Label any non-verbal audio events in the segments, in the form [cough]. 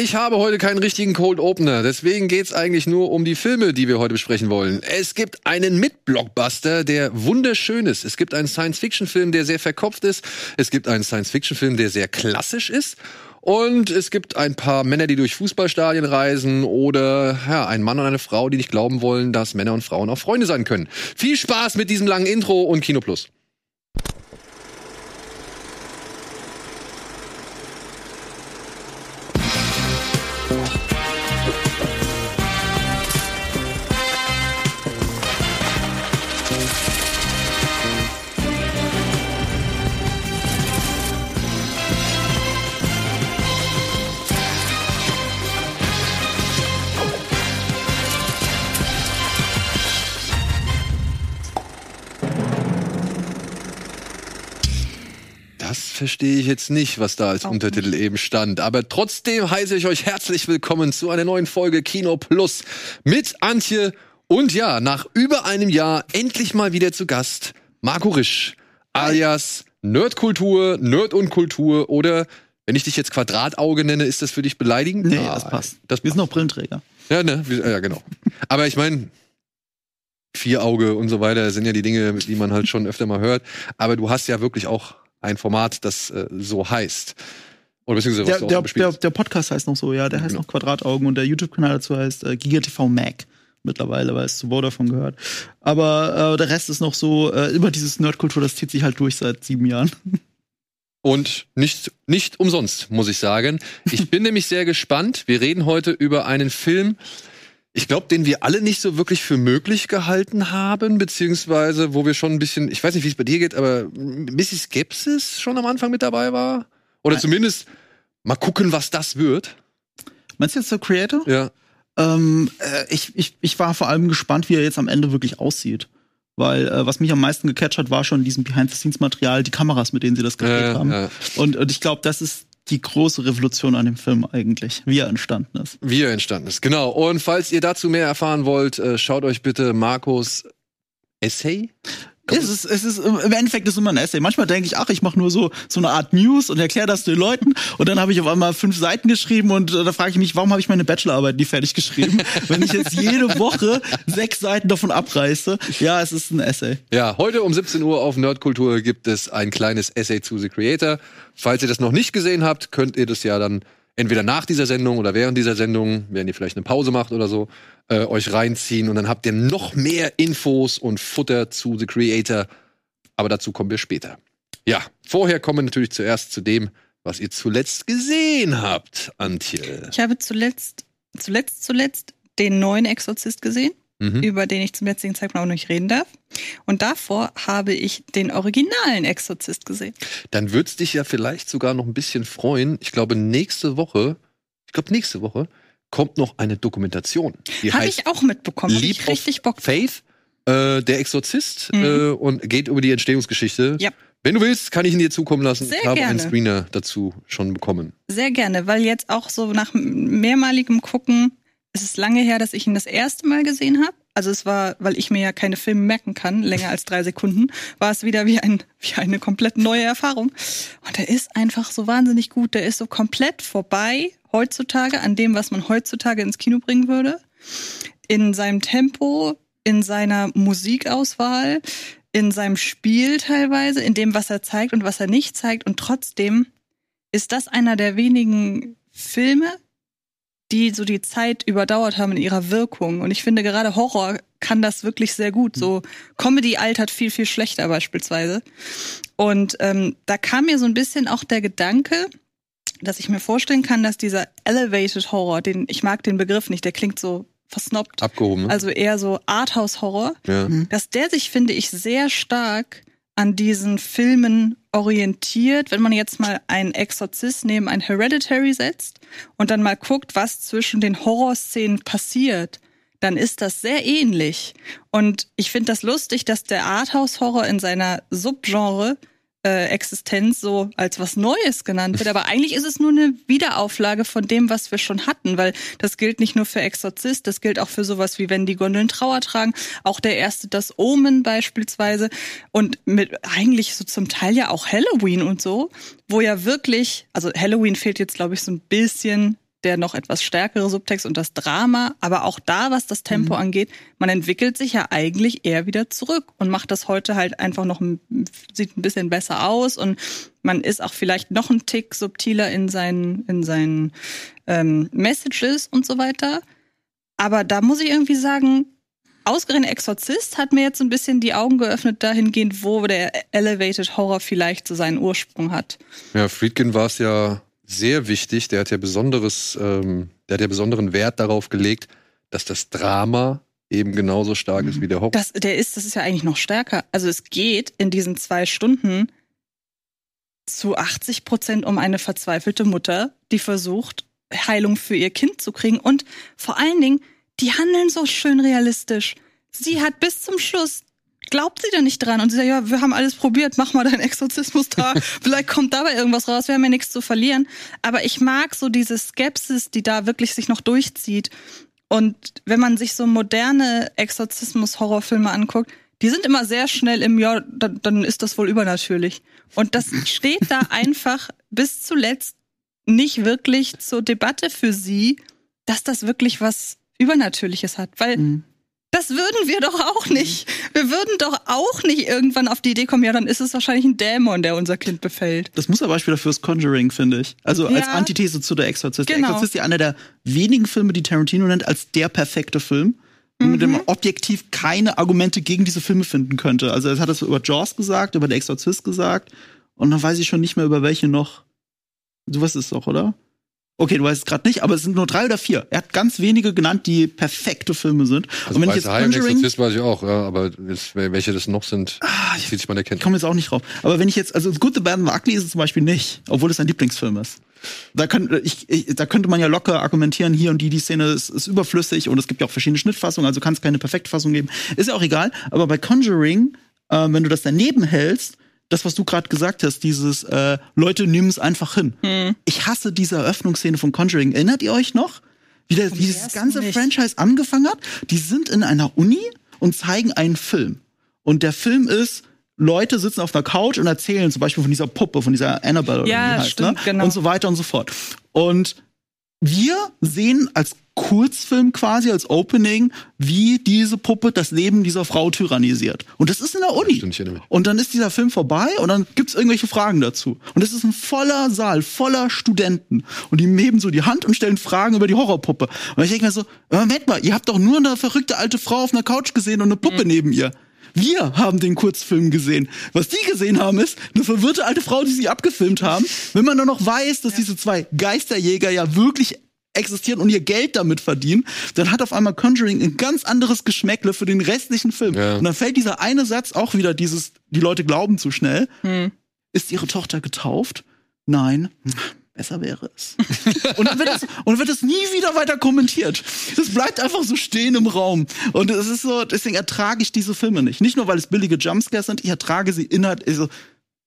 Ich habe heute keinen richtigen Cold Opener, deswegen geht's eigentlich nur um die Filme, die wir heute besprechen wollen. Es gibt einen Mit-Blockbuster, der wunderschön ist. Es gibt einen Science-Fiction-Film, der sehr verkopft ist. Es gibt einen Science-Fiction-Film, der sehr klassisch ist. Und es gibt ein paar Männer, die durch Fußballstadien reisen oder ja, ein Mann und eine Frau, die nicht glauben wollen, dass Männer und Frauen auch Freunde sein können. Viel Spaß mit diesem langen Intro und Kino Plus. Verstehe ich jetzt nicht, was da als Auch Untertitel eben stand. Aber trotzdem heiße ich euch herzlich willkommen zu einer neuen Folge Kino Plus mit Antje und ja, nach über einem Jahr endlich mal wieder zu Gast Marco Risch, alias Nerdkultur, Nerd und Kultur oder wenn ich dich jetzt Quadratauge nenne, ist das für dich beleidigend? Nee, Ah, das passt. Das Wir sind auch Brillenträger. ja, ne? Ja, genau. Aber ich meine, Vierauge und so weiter sind ja die Dinge, die man halt schon öfter mal hört. Aber du hast ja wirklich auch ein Format, das äh, so heißt. Oder beziehungsweise was Der, der, der, der Podcast heißt noch so, ja, der heißt Genau. noch Quadrataugen und der YouTube-Kanal dazu heißt äh, GigaTV Mac. Mittlerweile, weil es zu Vodafone gehört. Aber äh, der Rest ist noch so, äh, immer dieses Nerdkultur, das zieht sich halt durch seit sieben Jahren. Und nicht, nicht umsonst, muss ich sagen. Ich [laughs] bin nämlich sehr gespannt. Wir reden heute über einen Film, ich glaube, den wir alle nicht so wirklich für möglich gehalten haben, beziehungsweise wo wir schon ein bisschen, ich weiß nicht, wie es bei dir geht, aber ein bisschen Skepsis schon am Anfang mit dabei war. Oder Nein. zumindest mal gucken, was das wird. Meinst du jetzt der Creator? Ja. Ähm, äh, ich, ich, ich war vor allem gespannt, wie er jetzt am Ende wirklich aussieht. Weil äh, was mich am meisten gecatcht hat, war schon in diesem Behind-the-Scenes-Material, die Kameras, mit denen sie das gedreht Ja, haben. ja. Und, und ich glaube, das ist die große Revolution an dem Film eigentlich, wie er entstanden ist. Wie er entstanden ist. Genau. Und falls ihr dazu mehr erfahren wollt, äh, schaut euch bitte Marcos Essay. Es ist, es ist im Endeffekt ist immer ein Essay. Manchmal denke ich, ach, ich mache nur so so eine Art News und erkläre das den Leuten. Und dann habe ich auf einmal fünf Seiten geschrieben und äh, da frage ich mich, warum habe ich meine Bachelorarbeit nie fertig geschrieben, [laughs] wenn ich jetzt jede Woche sechs Seiten davon abreiße. Ja, es ist ein Essay. Ja, heute um 17 Uhr auf Nerdkultur gibt es ein kleines Essay zu The Creator. Falls ihr das noch nicht gesehen habt, könnt ihr das ja dann entweder nach dieser Sendung oder während dieser Sendung, wenn ihr vielleicht eine Pause macht oder so, äh, euch reinziehen und dann habt ihr noch mehr Infos und Futter zu The Creator. Aber dazu kommen wir später. Ja, vorher kommen wir natürlich zuerst zu dem, was ihr zuletzt gesehen habt, Antje. Ich habe zuletzt, zuletzt, zuletzt den neuen Exorzist gesehen, Mhm. über den ich zum jetzigen Zeitpunkt auch noch nicht reden darf. Und davor habe ich den originalen Exorzist gesehen. Dann wird's dich ja vielleicht sogar noch ein bisschen freuen. Ich glaube, nächste Woche, ich glaube, nächste Woche kommt noch eine Dokumentation. Habe ich auch mitbekommen. Leap ich richtig Bock. Faith, äh, der Exorzist, Mhm. äh, und geht über die Entstehungsgeschichte. Ja. Wenn du willst, kann ich ihn dir zukommen lassen. Sehr ich habe einen gerne. Screener dazu schon bekommen. Sehr gerne, weil jetzt auch so nach mehrmaligem Gucken, es ist lange her, dass ich ihn das erste Mal gesehen habe. Also es war, weil ich mir ja keine Filme merken kann, länger als drei Sekunden, war es wieder wie, ein, wie eine komplett neue Erfahrung. Und der ist einfach so wahnsinnig gut. Der ist so komplett vorbei heutzutage an dem, was man heutzutage ins Kino bringen würde. In seinem Tempo, in seiner Musikauswahl, in seinem Spiel teilweise, in dem, was er zeigt und was er nicht zeigt. Und trotzdem ist das einer der wenigen Filme, die so die Zeit überdauert haben in ihrer Wirkung. Und ich finde, gerade Horror kann das wirklich sehr gut. So Comedy altert viel, viel schlechter beispielsweise. Und ähm, da kam mir so ein bisschen auch der Gedanke, dass ich mir vorstellen kann, dass dieser Elevated Horror, den ich mag den Begriff nicht, der klingt so versnobbt, Abgehoben. Ne? also eher so Arthouse-Horror, ja. dass der sich, finde ich, sehr stark an diesen Filmen orientiert, wenn man jetzt mal einen Exorzist neben ein Hereditary setzt und dann mal guckt, was zwischen den Horrorszenen passiert, dann ist das sehr ähnlich. Und ich finde das lustig, dass der Arthouse-Horror in seiner Subgenre äh, Existenz so als was Neues genannt wird. Aber eigentlich ist es nur eine Wiederauflage von dem, was wir schon hatten, weil das gilt nicht nur für Exorzist, das gilt auch für sowas wie wenn die Gondeln Trauer tragen, auch der erste das Omen beispielsweise und mit eigentlich so zum Teil ja auch Halloween und so, wo ja wirklich, also Halloween fehlt jetzt glaube ich so ein bisschen der noch etwas stärkere Subtext und das Drama, aber auch da, was das Tempo Mhm. angeht, man entwickelt sich ja eigentlich eher wieder zurück und macht das heute halt einfach noch, ein, sieht ein bisschen besser aus und man ist auch vielleicht noch ein Tick subtiler in seinen, in seinen ähm, Messages und so weiter. Aber da muss ich irgendwie sagen, ausgerechnet Exorzist hat mir jetzt ein bisschen die Augen geöffnet dahingehend, wo der Elevated Horror vielleicht so seinen Ursprung hat. Ja, Friedkin war es ja sehr wichtig. Der hat ja besonderes, ähm, der hat ja besonderen Wert darauf gelegt, dass das Drama eben genauso stark ist wie der Horror. Das, der ist, das ist ja eigentlich noch stärker. Also es geht in diesen zwei Stunden zu 80 Prozent um eine verzweifelte Mutter, die versucht, Heilung für ihr Kind zu kriegen. Und vor allen Dingen, die handeln so schön realistisch. Sie hat bis zum Schluss, glaubt sie da nicht dran. Und sie sagt, ja, wir haben alles probiert, mach mal deinen Exorzismustag. [laughs] Vielleicht kommt dabei irgendwas raus, wir haben ja nichts zu verlieren. Aber ich mag so diese Skepsis, die da wirklich sich noch durchzieht. Und wenn man sich so moderne Exorzismus-Horrorfilme anguckt, die sind immer sehr schnell im, ja, dann, dann ist das wohl übernatürlich. Und das [laughs] steht da einfach bis zuletzt nicht wirklich zur Debatte für sie, dass das wirklich was Übernatürliches hat. Weil Mhm. Das würden wir doch auch nicht. Wir würden doch auch nicht irgendwann auf die Idee kommen, ja, dann ist es wahrscheinlich ein Dämon, der unser Kind befällt. Das muss ein Beispiel dafür ist Conjuring, finde ich. Also als Ja. Antithese zu der Exorzist. Genau. Der Exorzist ist ja einer der wenigen Filme, die Tarantino nennt, als der perfekte Film. Mit dem man objektiv keine Argumente gegen diese Filme finden könnte. Also er hat das über Jaws gesagt, über der Exorzist gesagt. Und dann weiß ich schon nicht mehr, über welche noch. Du weißt es doch, oder? Okay, du weißt es gerade nicht, aber es sind nur drei oder vier. Er hat ganz wenige genannt, die perfekte Filme sind. Also und wenn ich jetzt Heim Conjuring, Exorzist weiß ich auch, ja, aber jetzt, welche das noch sind, zieht sich mal der ich komme jetzt auch nicht drauf. Aber wenn ich jetzt, also Good, the Bad and the Ugly ist es zum Beispiel nicht, obwohl es sein Lieblingsfilm ist. Da, könnte ich, ich, da könnte man ja locker argumentieren, hier und die, die Szene ist, ist überflüssig und es gibt ja auch verschiedene Schnittfassungen, also kann es keine perfekte Fassung geben. Ist ja auch egal, aber bei Conjuring, äh, wenn du das daneben hältst, das, was du gerade gesagt hast, dieses äh, Leute nehmen es einfach hin. Ich hasse diese Eröffnungsszene von Conjuring. Erinnert ihr euch noch? Wie das, die dieses ganze nicht. Franchise angefangen hat? Die sind in einer Uni und zeigen einen Film. Und der Film ist, Leute sitzen auf einer Couch und erzählen zum Beispiel von dieser Puppe, von dieser Annabelle oder Ja, wie die heißt, stimmt, ne? genau. und so weiter und so fort. Und wir sehen als Kurzfilm quasi, als Opening, wie diese Puppe das Leben dieser Frau tyrannisiert. Und das ist in der Uni. Und dann ist dieser Film vorbei und dann gibt's irgendwelche Fragen dazu. Und es ist ein voller Saal, voller Studenten. Und die heben so die Hand und stellen Fragen über die Horrorpuppe. Und ich denke mir so, Moment mal, ihr habt doch nur eine verrückte alte Frau auf einer Couch gesehen und eine Puppe neben ihr. Wir haben den Kurzfilm gesehen. Was die gesehen haben, ist eine verwirrte alte Frau, die sie abgefilmt haben. Wenn man dann noch weiß, dass diese zwei Geisterjäger ja wirklich existieren und ihr Geld damit verdienen, dann hat auf einmal Conjuring ein ganz anderes Geschmäckle für den restlichen Film. Ja. Und dann fällt dieser eine Satz auch wieder dieses, die Leute glauben zu schnell. Ist ihre Tochter getauft? Nein. Besser wäre es. [laughs] und, dann wird es, und dann wird es nie wieder weiter kommentiert. Das bleibt einfach so stehen im Raum. Und es ist so, deswegen ertrage ich diese Filme nicht. Nicht nur, weil es billige Jumpscares sind, ich ertrage sie inhalt, also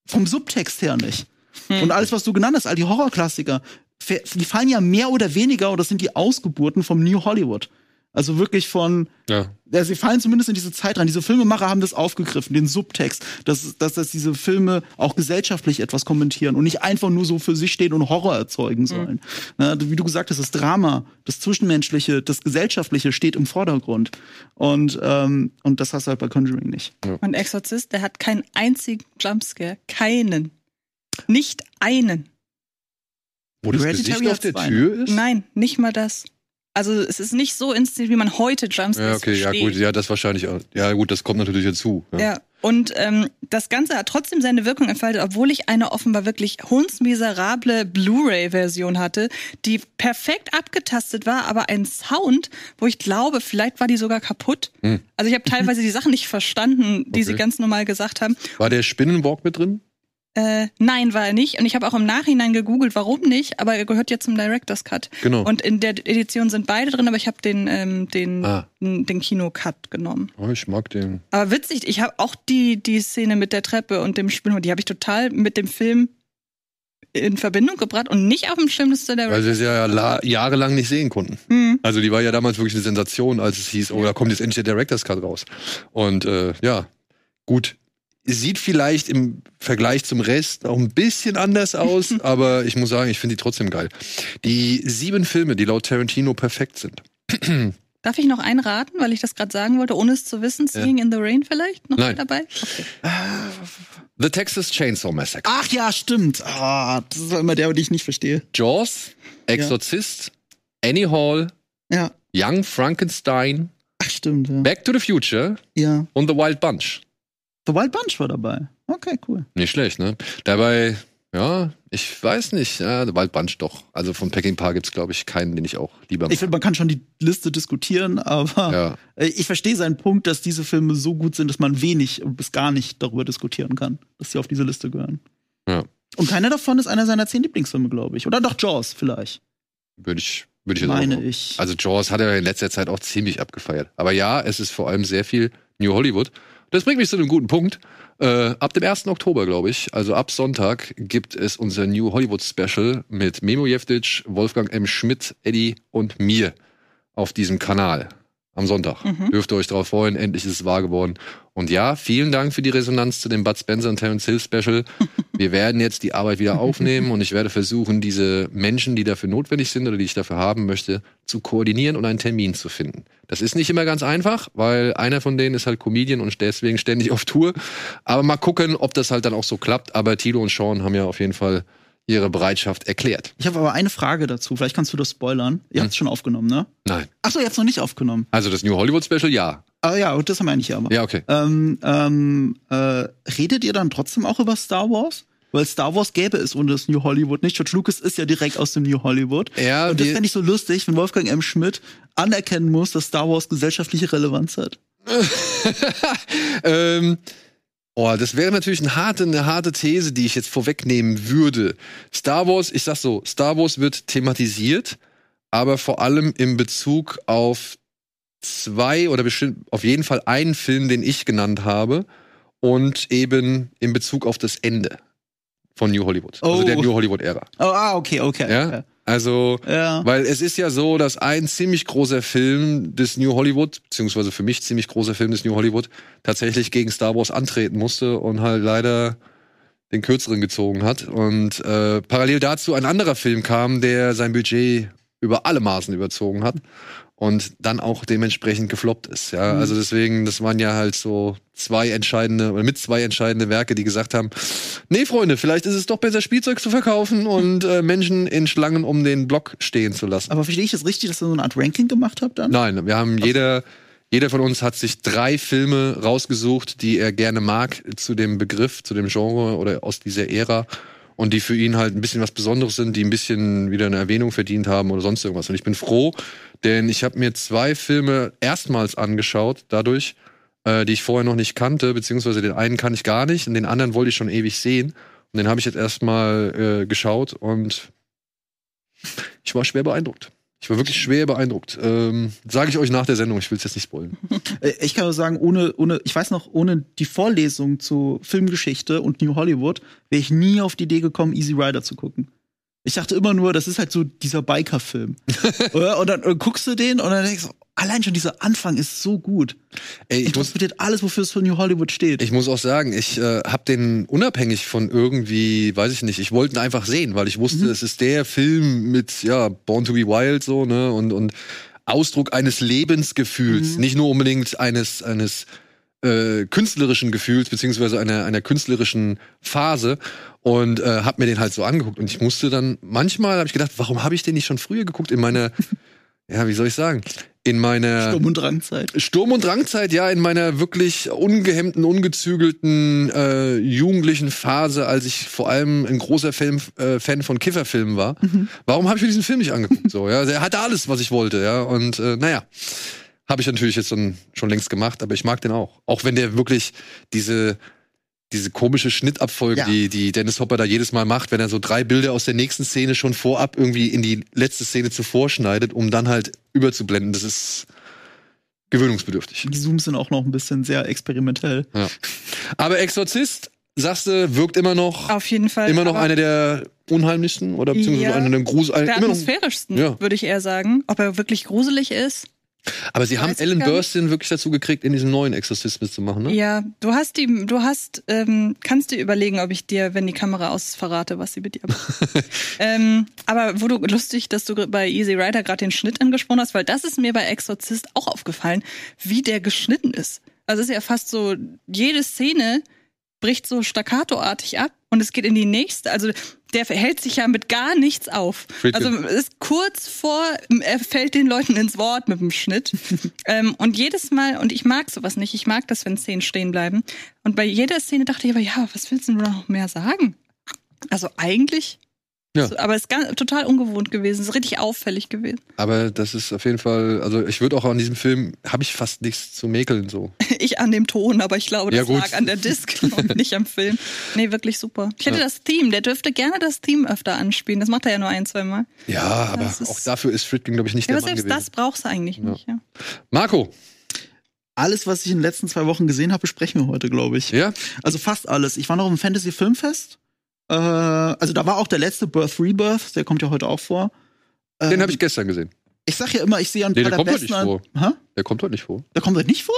vom Subtext her nicht. Und alles, was du genannt hast, all die Horrorklassiker, die fallen ja mehr oder weniger, oder das sind die Ausgeburten vom New Hollywood. Also wirklich von, Ja. ja, sie fallen zumindest in diese Zeit rein. Diese Filmemacher haben das aufgegriffen, den Subtext, dass, dass, dass diese Filme auch gesellschaftlich etwas kommentieren und nicht einfach nur so für sich stehen und Horror erzeugen sollen. Na, wie du gesagt hast, das Drama, das Zwischenmenschliche, das Gesellschaftliche steht im Vordergrund. Und, ähm, und das hast du halt bei Conjuring nicht. Und Exorzist, der hat keinen einzigen Jumpscare. Keinen. Nicht einen. Wo das Hereditary Gesicht auf der zwei, Tür ist? Nein, nicht mal das. Also es ist nicht so inszeniert, wie man heute Jumpscares Ja, okay, ja versteht. gut, ja, das wahrscheinlich auch. Ja, gut, das kommt natürlich hinzu. Ja. Ja, und ähm, das Ganze hat trotzdem seine Wirkung entfaltet, obwohl ich eine offenbar wirklich hundsmiserable Blu-ray-Version hatte, die perfekt abgetastet war, aber ein Sound, wo ich glaube, vielleicht war die sogar kaputt. Also ich habe teilweise die Sachen nicht verstanden, die sie Okay. ganz normal gesagt haben. War der Spinnenwalk mit drin? Äh, nein, war er nicht. Und ich habe auch im Nachhinein gegoogelt, warum nicht, aber er gehört ja zum Director's Cut. Genau. Und in der Edition sind beide drin, aber ich habe den, ähm, den, Ah. den Kino-Cut genommen. Oh, ich mag den. Aber witzig, ich habe auch die, die Szene mit der Treppe und dem Spinnenhund, die habe ich total mit dem Film in Verbindung gebracht und nicht auf dem Schirm des der Weil wir sie ja la- jahrelang nicht sehen konnten. Mhm. Also die war ja damals wirklich eine Sensation, als es hieß, oh, da kommt jetzt endlich der Director's Cut raus. Und äh, ja, gut. Sieht vielleicht im Vergleich zum Rest auch ein bisschen anders aus, [laughs] aber ich muss sagen, ich finde die trotzdem geil. Die sieben Filme, die laut Tarantino perfekt sind. [clears throat] Darf ich noch einraten, weil ich das gerade sagen wollte, ohne es zu wissen? Seeing in the Rain vielleicht noch Nein. dabei? Okay. The Texas Chainsaw Massacre. Ach ja, stimmt. Ah, das ist immer der, den ich nicht verstehe. Jaws, Exorzist, Annie Hall, Ja. Young Frankenstein, Ach, stimmt. Ja. Back to the Future ja. und The Wild Bunch. The Wild Bunch war dabei. Okay, cool. Nicht schlecht, ne? Dabei, ja, ich weiß nicht, ja, The Wild Bunch doch. Also von Packing Paar gibt's, glaube ich, keinen, den ich auch lieber mag. Ich finde, man kann schon die Liste diskutieren, aber Ja. [laughs] ich verstehe seinen Punkt, dass diese Filme so gut sind, dass man wenig bis gar nicht darüber diskutieren kann, dass sie auf diese Liste gehören. Ja. Und keiner davon ist einer seiner zehn Lieblingsfilme, glaube ich. Oder doch Jaws vielleicht. Würde ich, würde ich Meine auch ich. Also Jaws hat er in letzter Zeit auch ziemlich abgefeiert. Aber ja, es ist vor allem sehr viel New Hollywood. Das bringt mich zu einem guten Punkt. Äh, ab dem 1. Oktober, glaube ich, also ab Sonntag, gibt es unser New Hollywood Special mit Memo Jeftic, Wolfgang M. Schmidt, Eddie und mir auf diesem Kanal. Am Sonntag. Mhm. Dürft ihr euch darauf freuen, endlich ist es wahr geworden. Und ja, vielen Dank für die Resonanz zu dem Bud Spencer und Terence Hill Special. [laughs] Wir werden jetzt die Arbeit wieder aufnehmen und ich werde versuchen, diese Menschen, die dafür notwendig sind oder die ich dafür haben möchte, zu koordinieren und einen Termin zu finden. Das ist nicht immer ganz einfach, weil einer von denen ist halt Comedian und deswegen ständig auf Tour. Aber mal gucken, ob das halt dann auch so klappt. Aber Tilo und Sean haben ja auf jeden Fall ihre Bereitschaft erklärt. Ich habe aber eine Frage dazu. Vielleicht kannst du das spoilern. Ihr Hm. habt es schon aufgenommen, ne? Nein. Ach so, ihr habt es noch nicht aufgenommen. Also das New Hollywood Special, ja. Ah ja, das haben wir eigentlich aber. Ja, okay. Ähm, ähm, äh, redet ihr dann trotzdem auch über Star Wars? Weil Star Wars gäbe es ohne das New Hollywood nicht. George Lucas ist ja direkt aus dem New Hollywood. Ja, Und das fände ich so lustig, wenn Wolfgang M. Schmidt anerkennen muss, dass Star Wars gesellschaftliche Relevanz hat. [laughs] ähm, oh, das wäre natürlich eine harte, eine harte These, die ich jetzt vorwegnehmen würde. Star Wars, ich sag so, Star Wars wird thematisiert, aber vor allem in Bezug auf zwei oder bestimmt auf jeden Fall einen Film, den ich genannt habe und eben in Bezug auf das Ende von New Hollywood, also Oh. der New Hollywood Ära. Oh, ah, okay, okay. Ja, also Ja. weil es ist ja so, dass ein ziemlich großer Film des New Hollywood, beziehungsweise für mich ziemlich großer Film des New Hollywood, tatsächlich gegen Star Wars antreten musste und halt leider den kürzeren gezogen hat. Und äh, parallel dazu ein anderer Film kam, der sein Budget über alle Maßen überzogen hat und dann auch dementsprechend gefloppt ist. Ja, also deswegen, das waren ja halt so zwei entscheidende oder mit zwei entscheidende Werke, die gesagt haben: Nee, Freunde, vielleicht ist es doch besser, Spielzeug zu verkaufen und äh, Menschen in Schlangen um den Block stehen zu lassen. Aber verstehe ich das richtig, dass ihr so eine Art Ranking gemacht habt dann? Nein, wir haben jeder, jeder von uns hat sich drei Filme rausgesucht, die er gerne mag zu dem Begriff, zu dem Genre oder aus dieser Ära und die für ihn halt ein bisschen was Besonderes sind, die ein bisschen wieder eine Erwähnung verdient haben oder sonst irgendwas. Und ich bin froh, denn ich habe mir zwei Filme erstmals angeschaut, dadurch, äh, die ich vorher noch nicht kannte, beziehungsweise den einen kann ich gar nicht und den anderen wollte ich schon ewig sehen. Und den habe ich jetzt erstmal äh, geschaut und ich war schwer beeindruckt. Ich war wirklich schwer beeindruckt. Ähm, Sage ich euch nach der Sendung, ich will es jetzt nicht spoilen. [laughs] Äh, Ich kann nur sagen, ohne, ohne, ich weiß noch, ohne die Vorlesung zu Filmgeschichte und New Hollywood wäre ich nie auf die Idee gekommen, Easy Rider zu gucken. Ich dachte immer nur, das ist halt so dieser Biker-Film. [laughs] Und dann äh, guckst du den und dann denkst du, allein schon dieser Anfang ist so gut. Ey, Ich muss, alles, wofür es für New Hollywood steht. ich muss auch sagen, ich äh, habe den unabhängig von irgendwie, weiß ich nicht, ich wollte ihn einfach sehen, weil ich wusste, es ist der Film mit, ja, Born to be Wild so, ne, und, und Ausdruck eines Lebensgefühls, nicht nur unbedingt eines, eines äh, künstlerischen Gefühls, beziehungsweise einer, einer künstlerischen Phase und äh, habe mir den halt so angeguckt und ich musste dann, manchmal habe ich gedacht, warum habe ich den nicht schon früher geguckt in meiner, [laughs] ja, wie soll ich sagen, in meiner Sturm- und Drangzeit. Sturm- und Drangzeit, ja, in meiner wirklich ungehemmten, ungezügelten äh, jugendlichen Phase, als ich vor allem ein großer Film, äh, Fan von Kifferfilmen war. Warum habe ich mir diesen Film nicht angeguckt? So, ja, er hatte alles, was ich wollte, ja. Und äh, naja, habe ich natürlich jetzt schon, schon längst gemacht, aber ich mag den auch. Auch wenn der wirklich diese diese komische Schnittabfolge, Ja. die, die Dennis Hopper da jedes Mal macht, wenn er so drei Bilder aus der nächsten Szene schon vorab irgendwie in die letzte Szene zuvor schneidet, um dann halt überzublenden. Das ist gewöhnungsbedürftig. Die Zooms sind auch noch ein bisschen sehr experimentell. Ja. Aber Exorzist, sagst du, wirkt immer noch, Auf jeden Fall. immer noch einer der unheimlichsten oder beziehungsweise Ja. einer der Grusel, der atmosphärischsten, Ja. würde ich eher sagen. Ob er wirklich gruselig ist, Aber sie haben Ellen. Burstyn wirklich dazu gekriegt, in diesem neuen Exorzismus zu machen, ne? Ja, du hast die, du hast, ähm, kannst dir überlegen, ob ich dir, wenn die Kamera aus ist, verrate, was sie mit dir macht. [laughs] ähm, aber wo du lustig, dass du bei Easy Rider gerade den Schnitt angesprochen hast, weil das ist mir bei Exorzist auch aufgefallen, wie der geschnitten ist. Also es ist ja fast so, jede Szene bricht so staccatoartig ab und es geht in die nächste. Also der verhält sich ja mit gar nichts auf. Friedkin. Also es ist kurz vor, er fällt den Leuten ins Wort mit dem Schnitt. [laughs] ähm, und jedes Mal, und ich mag sowas nicht, ich mag das, wenn Szenen stehen bleiben. Und bei jeder Szene dachte ich aber, ja, was willst du noch mehr sagen? Also eigentlich. Ja. So, aber es ist ganz, total ungewohnt gewesen, es ist richtig auffällig gewesen. Aber das ist auf jeden Fall, also ich würde auch an diesem Film, habe ich fast nichts zu mäkeln so. [laughs] Ich an dem Ton, aber ich glaube, das Ja, lag an der Disc [laughs] und nicht am Film. Nee, wirklich super. Ich hätte Ja. das Theme, der dürfte gerne das Theme öfter anspielen. Das macht er ja nur ein, zwei Mal. Ja, aber ist- auch dafür ist Friedkin, glaube ich, nicht Ja, der aber Mann selbst gewesen. das brauchst du eigentlich nicht. Ja. Marco, Alles, was ich in den letzten zwei Wochen gesehen habe, besprechen wir heute, glaube ich. ja? Also fast alles. Ich war noch im Fantasy Filmfest. Äh, also da war auch der letzte Birth Rebirth, der kommt ja heute auch vor. Den Ähm, habe ich gestern gesehen. Ich sag ja immer, ich sehe ein Nee, paar der der kommt heute nicht an- Hä? Der kommt heute nicht vor. Der kommt heute nicht vor?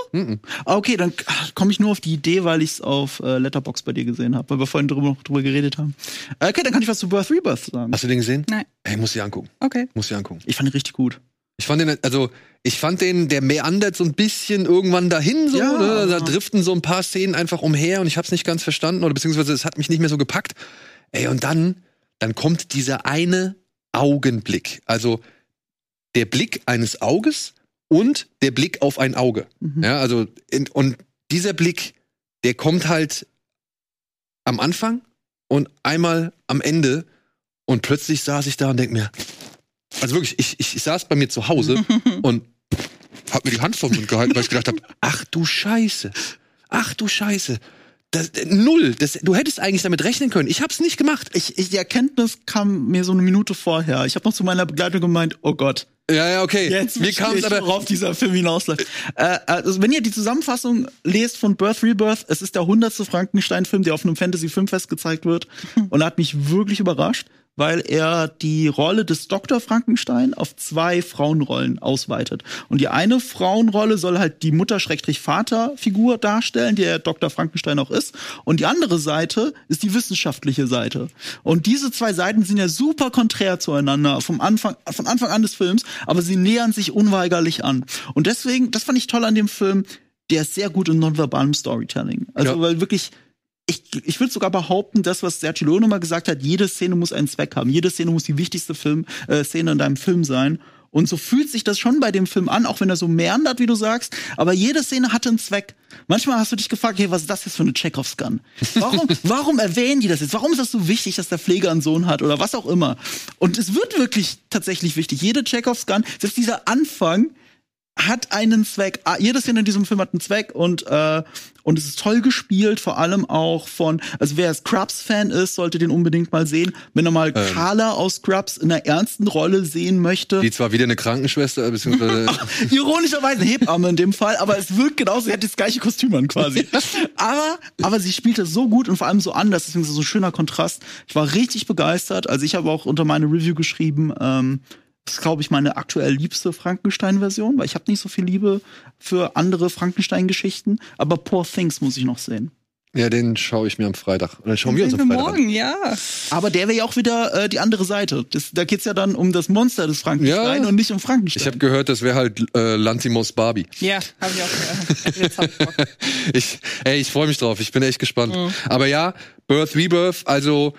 Ah, okay, dann komme ich nur auf die Idee, weil ich es auf äh, Letterbox bei dir gesehen habe, weil wir vorhin drüber, noch drüber geredet haben. Äh, okay, dann kann ich was zu Birth Rebirth sagen. Hast du den gesehen? Nein. Ey, muss ich angucken. Okay. Muss ich angucken. Ich fand ihn richtig gut. Ich fand den, also, ich fand den, der meandert so ein bisschen irgendwann dahin, so, Ja. ne? Da driften so ein paar Szenen einfach umher und ich hab's nicht ganz verstanden oder beziehungsweise es hat mich nicht mehr so gepackt. Ey, und dann, dann kommt dieser eine Augenblick. Also, der Blick eines Auges und der Blick auf ein Auge. Mhm. Ja, also, in, und dieser Blick, der kommt halt am Anfang und einmal am Ende und plötzlich saß ich da und denk mir, also wirklich, ich, ich, ich saß bei mir zu Hause [laughs] und hab mir die Hand vom Mund gehalten, weil ich gedacht habe, ach du Scheiße, ach du Scheiße. Das, null. Das, du hättest eigentlich damit rechnen können. Ich hab's nicht gemacht. Ich, ich, die Erkenntnis kam mir so eine Minute vorher. Ich habe noch zu meiner Begleitung gemeint, oh Gott, Ja, ja, okay. Jetzt Mir verstehe kam's ich, aber. worauf dieser Film hinausläuft. Äh, also wenn ihr die Zusammenfassung lest von Birth Rebirth, es ist der hundertste Frankenstein-Film, der auf einem Fantasy-Filmfest gezeigt wird. Und er hat mich wirklich überrascht, weil er die Rolle des Dr. Frankenstein auf zwei Frauenrollen ausweitet. Und die eine Frauenrolle soll halt die Mutter-Vater-Figur darstellen, die der Dr. Frankenstein auch ist. Und die andere Seite ist die wissenschaftliche Seite. Und diese zwei Seiten sind ja super konträr zueinander vom Anfang, von Anfang an des Films, aber sie nähern sich unweigerlich an. Und deswegen, das fand ich toll an dem Film, der ist sehr gut in nonverbalem Storytelling. Also, Ja. weil wirklich, ich, ich würde sogar behaupten, das, was Sergio Leone mal gesagt hat, jede Szene muss einen Zweck haben. Jede Szene muss die wichtigste Film, äh, Szene in deinem Film sein. Und so fühlt sich das schon bei dem Film an, auch wenn er so meandert, wie du sagst. Aber jede Szene hatte einen Zweck. Manchmal hast du dich gefragt, hey, was ist das jetzt für eine Chekhovs Gun? Warum, [laughs] warum erwähnen die das jetzt? Warum ist das so wichtig, dass der Pfleger einen Sohn hat oder was auch immer? Und es wird wirklich tatsächlich wichtig. Jede Chekhovs Gun, selbst dieser Anfang, hat einen Zweck. Ah, Jede Szene in diesem Film hat einen Zweck und äh, und es ist toll gespielt, vor allem auch von, also wer Scrubs-Fan ist, sollte den unbedingt mal sehen. Wenn er mal Carla aus Scrubs in einer ernsten Rolle sehen möchte. Die zwar wieder eine Krankenschwester, beziehungsweise. [laughs] Ironischerweise Hebamme in dem Fall, aber es wirkt genauso, sie hat das gleiche Kostüm an quasi. aber, aber sie spielt das so gut und vor allem so anders, deswegen ist es so ein schöner Kontrast. Ich war richtig begeistert. Also ich habe auch unter meine Review geschrieben, ähm, das ist, glaube ich, meine aktuell liebste Frankenstein-Version, weil ich habe nicht so viel Liebe für andere Frankenstein-Geschichten. Aber Poor Things muss ich noch sehen. ja, den schaue ich mir am Freitag. Oder schauen wir uns am Freitag morgen, ja. Aber der wäre ja auch wieder äh, die andere Seite. Das, da geht's ja dann um das Monster des Frankenstein Ja. und nicht um an. Frankenstein. Ich habe gehört, das wäre halt äh, Lantimos Barbie. Ja, habe ich auch gehört. Jetzt hab ich [laughs] ey, ich freue mich drauf. Ich bin echt gespannt. Aber ja, Birth Rebirth, also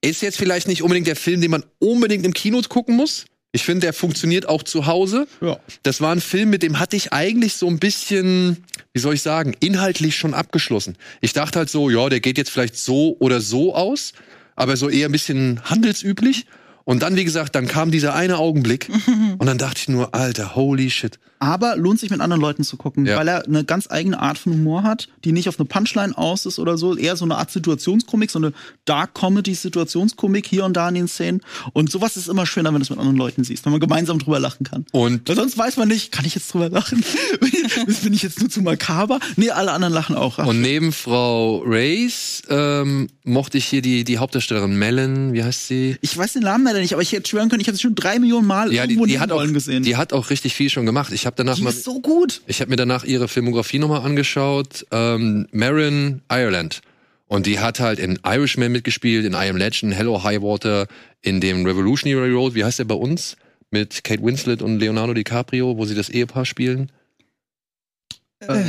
ist jetzt vielleicht nicht unbedingt der Film, den man unbedingt im Kino gucken muss. Ich finde, der funktioniert auch zu Hause. Ja. Das war ein Film, mit dem hatte ich eigentlich so ein bisschen, wie soll ich sagen, inhaltlich schon abgeschlossen. Ich dachte halt so, ja, der geht jetzt vielleicht so oder so aus, aber so eher ein bisschen handelsüblich. Und dann, wie gesagt, dann kam dieser eine Augenblick [laughs] und dann dachte ich nur, Alter, holy shit. Aber lohnt sich mit anderen Leuten zu gucken, Ja. weil er eine ganz eigene Art von Humor hat, die nicht auf eine Punchline aus ist oder so, eher so eine Art Situationskomik, so eine Dark Comedy Situationskomik hier und da in den Szenen. Und sowas ist immer schöner, wenn du es mit anderen Leuten siehst, wenn man gemeinsam drüber lachen kann. Und Weil sonst weiß man nicht, kann ich jetzt drüber lachen? [laughs] Bin ich jetzt nur zu makaber? Nee, alle anderen lachen auch. Und neben Frau Race ähm, mochte ich hier die, die Hauptdarstellerin Melon, wie heißt sie? ich weiß den Namen leider leider nicht, aber ich hätte schwören können, ich habe sie schon drei Millionen Mal Ja, die, irgendwo in die, hat auch, Rollen gesehen. die hat auch richtig viel schon gemacht. Ich habe danach Die mal, ist so gut. ich habe mir danach ihre Filmografie nochmal angeschaut. Ähm, Marin Ireland. Und die hat halt in Irishman mitgespielt, in I Am Legend, Hello High Water, in dem Revolutionary Road, wie heißt der bei uns? Mit Kate Winslet und Leonardo DiCaprio, wo sie das Ehepaar spielen. Äh,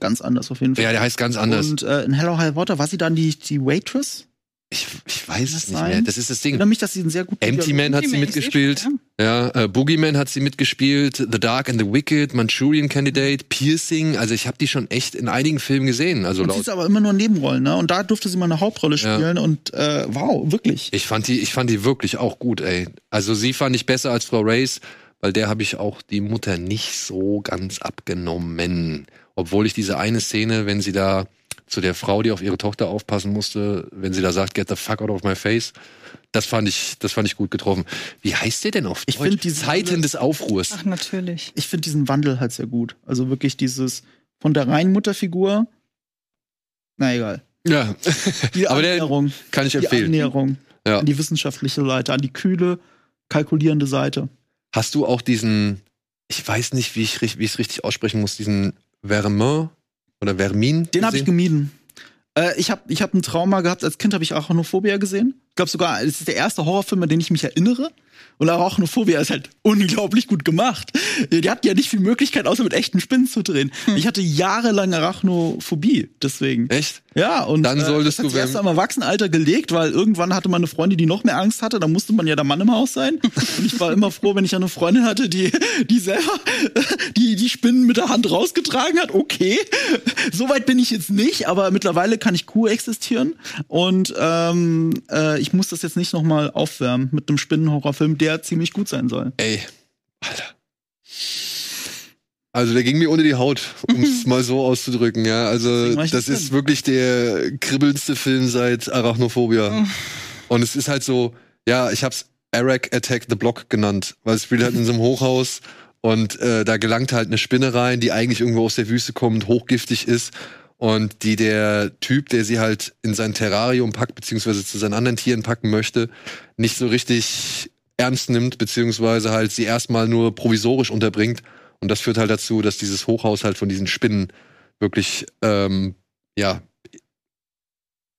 ganz anders auf jeden Fall. Ja, der heißt ganz anders. Und äh, in Hello High Water war sie dann die, die Waitress? Ich, ich weiß es nicht mehr. Das ist das Ich Ding. erinnere mich, dass sie einen sehr guten Empty Man hat sie Empty Man, ich mitgespielt. schon, Ja, äh, Boogeyman hat sie mitgespielt, The Dark and the Wicked, Manchurian Candidate, Piercing. Also ich habe die schon echt in einigen Filmen gesehen. Also Und sie ist aber immer nur Nebenrollen, ne? Und da durfte sie mal eine Hauptrolle Ja. spielen und äh, wow, wirklich. Ich fand die, ich fand die wirklich auch gut, ey. Also sie fand ich besser als Frau Race, weil der habe ich auch die Mutter nicht so ganz abgenommen. Obwohl ich diese eine Szene, wenn sie da zu der Frau, die auf ihre Tochter aufpassen musste, wenn sie da sagt, get the fuck out of my face, das fand ich, das fand ich gut getroffen. Wie heißt der denn auf Ich Deutsch? diese- Zeiten des Aufruhrs. Ach, natürlich. Ich finde diesen Wandel halt sehr gut. Also wirklich dieses von der reinen Mutterfigur. Na egal. Ja, Die [laughs] Aber der- Annäherung, kann ich die empfehlen. Annäherung Ja. an die wissenschaftliche Seite, an die kühle, kalkulierende Seite. Hast du auch diesen, ich weiß nicht, wie ich wie ich es richtig aussprechen muss, diesen Vermin oder Vermin? Den habe ich gemieden. Äh, ich habe ich hab ein Trauma gehabt. Als Kind habe ich Arachnophobia gesehen. Ich glaube sogar, es ist der erste Horrorfilm, an den ich mich erinnere. Und Arachnophobia ist halt unglaublich gut gemacht. Die hatten ja nicht viel Möglichkeit, außer mit echten Spinnen zu drehen. Hm. Ich hatte jahrelang Arachnophobie, deswegen. Echt? Ja, und Dann solltest das hat du, erst am Erwachsenenalter gelegt, weil irgendwann hatte man eine Freundin, die noch mehr Angst hatte, da musste man ja der Mann im Haus sein. [laughs] Und ich war immer froh, wenn ich eine Freundin hatte, die, die selber die, die Spinnen mit der Hand rausgetragen hat. Okay, soweit bin ich jetzt nicht, aber mittlerweile kann ich coexistieren. Und ähm, äh, ich muss das jetzt nicht nochmal aufwärmen mit einem Spinnenhorrorfilm, der ziemlich gut sein soll. Ey, Alter. Also der ging mir unter die Haut, um es [laughs] mal so auszudrücken, ja. Also das ist wirklich der kribbelndste Film seit Arachnophobia. Und es ist halt so, ja, ich hab's Eric Attack the Block genannt, weil es spielt halt in so einem [laughs] Hochhaus und äh, da gelangt halt eine Spinne rein, die eigentlich irgendwo aus der Wüste kommt, hochgiftig ist und die der Typ, der sie halt in sein Terrarium packt, beziehungsweise zu seinen anderen Tieren packen möchte, nicht so richtig ernst nimmt, beziehungsweise halt sie erstmal nur provisorisch unterbringt. Und das führt halt dazu, dass dieses Hochhaus halt von diesen Spinnen wirklich, ähm, ja,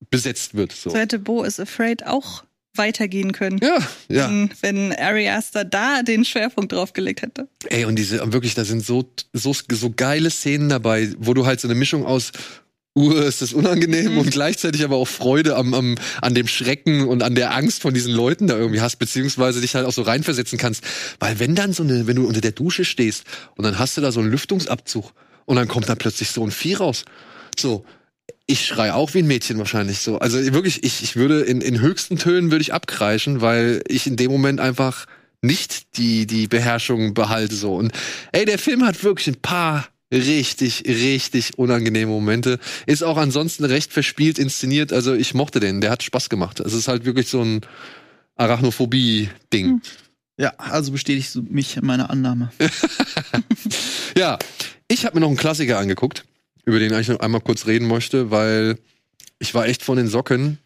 besetzt wird. So. So Bo is Afraid auch weitergehen können. Ja, ja. Wenn, wenn Ari Aster da den Schwerpunkt drauf gelegt hätte. Ey, und diese, wirklich, da sind so, so, so geile Szenen dabei, wo du halt so eine Mischung aus Uh, ist das unangenehm und gleichzeitig aber auch Freude am, am, an dem Schrecken und an der Angst von diesen Leuten da irgendwie hast, beziehungsweise dich halt auch so reinversetzen kannst. Weil wenn dann so eine, wenn du unter der Dusche stehst und dann hast du da so einen Lüftungsabzug und dann kommt da plötzlich so ein Vieh raus. So, ich schrei auch wie ein Mädchen wahrscheinlich so. Also wirklich, ich, ich würde in, in höchsten Tönen würde ich abkreischen, weil ich in dem Moment einfach nicht die, die Beherrschung behalte so. Und ey, der Film hat wirklich ein paar richtig, richtig unangenehme Momente. Ist auch ansonsten recht verspielt inszeniert. Also ich mochte den, der hat Spaß gemacht. Es ist halt wirklich so ein Arachnophobie-Ding. Ja, also bestätigst du mich in meiner Annahme. [laughs] Ja, ich habe mir noch einen Klassiker angeguckt, über den ich noch einmal kurz reden möchte, weil ich war echt von den Socken,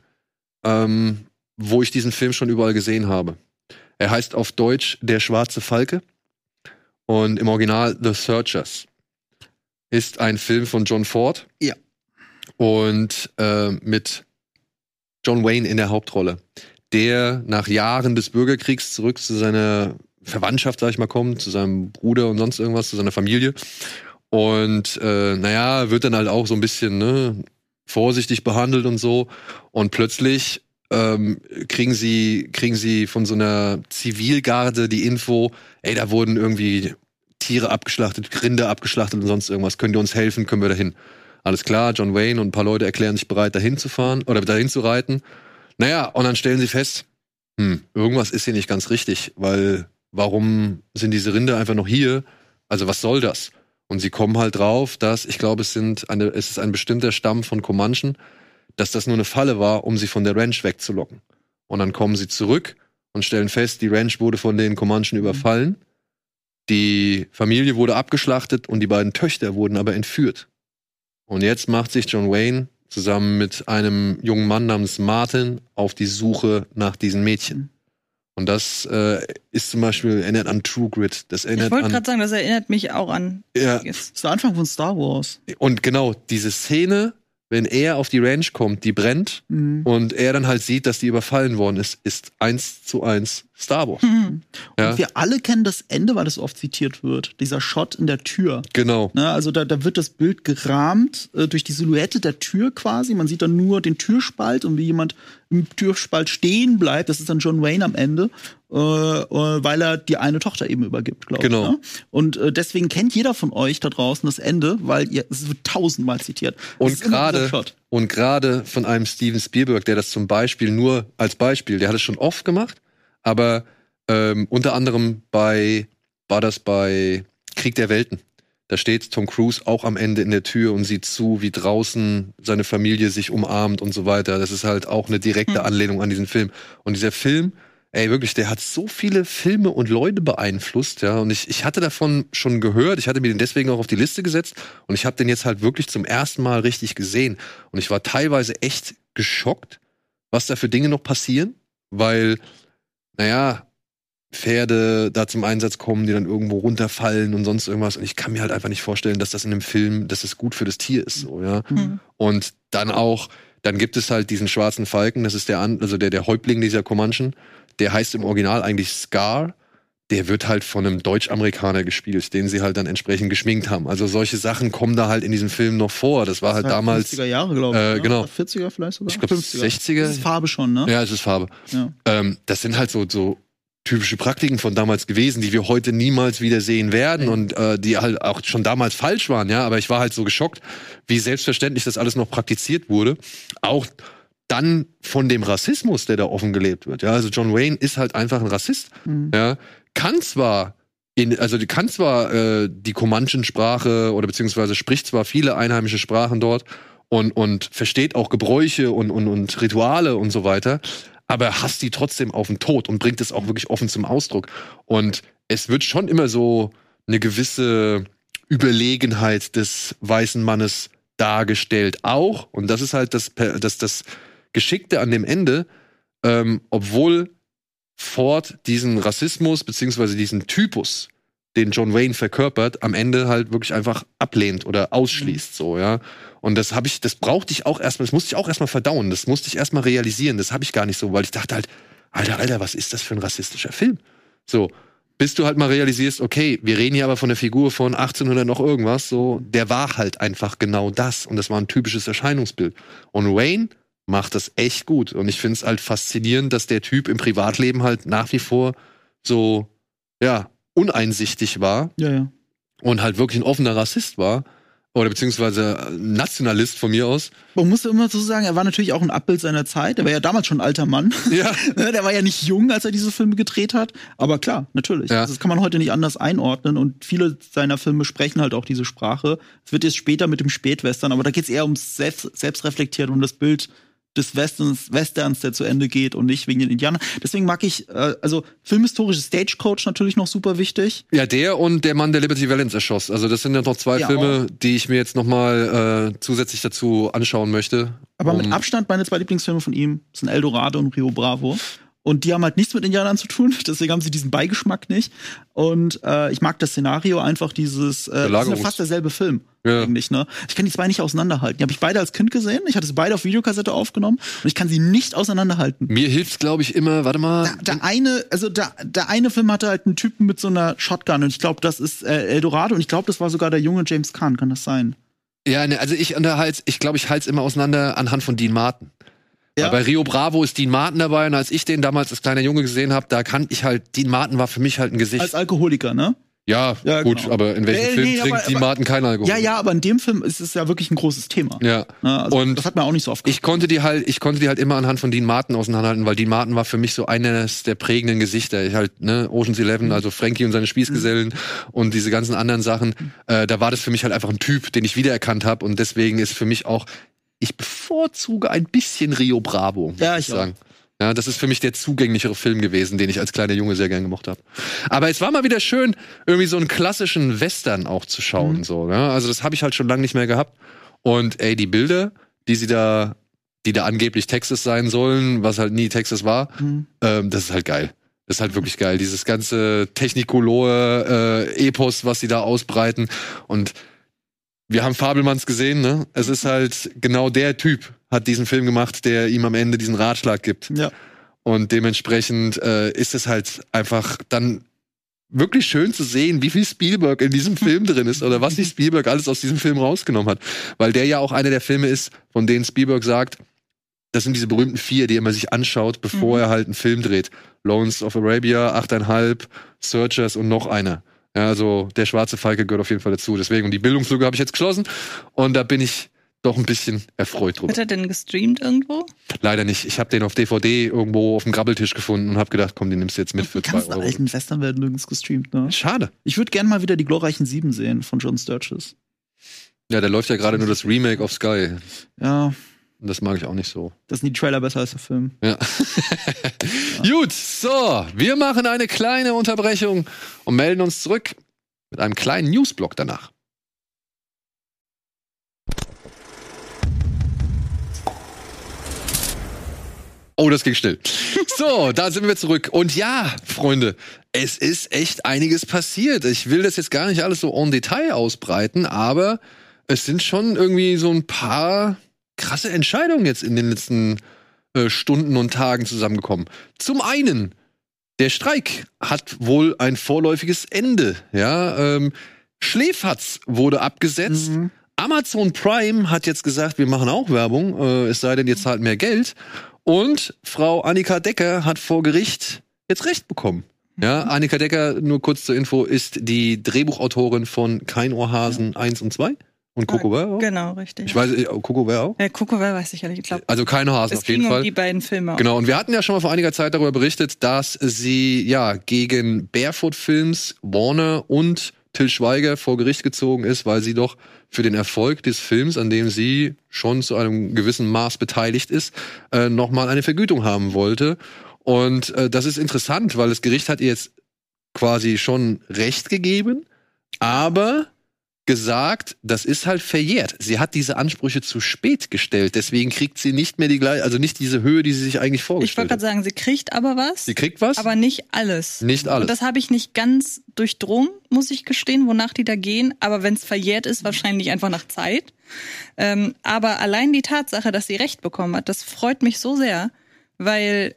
ähm, wo ich diesen Film schon überall gesehen habe. Er heißt auf Deutsch Der schwarze Falke und im Original The Searchers. Ist ein Film von John Ford. Ja. Und äh, mit John Wayne in der Hauptrolle, der nach Jahren des Bürgerkriegs zurück zu seiner Verwandtschaft, sag ich mal, kommt, zu seinem Bruder und sonst irgendwas, zu seiner Familie. Und äh, naja, wird dann halt auch so ein bisschen ne, vorsichtig behandelt und so. Und plötzlich ähm, kriegen sie kriegen sie von so einer Zivilgarde die Info, ey, da wurden irgendwie Tiere abgeschlachtet, Rinde abgeschlachtet und sonst irgendwas. Könnt ihr uns helfen? Können wir dahin? Alles klar, John Wayne und ein paar Leute erklären sich bereit, dahin zu fahren oder dahin zu reiten. Naja, und dann stellen sie fest, hm, irgendwas ist hier nicht ganz richtig, weil warum sind diese Rinde einfach noch hier? Also was soll das? Und sie kommen halt drauf, dass, ich glaube, es sind eine, es ist ein bestimmter Stamm von Comanchen, dass das nur eine Falle war, um sie von der Ranch wegzulocken. Und dann kommen sie zurück und stellen fest, die Ranch wurde von den Comanchen überfallen. Die Familie wurde abgeschlachtet und die beiden Töchter wurden aber entführt. Und jetzt macht sich John Wayne zusammen mit einem jungen Mann namens Martin auf die Suche nach diesen Mädchen. Und das äh, ist zum Beispiel erinnert an True Grit. Das Ich erinnert wollte an gerade sagen, das erinnert mich auch an. ja. Das ist der Anfang von Star Wars. und genau diese Szene, wenn er auf die Ranch kommt, die brennt Mhm. und er dann halt sieht, dass die überfallen worden ist, ist eins zu eins Star Wars. Mhm. Ja. Und wir alle kennen das Ende, weil es oft zitiert wird. Dieser Shot in der Tür. Genau. Ne, also da, da wird das Bild gerahmt äh, durch die Silhouette der Tür quasi. Man sieht dann nur den Türspalt und wie jemand im Türspalt stehen bleibt. Das ist dann John Wayne am Ende, äh, äh, weil er die eine Tochter eben übergibt, glaube Genau. ich. Ne? Und äh, deswegen kennt jeder von euch da draußen das Ende, weil ihr, es wird tausendmal zitiert. Und gerade und gerade von einem Steven Spielberg, der das zum Beispiel nur als Beispiel, der hat es schon oft gemacht, aber ähm, unter anderem bei war das bei Krieg der Welten. Da steht Tom Cruise auch am Ende in der Tür und sieht zu, wie draußen seine Familie sich umarmt und so weiter. Das ist halt auch eine direkte Hm. Anlehnung an diesen Film. Und dieser Film, ey, wirklich, der hat so viele Filme und Leute beeinflusst, ja. Und ich, ich hatte davon schon gehört, ich hatte mir den deswegen auch auf die Liste gesetzt und ich habe den jetzt halt wirklich zum ersten Mal richtig gesehen. Und ich war teilweise echt geschockt, was da für Dinge noch passieren, weil, naja, Pferde da zum Einsatz kommen, die dann irgendwo runterfallen und sonst irgendwas. Und ich kann mir halt einfach nicht vorstellen, dass das in einem Film, dass es gut für das Tier ist, so, ja. Hm. Und dann auch, dann gibt es halt diesen schwarzen Falken, das ist der, also der, der Häuptling dieser Comanchen, der heißt im Original eigentlich Scar. Der wird halt von einem Deutsch-Amerikaner gespielt, den sie halt dann entsprechend geschminkt haben. Also solche Sachen kommen da halt in diesem Film noch vor. Das war halt war damals, 50er Jahre, glaube ich. äh, ne? genau. 40er vielleicht sogar? ich glaube 60er. Das ist Farbe schon, ne? Ja, es ist Farbe. Ja. Ähm, das sind halt so, so typische Praktiken von damals gewesen, die wir heute niemals wieder sehen werden und äh, die halt auch schon damals falsch waren, ja. Aber ich war halt so geschockt, wie selbstverständlich das alles noch praktiziert wurde. Auch dann von dem Rassismus, der da offen gelebt wird. Ja, also John Wayne ist halt einfach ein Rassist. Mhm. Ja, kann zwar in, also die kann zwar äh, die Comanchen-Sprache oder beziehungsweise spricht zwar viele einheimische Sprachen dort und, und versteht auch Gebräuche und, und, und Rituale und so weiter, aber er hasst die trotzdem auf den Tod und bringt es auch wirklich offen zum Ausdruck. Und es wird schon immer so eine gewisse Überlegenheit des weißen Mannes dargestellt. Auch, und das ist halt das, das, das Geschickte an dem Ende, ähm, obwohl Ford diesen Rassismus beziehungsweise diesen Typus, den John Wayne verkörpert, am Ende halt wirklich einfach ablehnt oder ausschließt, so, ja. Und das habe ich, das brauchte ich auch erstmal, das musste ich auch erstmal verdauen, das musste ich erstmal realisieren, das habe ich gar nicht so, weil ich dachte halt, Alter, Alter, was ist das für ein rassistischer Film? So, bis du halt mal realisierst, okay, wir reden hier aber von der Figur von 1800 noch irgendwas, so, der war halt einfach genau das und das war ein typisches Erscheinungsbild. Und Wayne macht das echt gut und ich finde es halt faszinierend, dass der Typ im Privatleben halt nach wie vor so, ja, uneinsichtig war Ja, ja. und halt wirklich ein offener Rassist war oder beziehungsweise Nationalist von mir aus. Man muss immer so sagen, er war natürlich auch ein Abbild seiner Zeit. Er war ja damals schon ein alter Mann. Ja. [laughs] Ne, Der war ja nicht jung, als er diese Filme gedreht hat. Aber klar, natürlich. Ja. Also Das kann man heute nicht anders einordnen. Und viele seiner Filme sprechen halt auch diese Sprache. Es wird jetzt später mit dem Spätwestern, aber da geht es eher ums Selbst, Selbstreflektieren, um das Bild des Westerns, Westerns, der zu Ende geht und nicht wegen den Indianern. Deswegen mag ich, äh, also filmhistorische Stagecoach natürlich noch super wichtig. Ja, der und der Mann, der Liberty Valance erschoss. Also das sind ja noch zwei Ja, Filme, die ich mir jetzt noch mal äh, zusätzlich dazu anschauen möchte. Aber mit Um- Abstand meine zwei Lieblingsfilme von ihm sind Eldorado und Rio Bravo. Und die haben halt nichts mit Indianern zu tun, [laughs] deswegen haben sie diesen Beigeschmack nicht. Und äh, ich mag das Szenario einfach dieses, äh, das ist ja fast derselbe Film Ja. eigentlich, ne? Ich kann die zwei nicht auseinanderhalten. Die habe ich beide als Kind gesehen. Ich hatte sie beide auf Videokassette aufgenommen und ich kann sie nicht auseinanderhalten. Mir hilft, glaube ich, immer, warte mal. Der, der eine, also der, der eine Film hatte halt einen Typen mit so einer Shotgun und ich glaube, das ist äh, Eldorado und ich glaube, das war sogar der junge James Caan, kann das sein? Ja, ne, also ich unterhalte, ich glaube, ich halte es immer auseinander anhand von Dean Martin. Ja. Bei Rio Bravo ist Dean Martin dabei und als ich den damals als kleiner Junge gesehen habe, da kannte ich halt, Dean Martin war für mich halt ein Gesicht. Als Alkoholiker, ne? ja, Ja, gut, genau. aber in welchem Äh, Film nee, trinkt aber- Dean Martin kein Alkohol? Ja, ja, aber in dem Film ist es ja wirklich ein großes Thema. Ja. Ne? Also, Und das hat man auch nicht so oft Ich konnte die halt, ich konnte die halt immer anhand von Dean Martin auseinanderhalten, weil Dean Martin war für mich so eines der prägenden Gesichter. Ich halt, ne, Ocean's Eleven, also Frankie und seine Spießgesellen und diese ganzen anderen Sachen. Äh, da war das für mich halt einfach ein Typ, den ich wiedererkannt habe und deswegen ist für mich auch, ich bevorzuge ein bisschen Rio Bravo, muss Ja, ich ich auch. sagen. Ja, das ist für mich der zugänglichere Film gewesen, den ich als kleiner Junge sehr gern gemocht habe. Aber es war mal wieder schön, irgendwie so einen klassischen Western auch zu schauen. So, ja? Also das habe ich halt schon lange nicht mehr gehabt. Und ey, die Bilder, die sie da, die da angeblich Texas sein sollen, was halt nie Texas war, Mhm. ähm, das ist halt geil. Das ist halt wirklich geil. Dieses ganze Technicolor-Epos, was sie da ausbreiten. Und wir haben Fabelmanns gesehen, ne? Es ist halt genau der Typ, hat diesen Film gemacht, der ihm am Ende diesen Ratschlag gibt. Ja. Und dementsprechend äh, ist es halt einfach dann wirklich schön zu sehen, wie viel Spielberg in diesem Film [laughs] drin ist oder was sich Spielberg alles aus diesem Film rausgenommen hat. Weil der ja auch einer der Filme ist, von denen Spielberg sagt, das sind diese berühmten vier, die er sich anschaut, bevor Mhm. er halt einen Film dreht. Lawrence of Arabia, achteinhalb, Searchers und noch einer. Ja, also der schwarze Falke gehört auf jeden Fall dazu. Deswegen, und die Bildungslücke habe ich jetzt geschlossen und da bin ich doch ein bisschen erfreut drüber. Wird er denn gestreamt irgendwo? Leider nicht. Ich habe den auf DVD irgendwo auf dem Grabbeltisch gefunden und habe gedacht, komm, den nimmst du jetzt mit für Die zwei ganzen Euro. alten Western werden nirgends gestreamt, ne? Schade. Ich würde gerne mal wieder die glorreichen Sieben sehen von John Sturges. Ja, da läuft ja gerade nur das Remake auf Sky. Ja, das mag ich auch nicht so. das sind die Trailer besser als der Film. Ja. [laughs] Gut, so, wir machen eine kleine Unterbrechung und melden uns zurück mit einem kleinen Newsblock danach. Oh, das ging schnell. [laughs] So, da sind wir zurück. Und ja, Freunde, es ist echt einiges passiert. Ich will das jetzt gar nicht alles so en Detail ausbreiten, aber es sind schon irgendwie so ein paar krasse Entscheidungen jetzt in den letzten äh, Stunden und Tagen zusammengekommen. Zum einen, der Streik hat wohl ein vorläufiges Ende. Ja, ähm, Schläferz wurde abgesetzt. Mhm. Amazon Prime hat jetzt gesagt, wir machen auch Werbung, äh, es sei denn, ihr zahlt mehr Geld. Und Frau Annika Decker hat vor Gericht jetzt Recht bekommen. Ja, Annika Decker, nur kurz zur Info, ist die Drehbuchautorin von Kein Ohrhasen 1 und 2 und Coco Ware auch. Genau, richtig. Ich weiß, äh, Coco Ware auch. äh, Coco, wer weiß ich ja nicht. Ich glaube, Also Kein Ohrhasen es auf jeden ging Fall. um die beiden Filme. auch. Genau, und wir hatten ja schon mal vor einiger Zeit darüber berichtet, dass sie ja gegen Barefoot Films, Warner und Till Schweiger vor Gericht gezogen ist, weil sie doch für den Erfolg des Films, an dem sie schon zu einem gewissen Maß beteiligt ist, äh, nochmal eine Vergütung haben wollte. Und äh, das ist interessant, weil das Gericht hat ihr jetzt quasi schon Recht gegeben, aber gesagt, das ist halt verjährt. Sie hat diese Ansprüche zu spät gestellt, deswegen kriegt sie nicht mehr die gleiche, also nicht diese Höhe, die sie sich eigentlich Ich wollte vorgestellt gerade hat. sagen, sie kriegt aber was, Sie kriegt was, aber nicht alles. nicht alles. Und das habe ich nicht ganz durchdrungen, muss ich gestehen, wonach die da gehen. Aber wenn es verjährt ist, wahrscheinlich einfach nach Zeit. Ähm, aber allein die Tatsache, dass sie Recht bekommen hat, das freut mich so sehr, weil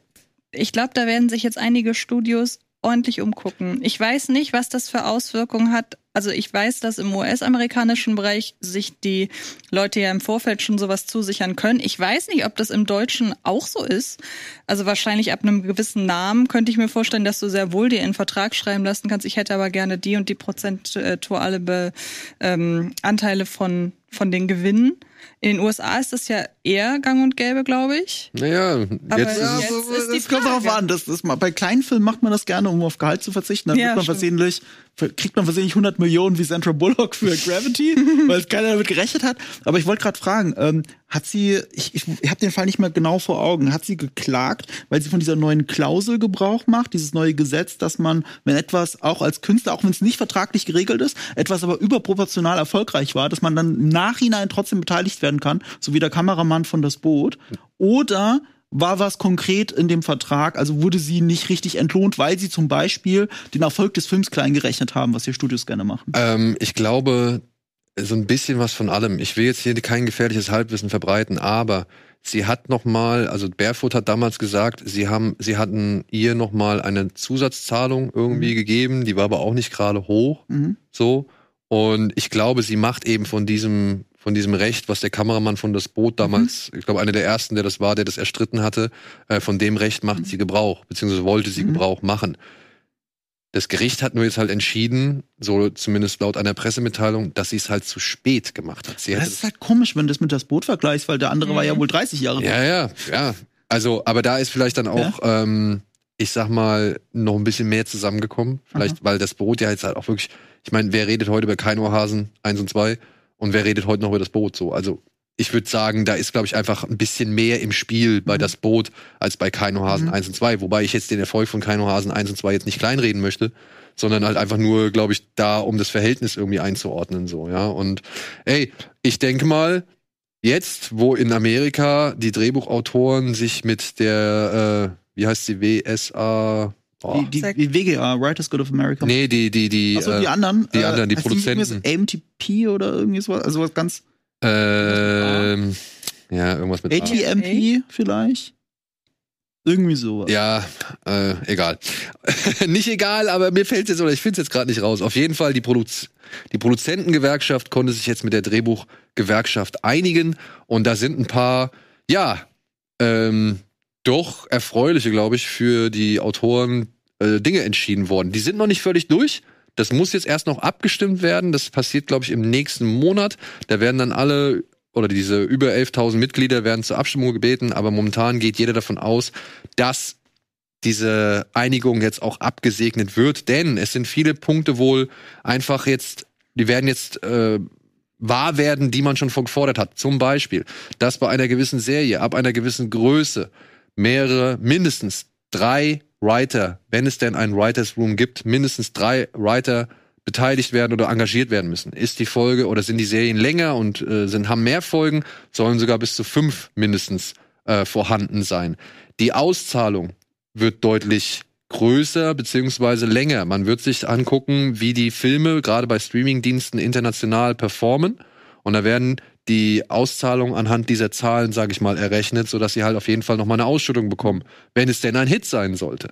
ich glaube, da werden sich jetzt einige Studios ordentlich umgucken. Ich weiß nicht, was das für Auswirkungen hat. Also ich weiß, dass im US-amerikanischen Bereich sich die Leute ja im Vorfeld schon sowas zusichern können. Ich weiß nicht, ob das im Deutschen auch so ist. Also wahrscheinlich ab einem gewissen Namen könnte ich mir vorstellen, dass du sehr wohl dir einen Vertrag schreiben lassen kannst. Ich hätte aber gerne die und die prozentuale Be ähm, Anteile von, von den Gewinnen. In den USA ist das ja eher gang und gäbe, glaube ich. naja, Aber jetzt ja, ist so- ist die das kommt darauf an. Das, das, mal- bei kleinen Filmen macht man das gerne, um auf Gehalt zu verzichten. Dann Ja, man versehentlich, kriegt man versehentlich 100 Millionen wie Sandra Bullock für Gravity, [laughs] weil es keiner damit gerechnet hat. Aber ich wollte gerade fragen, ähm, hat sie, ich, ich, ich habe den Fall nicht mehr genau vor Augen, hat sie geklagt, weil sie von dieser neuen Klausel Gebrauch macht, dieses neue Gesetz, dass man, wenn etwas auch als Künstler, auch wenn es nicht vertraglich geregelt ist, etwas aber überproportional erfolgreich war, dass man dann im Nachhinein trotzdem beteiligt werden kann, so wie der Kameramann von das Boot. Oder war was konkret in dem Vertrag, also wurde sie nicht richtig entlohnt, weil sie zum Beispiel den Erfolg des Films klein gerechnet haben, was hier Studios gerne machen. ähm, ich glaube, so ein bisschen was von allem. Ich will jetzt hier kein gefährliches Halbwissen verbreiten, aber sie hat noch mal, also Barefoot hat damals gesagt, sie haben, sie hatten ihr noch mal eine Zusatzzahlung irgendwie gegeben, die war aber auch nicht gerade hoch, Mhm. so. Und ich glaube, sie macht eben von diesem, von diesem Recht, was der Kameramann von das Boot damals, ich glaube, einer der ersten, der das war, der das erstritten hatte, äh, von dem Recht macht sie Gebrauch, beziehungsweise wollte sie Mhm. Gebrauch machen. Das Gericht hat nur jetzt halt entschieden, so zumindest laut einer Pressemitteilung, dass sie es halt zu spät gemacht hat. Sie Das ist halt komisch, wenn du das mit das Boot vergleichst, weil der andere war ja wohl 30 Jahre. ja, ja, ja. Also, aber da ist vielleicht dann auch, ähm, ich sag mal, noch ein bisschen mehr zusammengekommen. Vielleicht, weil das Boot ja jetzt halt auch wirklich, ich meine, wer redet heute über Keinohrhasen 1 und 2 und wer redet heute noch über das Boot so? Also, ich würde sagen, da ist, glaube ich, einfach ein bisschen mehr im Spiel bei das Boot als bei Keinohrhasen Mhm. 1 und 2. Wobei ich jetzt den Erfolg von Keinohrhasen 1 und 2 jetzt nicht kleinreden möchte, sondern halt einfach nur, glaube ich, da, um das Verhältnis irgendwie einzuordnen, so, ja. Und, ey, ich denke mal, jetzt, wo in Amerika die Drehbuchautoren sich mit der, äh, wie heißt sie, WSA Die, die, die WGA, Writers Guild of America. Nee, die, die, die. Achso, äh, die anderen. die anderen, die heißt Produzenten. irgendwas AMTP oder irgendwie sowas. Also was ganz. ähm, ja, irgendwas mit. A. ATMP vielleicht? Irgendwie sowas. Ja, äh, egal. [laughs] nicht egal, aber mir fällt jetzt oder ich finde es jetzt gerade nicht raus. Auf jeden Fall die Produz die Produzentengewerkschaft konnte sich jetzt mit der Drehbuchgewerkschaft einigen und da sind ein paar ja ähm, doch erfreuliche, glaube ich, für die Autoren äh, Dinge entschieden worden. Die sind noch nicht völlig durch. Das muss jetzt erst noch abgestimmt werden. Das passiert, glaube ich, im nächsten Monat. Da werden dann alle oder diese über 11.000 Mitglieder werden zur Abstimmung gebeten, aber momentan geht jeder davon aus, dass diese Einigung jetzt auch abgesegnet wird, denn es sind viele Punkte wohl einfach jetzt, die werden jetzt äh, wahr werden, die man schon gefordert hat. Zum Beispiel, dass bei einer gewissen Serie, ab einer gewissen Größe, mehrere, mindestens drei Writer, wenn es denn einen Writers Room gibt, mindestens drei Writer beteiligt werden oder engagiert werden müssen. Ist die Folge oder sind die Serien länger und äh, sind, haben mehr Folgen, sollen sogar bis zu fünf mindestens äh, vorhanden sein. Die Auszahlung wird deutlich größer beziehungsweise länger. Man wird sich angucken, wie die Filme gerade bei Streamingdiensten international performen. Und da werden die Auszahlungen anhand dieser Zahlen, sage ich mal, errechnet, sodass sie halt auf jeden Fall nochmal eine Ausschüttung bekommen, wenn es denn ein Hit sein sollte.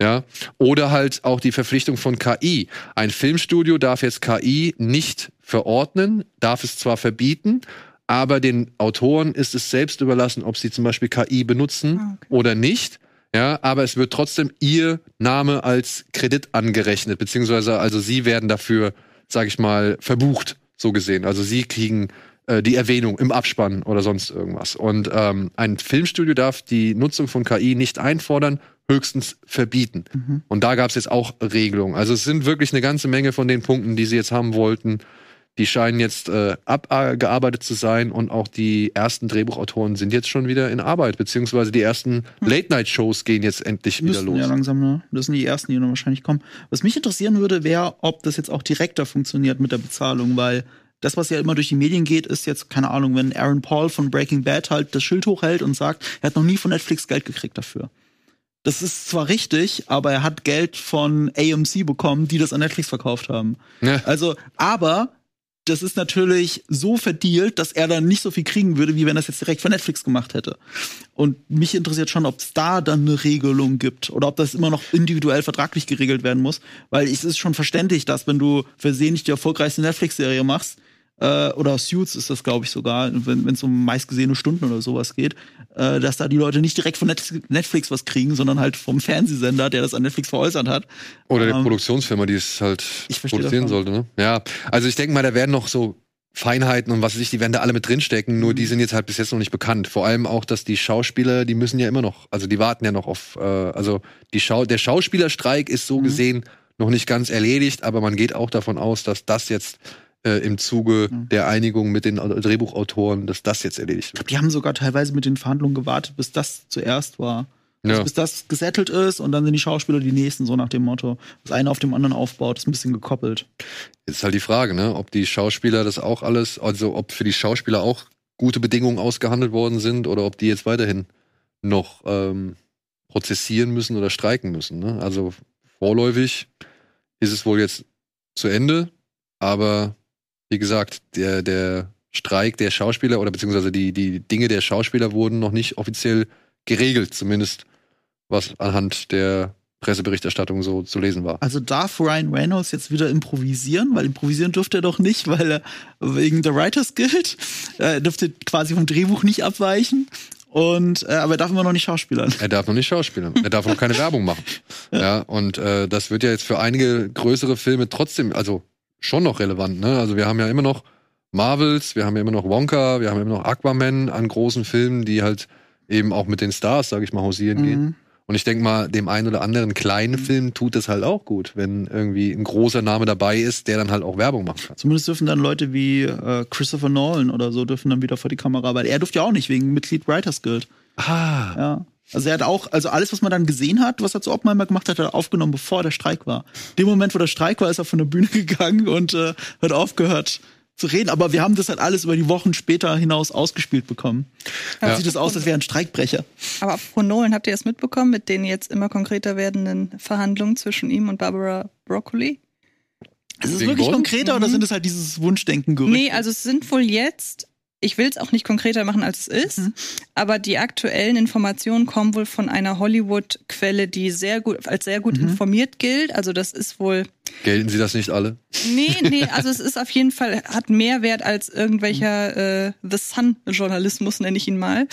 Ja, oder halt auch die Verpflichtung von KI. Ein Filmstudio darf jetzt KI nicht verordnen, darf es zwar verbieten, aber den Autoren ist es selbst überlassen, ob sie zum Beispiel KI benutzen Ah, okay. oder nicht. Ja, aber es wird trotzdem ihr Name als Kredit angerechnet, beziehungsweise also sie werden dafür, sage ich mal, verbucht, so gesehen. Also sie kriegen äh, die Erwähnung im Abspann oder sonst irgendwas. Und ähm, ein Filmstudio darf die Nutzung von KI nicht einfordern, höchstens verbieten. Mhm. Und da gab es jetzt auch Regelungen. Also es sind wirklich eine ganze Menge von den Punkten, die sie jetzt haben wollten. Die scheinen jetzt äh, abgearbeitet zu sein und auch die ersten Drehbuchautoren sind jetzt schon wieder in Arbeit, beziehungsweise die ersten Late-Night-Shows gehen jetzt endlich wieder Müssten los. ja langsam, ne? Das sind die ersten, die dann wahrscheinlich kommen. Was mich interessieren würde, wäre, ob das jetzt auch direkter funktioniert mit der Bezahlung, weil das, was ja immer durch die Medien geht, ist jetzt, keine Ahnung, wenn Aaron Paul von Breaking Bad halt das Schild hochhält und sagt, er hat noch nie von Netflix Geld gekriegt dafür. Das ist zwar richtig, aber er hat Geld von AMC bekommen, die das an Netflix verkauft haben. Ja. Also, aber das ist natürlich so verdealt, dass er dann nicht so viel kriegen würde, wie wenn er es jetzt direkt von Netflix gemacht hätte. Und mich interessiert schon, ob es da dann eine Regelung gibt oder ob das immer noch individuell vertraglich geregelt werden muss, weil es ist schon verständlich, dass wenn du versehentlich die erfolgreichste Netflix-Serie machst, äh, oder Suits ist das, glaube ich, sogar, wenn es um meistgesehene Stunden oder sowas geht, äh, dass da die Leute nicht direkt von Net Netflix was kriegen, sondern halt vom Fernsehsender, der das an Netflix veräußert hat. Oder der Ähm, Produktionsfirma, die es halt produzieren sollte. Ne? Ja, also ich denke mal, da werden noch so Feinheiten und was weiß ich, die werden da alle mit drinstecken, nur Mhm. die sind jetzt halt bis jetzt noch nicht bekannt. Vor allem auch, dass die Schauspieler, die müssen ja immer noch, also die warten ja noch auf, äh, also die Schau der Schauspielerstreik ist Mhm. so gesehen noch nicht ganz erledigt, aber man geht auch davon aus, dass das jetzt äh, im Zuge Mhm. der Einigung mit den Drehbuchautoren, dass das jetzt erledigt wird. Die haben sogar teilweise mit den Verhandlungen gewartet, bis das zuerst war. Also Ja. bis das gesettelt ist und dann sind die Schauspieler die nächsten, so nach dem Motto. Das eine auf dem anderen aufbaut, ist ein bisschen gekoppelt. Jetzt ist halt die Frage, ne, ob die Schauspieler das auch alles, also ob für die Schauspieler auch gute Bedingungen ausgehandelt worden sind oder ob die jetzt weiterhin noch ähm, prozessieren müssen oder streiken müssen. Ne? Also vorläufig ist es wohl jetzt zu Ende, aber wie gesagt, der, der Streik der Schauspieler oder beziehungsweise die, die Dinge der Schauspieler wurden noch nicht offiziell geregelt, zumindest was anhand der Presseberichterstattung so zu lesen war. Also darf Ryan Reynolds jetzt wieder improvisieren? Weil improvisieren dürfte er doch nicht, weil er wegen der Writers Guild er dürfte quasi vom Drehbuch nicht abweichen. Und äh, aber er darf immer noch nicht schauspielern. Er darf noch nicht schauspielern. Er darf noch keine [laughs] Werbung machen. Ja, und äh, das wird ja jetzt für einige größere Filme trotzdem, also schon noch relevant. Ne? Also wir haben ja immer noch Marvels, wir haben ja immer noch Wonka, wir haben immer noch Aquaman an großen Filmen, die halt eben auch mit den Stars, sage ich mal, hausieren gehen. Mhm. Und ich denke mal, dem einen oder anderen kleinen Film tut es halt auch gut, wenn irgendwie ein großer Name dabei ist, der dann halt auch Werbung machen kann. Zumindest dürfen dann Leute wie äh, Christopher Nolan oder so dürfen dann wieder vor die Kamera, weil er durfte ja auch nicht wegen Mitglied Writers Guild. Ah. Ja. Also er hat auch, also alles, was man dann gesehen hat, was er zu Oppenheimer gemacht hat, hat er aufgenommen, bevor der Streik war. Dem Moment, wo der Streik war, ist er von der Bühne [laughs] gegangen und äh, hat aufgehört, zu reden, aber wir haben das halt alles über die Wochen später hinaus ausgespielt bekommen. Ja. Sieht es aus, als wäre ein Streikbrecher. Aber apropos Nolan, habt ihr das mitbekommen mit den jetzt immer konkreter werdenden Verhandlungen zwischen ihm und Barbara Broccoli? Ist es wirklich Bond? konkreter oder sind es halt dieses Wunschdenken-Gerücht? Nee, also es sind wohl jetzt, ich will es auch nicht konkreter machen, als es ist, Mhm. aber die aktuellen Informationen kommen wohl von einer Hollywood-Quelle, die sehr gut, als sehr gut Mhm. informiert gilt. Also das ist wohl, Gelten sie das nicht alle? nee, nee, [laughs] also es ist auf jeden Fall, hat mehr Wert als irgendwelcher äh, The Sun-Journalismus, nenne ich ihn mal.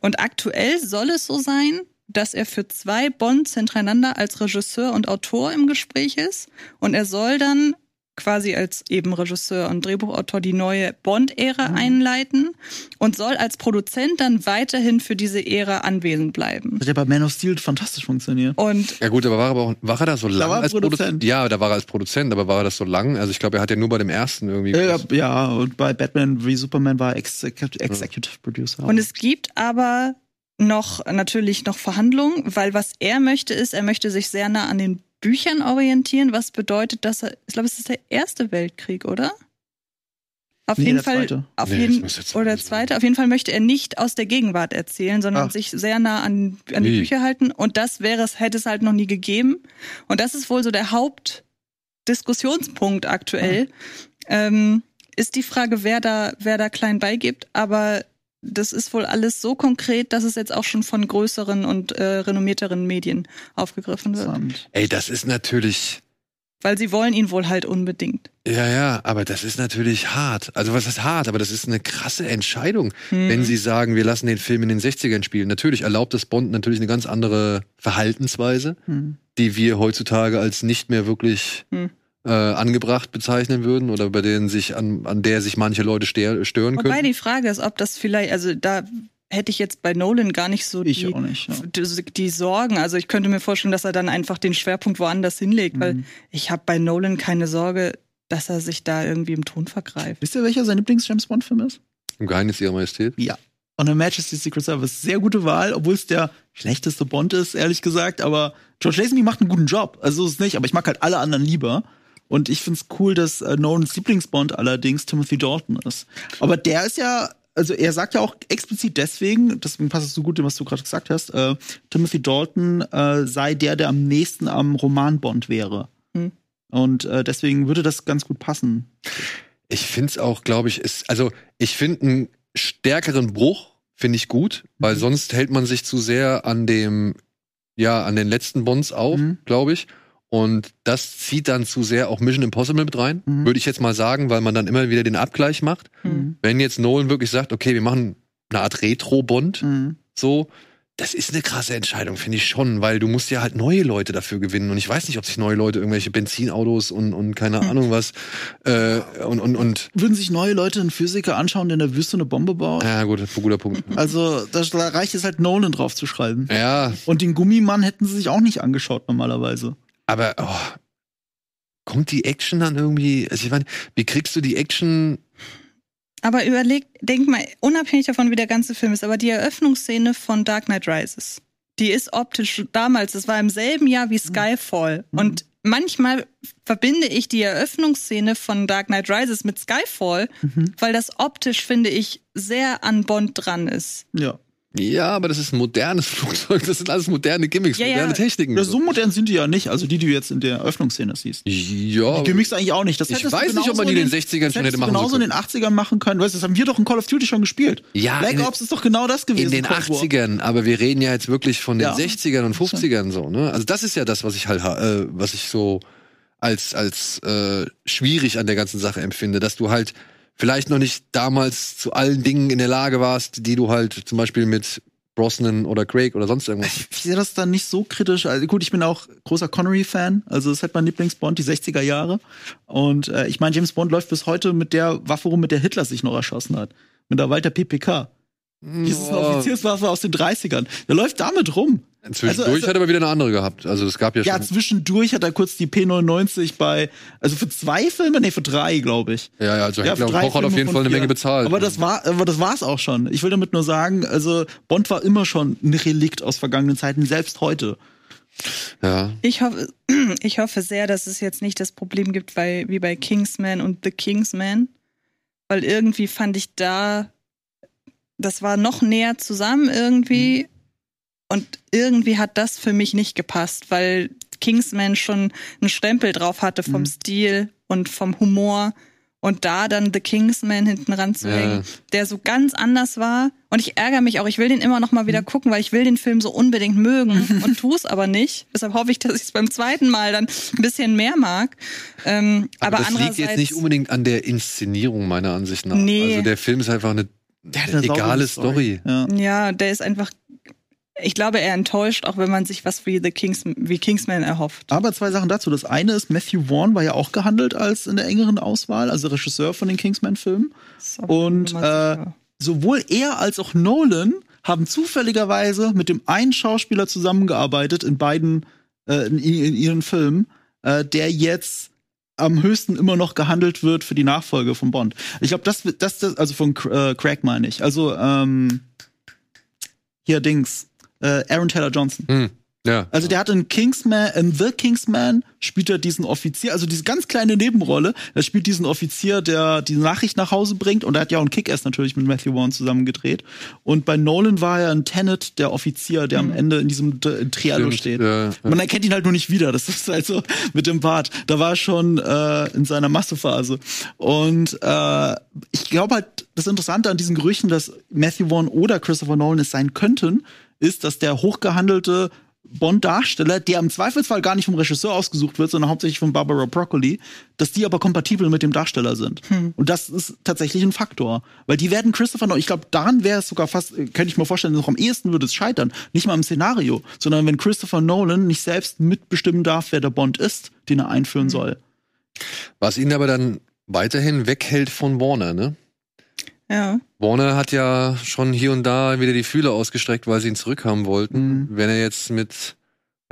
Und aktuell soll es so sein, dass er für zwei Bonds hintereinander als Regisseur und Autor im Gespräch ist. Und er soll dann quasi als eben Regisseur und Drehbuchautor die neue Bond-Ära einleiten und soll als Produzent dann weiterhin für diese Ära anwesend bleiben. Das hat ja bei Man of Steel fantastisch funktioniert. Und Ja gut, aber war er aber auch, war er da so lang war er als Produzent. Produzent? Ja, da war er als Produzent, aber war er das so lang? Also ich glaube, er hat ja nur bei dem ersten irgendwie. Ja, ja, und bei Batman wie Superman war er Executive, Executive Producer. Und es gibt aber noch natürlich noch Verhandlungen, weil was er möchte ist, er möchte sich sehr nah an den Büchern orientieren, was bedeutet, dass er, ich glaube, es ist der erste Weltkrieg, oder? Auf Nee, jeden der Fall, zweite. auf Nee, jeden muss der zweite oder zweite. Auf jeden Fall möchte er nicht aus der Gegenwart erzählen, sondern Ah. sich sehr nah an, an die Wie? Bücher halten. Und das wäre es, hätte es halt noch nie gegeben. Und das ist wohl so der Hauptdiskussionspunkt aktuell. Ähm, ist die Frage, wer da, wer da klein beigibt, aber das ist wohl alles so konkret, dass es jetzt auch schon von größeren und äh, renommierteren Medien aufgegriffen wird. Ey, das ist natürlich. Weil sie wollen ihn wohl halt unbedingt. Ja, ja, aber das ist natürlich hart. Also was ist hart? Aber das ist eine krasse Entscheidung, Hm. wenn sie sagen, wir lassen den Film in den 60ern spielen. Natürlich erlaubt das Bond natürlich eine ganz andere Verhaltensweise, Hm. die wir heutzutage als nicht mehr wirklich Hm. Äh, angebracht bezeichnen würden oder bei denen sich an, an der sich manche Leute stören Wobei können. die Frage ist, ob das vielleicht, also da hätte ich jetzt bei Nolan gar nicht so Ich die, auch nicht. Ja. die, die Sorgen. Also ich könnte mir vorstellen, dass er dann einfach den Schwerpunkt woanders hinlegt, weil Mhm. ich habe bei Nolan keine Sorge, dass er sich da irgendwie im Ton vergreift. Wisst ihr, welcher sein Lieblings-James Bond-Film ist? Im Geheimnis ihrer Majestät. Ja. On Her Majesty's Secret Service. Sehr gute Wahl, obwohl es der schlechteste Bond ist, ehrlich gesagt. Aber George Lazenby macht einen guten Job. Also ist es nicht, aber ich mag halt alle anderen lieber. Und ich find's cool, dass äh, Nolans Lieblingsbond allerdings Timothy Dalton ist. Aber der ist ja, also er sagt ja auch explizit deswegen, deswegen passt es so gut, was du gerade gesagt hast, äh, Timothy Dalton äh, sei der, der am nächsten am Roman Bond wäre. Hm. Und äh, deswegen würde das ganz gut passen. Ich finde es auch, glaube ich, ist, also ich finde einen stärkeren Bruch, finde ich gut, weil Mhm. sonst hält man sich zu sehr an dem, ja, an den letzten Bonds auf, Mhm. glaube ich. Und das zieht dann zu sehr auch Mission Impossible mit rein, Mhm. würde ich jetzt mal sagen, weil man dann immer wieder den Abgleich macht. Hm. Wenn jetzt Nolan wirklich sagt, okay, wir machen eine Art Retro-Bond, Mhm. so, das ist eine krasse Entscheidung, finde ich schon, weil du musst ja halt neue Leute dafür gewinnen. Und ich weiß nicht, ob sich neue Leute irgendwelche Benzinautos und, und keine Hm. Ahnung was äh, und, und, und Würden sich neue Leute einen Physiker anschauen, der in der Wüste eine Bombe baut? ja gut, guter Punkt. Also da da reicht es halt Nolan drauf zu schreiben. Ja, Und den Gummimann hätten sie sich auch nicht angeschaut normalerweise. Aber oh, kommt die Action dann irgendwie? Also ich meine, wie kriegst du die Action? Aber überleg, denk mal, unabhängig davon, wie der ganze Film ist, aber die Eröffnungsszene von Dark Knight Rises, die ist optisch damals, das war im selben Jahr wie Skyfall. Mhm. Und manchmal verbinde ich die Eröffnungsszene von Dark Knight Rises mit Skyfall, Mhm. weil das optisch, finde ich, sehr an Bond dran ist. Ja. Ja, aber das ist ein modernes [laughs] Flugzeug. Das sind alles moderne Gimmicks, Ja, ja. moderne Techniken. ja. So modern sind die ja nicht, also die, die du jetzt in der Eröffnungsszene siehst. ja, Die Gimmicks eigentlich auch nicht. Das Ich weiß nicht, ob man genauso die in den 60ern das schon hätte machen genauso in können. den 80ern machen können. Weißt du, das haben wir doch in Call of Duty schon gespielt. Ja, Black in den- Ops ist doch genau das gewesen. in den Cold War. 80ern, aber wir reden ja jetzt wirklich von den Ja. 60ern und 50ern so, ne? Also das ist ja das, was ich halt, ha- äh, was ich so als als äh, schwierig an der ganzen Sache empfinde, dass du halt vielleicht noch nicht damals zu allen Dingen in der Lage warst, die du halt zum Beispiel mit Brosnan oder Craig oder sonst irgendwas. Ich sehe das dann nicht so kritisch. Also gut, ich bin auch großer Connery-Fan. Also das ist halt mein Lieblingsbond, die 60er Jahre. Und äh, ich meine, James Bond läuft bis heute mit der Waffe rum, mit der Hitler sich noch erschossen hat. Mit der Walter PPK. Das ist eine Ja, Offizierswaffe aus den 30ern. Der läuft damit rum. Zwischendurch also- also- hat er aber wieder eine andere gehabt. Also es gab ja schon. Ja, zwischendurch hat er kurz die P99 bei, also für zwei Filme, nee, für drei, glaube ich. ja, ja, also Ja, Heckler und Koch hat auf jeden Fall eine. Menge bezahlt. Aber das war, aber das war's auch schon. Ich will damit nur sagen, also Bond war immer schon ein Relikt aus vergangenen Zeiten, selbst heute. ja. Ich hoffe, [clears throat] ich hoffe sehr, dass es jetzt nicht das Problem gibt bei, wie bei Kingsman und The Kingsman. weil irgendwie fand ich da, das war noch näher zusammen irgendwie. Mhm. Und irgendwie hat das für mich nicht gepasst, weil Kingsman schon einen Stempel drauf hatte vom Mhm. Stil und vom Humor. Und da dann The Kingsman hinten ranzuhängen, Ja. der so ganz anders war. Und ich ärgere mich auch, ich will den immer noch mal Mhm. wieder gucken, weil ich will den Film so unbedingt mögen [laughs] und tu es aber nicht. Deshalb hoffe ich, dass ich es beim zweiten Mal dann ein bisschen mehr mag. Ähm, Aber, aber, das liegt jetzt nicht unbedingt an der Inszenierung, meiner Ansicht nach. Nee. Also der Film ist einfach eine, eine egale Story. Ja. Ja, der ist einfach. Ich glaube, er enttäuscht, auch wenn man sich was wie The Kings, wie Kingsman erhofft. Aber zwei Sachen dazu. Das eine ist, Matthew Vaughn war ja auch gehandelt als in der engeren Auswahl, also Regisseur von den Kingsman-Filmen. Und, äh. Sowohl er als auch Nolan haben zufälligerweise mit dem einen Schauspieler zusammengearbeitet in beiden, äh, in, in ihren Filmen, äh, der jetzt am höchsten immer noch gehandelt wird für die Nachfolge von Bond. Ich glaube, das, wird- das, das, also von äh, Craig meine ich. Also, ähm, hier Dings, äh, Aaron Taylor Johnson. Hm. Ja. Also der hat in Kingsman, in The Kingsman spielt er diesen Offizier, also diese ganz kleine Nebenrolle. Er spielt diesen Offizier, der die Nachricht nach Hause bringt und er hat ja auch einen Kick-Ass natürlich mit Matthew Vaughn zusammen gedreht. Und bei Nolan war er ein Tenet, der Offizier, der am Ende in diesem Trialo steht. ja, ja. Man erkennt ihn halt nur nicht wieder. Das [laughs] ist halt so mit dem Bart. Da war er schon äh, in seiner Massephase. Und äh, ich glaube halt, das Interessante an diesen Gerüchten, dass Matthew Vaughn oder Christopher Nolan es sein könnten, ist, dass der hochgehandelte Bond-Darsteller, der im Zweifelsfall gar nicht vom Regisseur ausgesucht wird, sondern hauptsächlich von Barbara Broccoli, dass die aber kompatibel mit dem Darsteller sind. Und das ist tatsächlich ein Faktor. Weil die werden Christopher Nolan, ich glaube, daran wäre es sogar fast, könnte ich mir vorstellen, noch am ehesten würde es scheitern. Nicht mal im Szenario, sondern wenn Christopher Nolan nicht selbst mitbestimmen darf, wer der Bond ist, den er einführen soll. Was ihn aber dann weiterhin weghält von Warner, ne? Ja. Warner hat ja schon hier und da wieder die Fühler ausgestreckt, weil sie ihn zurückhaben wollten. Mhm. Wenn er jetzt mit,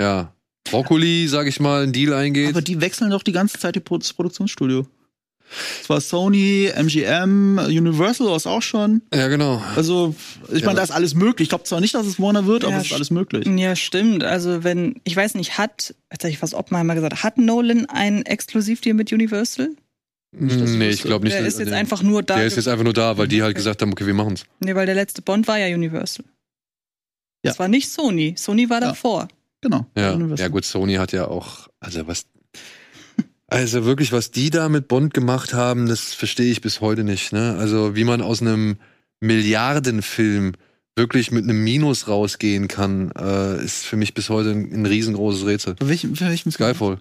ja, Broccoli, sag ich mal, einen Deal eingeht. Aber die wechseln doch die ganze Zeit das Produktionsstudio. Es war Sony, MGM, Universal war es auch schon. ja, genau. Also, ich Ja. meine, da ist alles möglich. Ich glaube zwar nicht, dass es Warner wird, aber Ja, es ist alles möglich. Ja, stimmt. Also wenn, ich weiß nicht, hat, jetzt habe ich was Oppenheimer gesagt, hat Nolan einen Exklusivdeal mit Universal? Nicht, nee, ich glaube nicht. Der ist jetzt nee. einfach nur da. Der ist jetzt einfach nur da, weil die halt Okay. gesagt haben, okay, wir machen's. nee, weil der letzte Bond war ja Universal. Ja. Das war nicht Sony. Sony war Ja. davor. Genau. Ja, ja gut, Sony hat ja auch, also was, also wirklich, was die da mit Bond gemacht haben, das verstehe ich bis heute nicht. Ne? Also wie man aus einem Milliardenfilm wirklich mit einem Minus rausgehen kann, äh, ist für mich bis heute ein, ein riesengroßes Rätsel. Für welchen, für welchen Skyfall.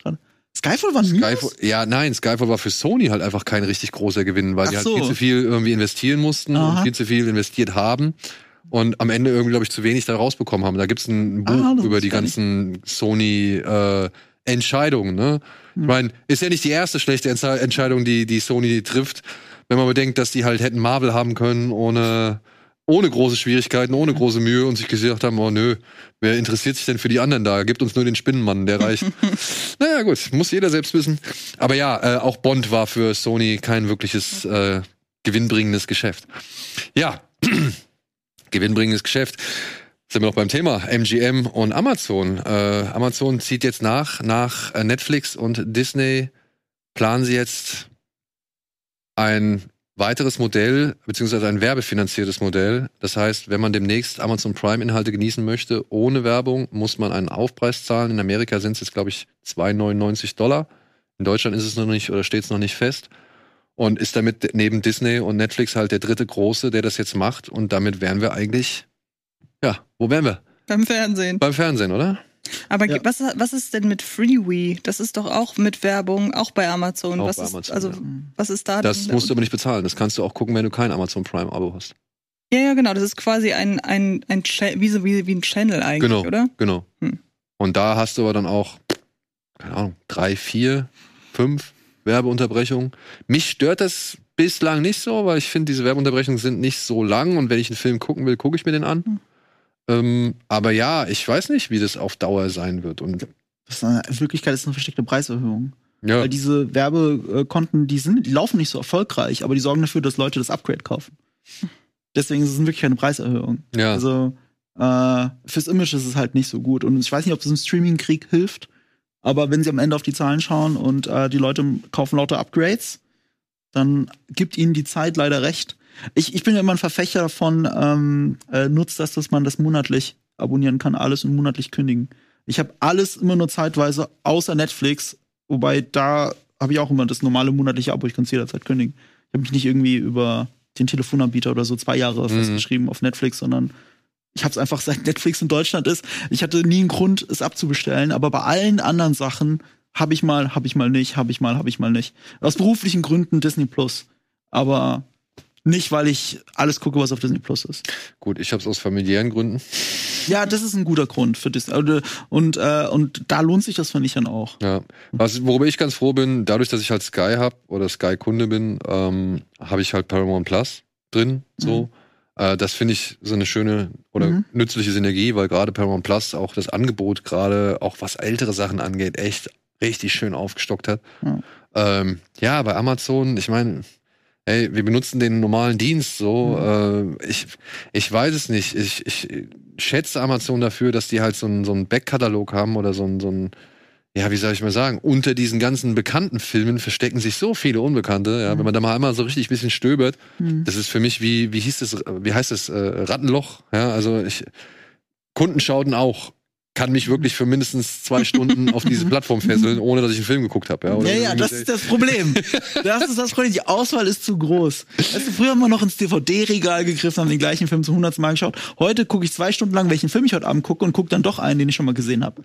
Skyfall war ein? Skyfall, ja, nein, Skyfall war für Sony halt einfach kein richtig großer Gewinn, weil Ach die halt so. viel zu viel irgendwie investieren mussten Aha. und viel zu viel investiert haben und am Ende irgendwie, glaube ich, zu wenig da rausbekommen haben. Da gibt's ein Buch Ah, über die nicht. ganzen Sony äh, Entscheidungen, ne? Hm. Ich meine, ist ja nicht die erste schlechte Entscheidung, die, die Sony trifft, wenn man bedenkt, dass die halt hätten Marvel haben können ohne ohne große Schwierigkeiten, ohne große Mühe und sich gesagt haben, oh nö, wer interessiert sich denn für die anderen da? Gibt uns nur den Spinnenmann, der reicht. [laughs] naja, gut, muss jeder selbst wissen. Aber ja, äh, auch Bond war für Sony kein wirkliches äh, gewinnbringendes Geschäft. Ja, [clears throat] gewinnbringendes Geschäft. Sind wir noch beim Thema MGM und Amazon. Äh, Amazon zieht jetzt nach, nach äh, Netflix und Disney planen sie jetzt ein weiteres Modell, beziehungsweise ein werbefinanziertes Modell. Das heißt, wenn man demnächst Amazon Prime-Inhalte genießen möchte, ohne Werbung, muss man einen Aufpreis zahlen. In Amerika sind es jetzt, glaube ich, 2,99 Dollar. In Deutschland ist es noch nicht oder steht es noch nicht fest. Und ist damit neben Disney und Netflix halt der dritte große, der das jetzt macht. Und damit wären wir eigentlich, ja, wo wären wir? Beim Fernsehen. Beim Fernsehen, oder? Aber Ja. was, was ist denn mit Freewee? Das ist doch auch mit Werbung, auch bei Amazon. Auch was bei ist, Amazon, also, ja. was ist da Das denn? musst du aber nicht bezahlen. Das kannst du auch gucken, wenn du kein Amazon Prime-Abo hast. Ja, ja, genau. Das ist quasi ein, ein, ein wie, so, wie, wie ein Channel eigentlich, Genau, oder? genau. Hm. Und da hast du aber dann auch, keine Ahnung, drei, vier, fünf Werbeunterbrechungen. Mich stört das bislang nicht so, weil ich finde, diese Werbeunterbrechungen sind nicht so lang und wenn ich einen Film gucken will, gucke ich mir den an. Hm. Ähm, aber ja, ich weiß nicht, wie das auf Dauer sein wird. Und Das ist eine, in Wirklichkeit ist es eine versteckte Preiserhöhung. ja, Weil diese Werbekonten, die sind, die laufen nicht so erfolgreich, aber die sorgen dafür, dass Leute das Upgrade kaufen. Deswegen ist es wirklich eine Preiserhöhung. ja. Also äh, fürs Image ist es halt nicht so gut. Und ich weiß nicht, ob das im Streaming-Krieg hilft, aber wenn sie am Ende auf die Zahlen schauen und äh, die Leute kaufen lauter Upgrades, dann gibt ihnen die Zeit leider recht. Ich, ich bin ja immer ein Verfechter davon, ähm, äh, nutzt das, dass man das monatlich abonnieren kann, alles und monatlich kündigen. Ich habe alles immer nur zeitweise, außer Netflix, wobei da habe ich auch immer das normale monatliche Abo, ich kann es jederzeit kündigen. Ich habe mich nicht irgendwie über den Telefonanbieter oder so zwei Jahre festgeschrieben auf Netflix, sondern ich habe es einfach seit Netflix in Deutschland ist. Ich hatte nie einen Grund, es abzubestellen, aber bei allen anderen Sachen habe ich mal, habe ich mal nicht, habe ich mal, habe ich mal nicht. Aus beruflichen Gründen Disney Plus, aber nicht, weil ich alles gucke, was auf Disney Plus ist. Gut, ich habe es aus familiären Gründen. Ja, das ist ein guter Grund für Disney. Und, und, äh, und da lohnt sich das, finde ich dann auch. Ja. Was, worüber ich ganz froh bin, dadurch, dass ich halt Sky hab oder Sky-Kunde bin, ähm, habe ich halt Paramount Plus drin. So. Mhm. Äh, das finde ich so eine schöne oder Mhm. nützliche Synergie, weil gerade Paramount Plus auch das Angebot gerade, auch was ältere Sachen angeht, echt richtig schön aufgestockt hat. Ja. Ähm, ja, bei Amazon, ich meine, ey, wir benutzen den normalen Dienst so. Mhm. Äh, ich, ich weiß es nicht. Ich, ich schätze Amazon dafür, dass die halt so einen so einen Backkatalog haben oder so ein, so ja, wie soll ich mal sagen, unter diesen ganzen bekannten Filmen verstecken sich so viele Unbekannte. Ja, Mhm. wenn man da mal einmal so richtig ein bisschen stöbert, Mhm. das ist für mich wie, wie hieß es, wie heißt es, äh, Rattenloch. Ja, also ich, Kundenschauten auch. Kann mich wirklich für mindestens zwei Stunden auf diese [laughs] Plattform fesseln, ohne dass ich einen Film geguckt habe. Ja, Oder Ja, ja, das ist das Problem. Das ist das Problem. Die Auswahl ist zu groß. Weißt du, früher haben wir noch ins DVD-Regal gegriffen, haben den gleichen Film zum hundertsten Mal geschaut. Heute gucke ich zwei Stunden lang, welchen Film ich heute Abend gucke und gucke dann doch einen, den ich schon mal gesehen habe.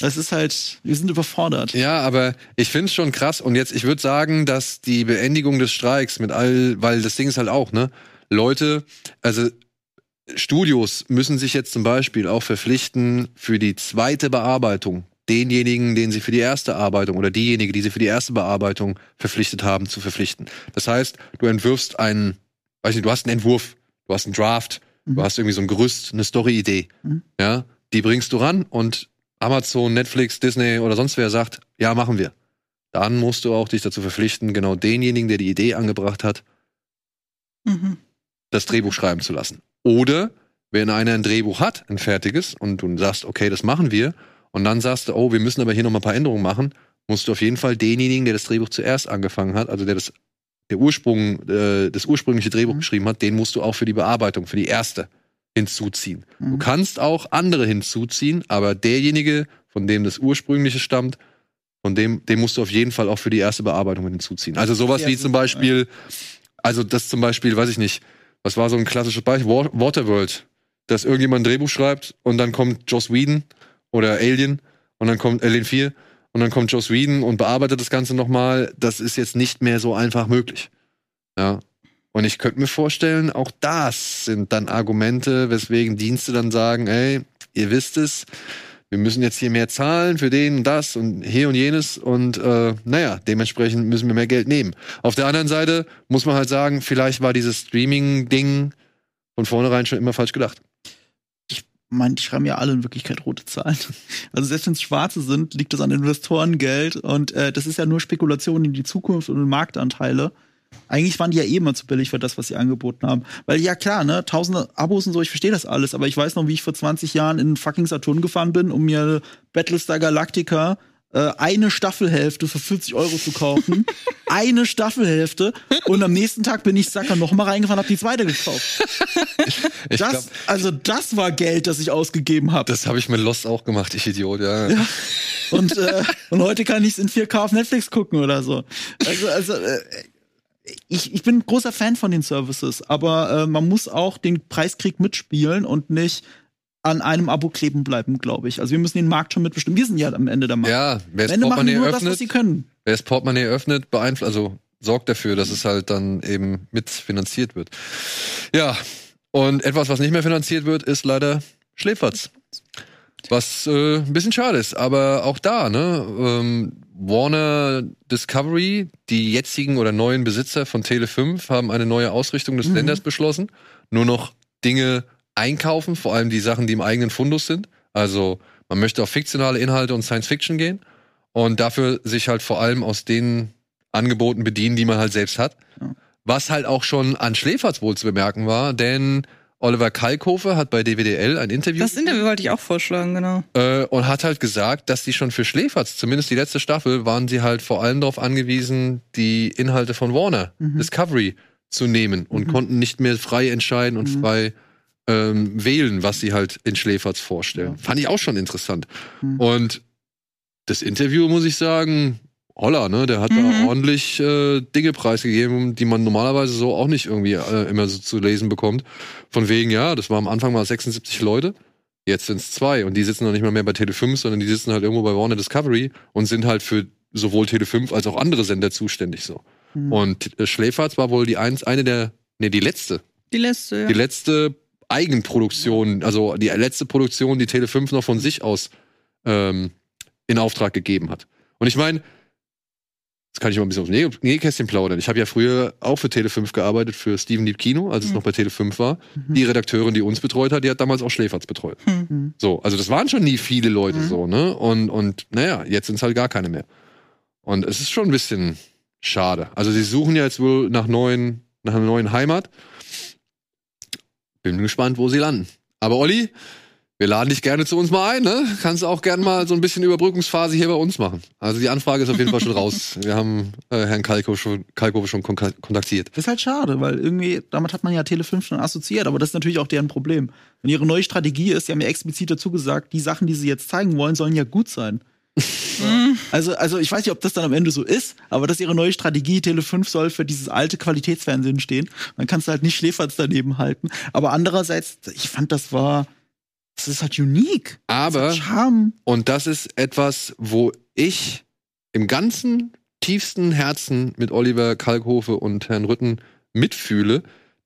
Das ist halt, wir sind überfordert. Ja, aber ich finde es schon krass. Und jetzt, ich würde sagen, dass die Beendigung des Streiks mit all, weil das Ding ist halt auch, ne? Leute, also Studios müssen sich jetzt zum Beispiel auch verpflichten, für die zweite Bearbeitung denjenigen, den sie für die erste Arbeitung oder diejenige, die sie für die erste Bearbeitung verpflichtet haben, zu verpflichten. Das heißt, du entwirfst einen, weiß nicht, du hast einen Entwurf, du hast einen Draft, du Mhm. hast irgendwie so ein Gerüst, eine Story-Idee, Mhm. ja, die bringst du ran und Amazon, Netflix, Disney oder sonst wer sagt, ja, machen wir. Dann musst du auch dich dazu verpflichten, genau denjenigen, der die Idee angebracht hat, Mhm. das Drehbuch schreiben zu lassen. Oder wenn einer ein Drehbuch hat, ein fertiges, und du sagst, okay, das machen wir, und dann sagst du, oh, wir müssen aber hier noch mal ein paar Änderungen machen, musst du auf jeden Fall denjenigen, der das Drehbuch zuerst angefangen hat, also der das der Ursprung, äh, das ursprüngliche Drehbuch Mhm. geschrieben hat, den musst du auch für die Bearbeitung, für die erste hinzuziehen. Du Mhm. kannst auch andere hinzuziehen, aber derjenige, von dem das ursprüngliche stammt, von dem, den musst du auf jeden Fall auch für die erste Bearbeitung hinzuziehen. Also sowas wie zum Beispiel, also das zum Beispiel, weiß ich nicht, was war so ein klassisches Beispiel? Wa- Waterworld, dass irgendjemand ein Drehbuch schreibt und dann kommt Joss Whedon oder Alien und dann kommt Alien 4 und dann kommt Joss Whedon und bearbeitet das Ganze nochmal. Das ist jetzt nicht mehr so einfach möglich. Ja. Und ich könnte mir vorstellen, auch das sind dann Argumente, weswegen Dienste dann sagen, ey, ihr wisst es, wir müssen jetzt hier mehr zahlen für den und das und hier und jenes und äh, naja, dementsprechend müssen wir mehr Geld nehmen. Auf der anderen Seite muss man halt sagen, vielleicht war dieses Streaming-Ding von vornherein schon immer falsch gedacht. Ich meine, die schreiben ja alle in Wirklichkeit rote Zahlen. [laughs] Also selbst wenn es schwarze sind, liegt das an Investorengeld und äh, das ist ja nur Spekulation in die Zukunft und in Marktanteile. Eigentlich waren die ja eh immer zu billig für das, was sie angeboten haben. Weil ja klar, ne, tausende Abos und so, ich verstehe das alles, aber ich weiß noch, wie ich vor 20 Jahren in fucking Saturn gefahren bin, um mir Battlestar Galactica äh, eine Staffelhälfte für 40 Euro zu kaufen. [laughs] eine Staffelhälfte. Und am nächsten Tag bin ich Sacker noch mal reingefahren, hab die zweite gekauft. Ich Das, glaub, also das war Geld, das ich ausgegeben habe. das habe ich mit Lost auch gemacht, ich Idiot, ja. Und, äh, und heute kann ich es in 4K auf Netflix gucken oder so. Also, also äh, ich, ich bin ein großer Fan von den Services, aber äh, man muss auch den Preiskrieg mitspielen und nicht an einem Abo kleben bleiben, glaube ich. Also wir müssen den Markt schon mitbestimmen. Wir sind ja amEnde der Markt. Ja, wer am das Ende machen die Portemonnaie nur das, was öffnet, sie können. wer das Portemonnaie öffnet, beeinflusst, also sorgt dafür, dass es halt dann eben mitfinanziert wird. Ja, und etwas, was nicht mehr finanziert wird, ist leider Schläferz. Was äh, ein bisschen schade ist, aber auch da, ne? Ähm, Warner Discovery, die jetzigen oder neuen Besitzer von Tele 5, haben eine neue Ausrichtung des Mhm. Senders beschlossen. Nur noch Dinge einkaufen, vor allem die Sachen, die im eigenen Fundus sind. Also man möchte auf fiktionale Inhalte und Science Fiction gehen und dafür sich halt vor allem aus den Angeboten bedienen, die man halt selbst hat. Was halt auch schon an Schläferz wohl zu bemerken war, denn Oliver Kalkofe hat bei DWDL ein Interview Das Interview wollte ich auch vorschlagen, genau. äh, und hat halt gesagt, dass die schon für Schläferz, zumindest die letzte Staffel, waren sie halt vor allem darauf angewiesen, die Inhalte von Warner Mhm. Discovery zu nehmen und Mhm. konnten nicht mehr frei entscheiden und Mhm. frei ähm, wählen, was sie halt in Schläferz vorstellen. Fand ich auch schon interessant. Mhm. Und das Interview, muss ich sagen, Holla, ne, der hat da Mhm. ordentlich äh, Dinge preisgegeben, die man normalerweise so auch nicht irgendwie äh, immer so zu lesen bekommt. Von wegen, ja, das war am Anfang mal 76 Leute, jetzt sind es zwei und die sitzen noch nicht mal mehr bei Tele5, sondern die sitzen halt irgendwo bei Warner Discovery und sind halt für sowohl Tele5 als auch andere Sender zuständig so. Mhm. Und äh, Schläferz war wohl die eins, eine der, nee, die letzte, Die letzte. Ja. die letzte Eigenproduktion, also die letzte Produktion, die Tele5 noch von sich aus ähm, in Auftrag gegeben hat. Und ich meine, das kann ich mal ein bisschen aufs Näh- Nähkästchen plaudern. Ich habe ja früher auch für Tele5 gearbeitet, für Steven Lieb Kino, als es Mhm. noch bei Tele5 war. Mhm. Die Redakteurin, die uns betreut hat, die hat damals auch Schläferz betreut. Hm. Mhm. So, also das waren schon nie viele Leute Mhm. so, ne? Und, und naja, jetzt sind es halt gar keine mehr. Und es ist schon ein bisschen schade. Also sie suchen ja jetzt wohl nach neuen, nach einer neuen Heimat. Bin gespannt, wo sie landen. Aber Olli, wir laden dich gerne zu uns mal ein, ne? Kannst auch gerne mal so ein bisschen Überbrückungsphase hier bei uns machen. Also die Anfrage ist auf jeden Fall schon raus. [laughs] Wir haben äh, Herrn Kalko schon, Kalko schon kon kontaktiert. Das ist halt schade, weil irgendwie, damit hat man ja Tele5 schon assoziiert, aber das ist natürlich auch deren Problem. Wenn ihre neue Strategie ist, die haben ja explizit dazu gesagt, die Sachen, die sie jetzt zeigen wollen, sollen ja gut sein. [laughs] Also, also ich weiß nicht, ob das dann am Ende so ist, aber das ist ihre neue Strategie. Tele5 soll für dieses alte Qualitätsfernsehen stehen. Dann kannst du halt nicht Schläferz daneben halten. Aber andererseits, ich fand, das war, das ist halt unique. Aber Das Charme. Und das ist etwas, wo ich im ganzen tiefsten Herzen mit Oliver Kalkhofe und Herrn Rütten mitfühle,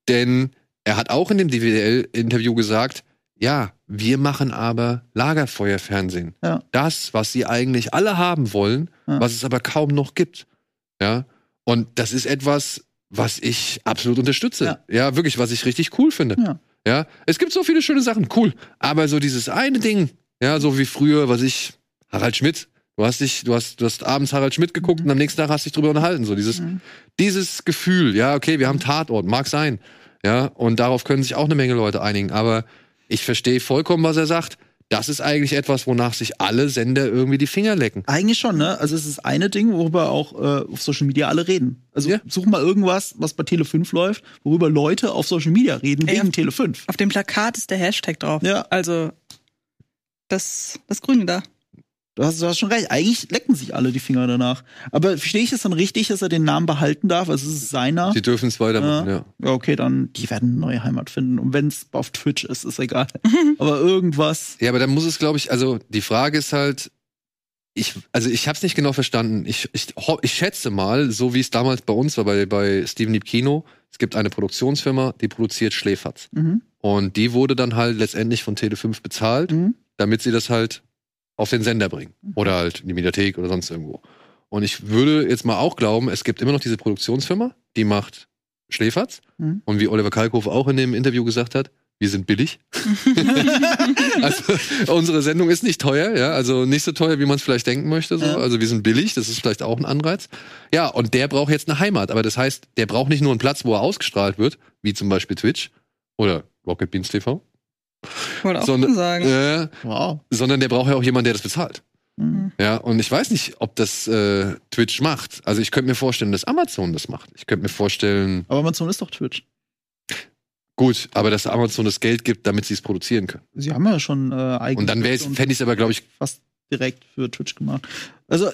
denn er hat auch in dem DWDL-Interview gesagt, ja, wir machen aber Lagerfeuerfernsehen. Ja. Das, was sie eigentlich alle haben wollen, Ja. was es aber kaum noch gibt. Ja. Und das ist etwas, was ich absolut unterstütze. Ja. Ja, wirklich, was ich richtig cool finde. Ja. Ja, es gibt so viele schöne Sachen, cool. Aber so dieses eine Ding, ja, so wie früher, was ich, Harald Schmidt, du hast dich, du hast, du hast abends Harald Schmidt geguckt und am nächsten Tag hast dich drüber unterhalten. So dieses, Mhm. dieses Gefühl, ja, okay, wir haben Tatort, mag sein. Ja, und darauf können sich auch eine Menge Leute einigen. Aber ich verstehe vollkommen, was er sagt. Das ist eigentlich etwas, wonach sich alle Sender irgendwie die Finger lecken. Eigentlich schon, ne? Also es ist eine Ding, worüber auch äh, auf Social Media alle reden. Also Ja. such mal irgendwas, was bei Tele5 läuft, worüber Leute auf Social Media reden, Ey, wegen auf- Tele5. Auf dem Plakat ist der Hashtag drauf. Ja. Also das, das Grüne da. Du hast, du hast schon recht. Eigentlich lecken sich alle die Finger danach. Aber verstehe ich es dann richtig, dass er den Namen behalten darf? Also es ist seiner. Sie dürfen es weitermachen, Ja. ja. Ja, okay, dann die werden eine neue Heimat finden. Und wenn es auf Twitch ist, ist egal. [laughs] Aber irgendwas. Ja, aber dann muss es, glaube ich, also die Frage ist halt, ich, also ich habe es nicht genau verstanden. Ich, ich, ich schätze mal, so wie es damals bei uns war, bei, bei Steven Lieb Kino, es gibt eine Produktionsfirma, die produziert Schläferz. Mhm. Und die wurde dann halt letztendlich von Tele5 bezahlt, Mhm. damit sie das halt auf den Sender bringen. Oder halt in die Mediathek oder sonst irgendwo. Und ich würde jetzt mal auch glauben, es gibt immer noch diese Produktionsfirma, die macht Schläferz. Mhm. Und wie Oliver Kalkofe auch in dem Interview gesagt hat, wir sind billig. [laughs] also unsere Sendung ist nicht teuer, ja, also nicht so teuer, wie man es vielleicht denken möchte. So. Ja. Also wir sind billig, das ist vielleicht auch ein Anreiz. Ja, und der braucht jetzt eine Heimat. Aber das heißt, der braucht nicht nur einen Platz, wo er ausgestrahlt wird, wie zum Beispiel Twitch oder Rocket Beans TV, wollte auch Sondern- sagen. äh, Wow. sondern der braucht ja auch jemanden, der das bezahlt. Mhm. Ja, und ich weiß nicht, ob das äh, Twitch macht. Also ich könnte mir vorstellen, dass Amazon das macht. Ich könnte mir vorstellen, Aber Amazon ist doch Twitch. gut, aber dass Amazon das Geld gibt, damit sie es produzieren können. Sie haben ja schon äh, eigene. Und dann wäre fände ich es aber, glaube ich, fast direkt für Twitch gemacht. Also, äh,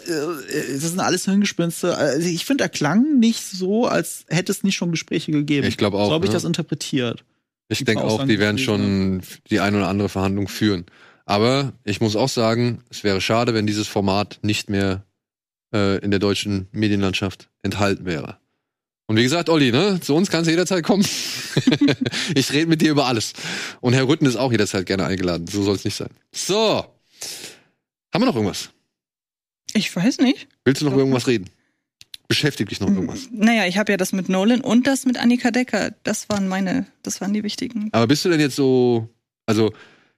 das sind alles Hirngespinste. Also, ich finde, er klang nicht so, als hätte es nicht schon Gespräche gegeben. ich glaube auch. so habe ich ne? das interpretiert. Ich denke auch, die werden gewesen, schon die eine oder andere Verhandlung führen. Aber ich muss auch sagen, es wäre schade, wenn dieses Format nicht mehr äh, in der deutschen Medienlandschaft enthalten wäre. Und wie gesagt, Olli, ne, zu uns kannst du jederzeit kommen. [laughs] ich rede mit dir über alles. Und Herr Rütten ist auch jederzeit gerne eingeladen. So soll es nicht sein. So. Haben wir noch irgendwas? Ich weiß nicht. Willst du noch über irgendwas reden? Beschäftigt dich noch irgendwas? Naja, ich habe ja das mit Nolan und das mit Annika Decker. Das waren meine, das waren die wichtigen. Aber bist du denn jetzt so, also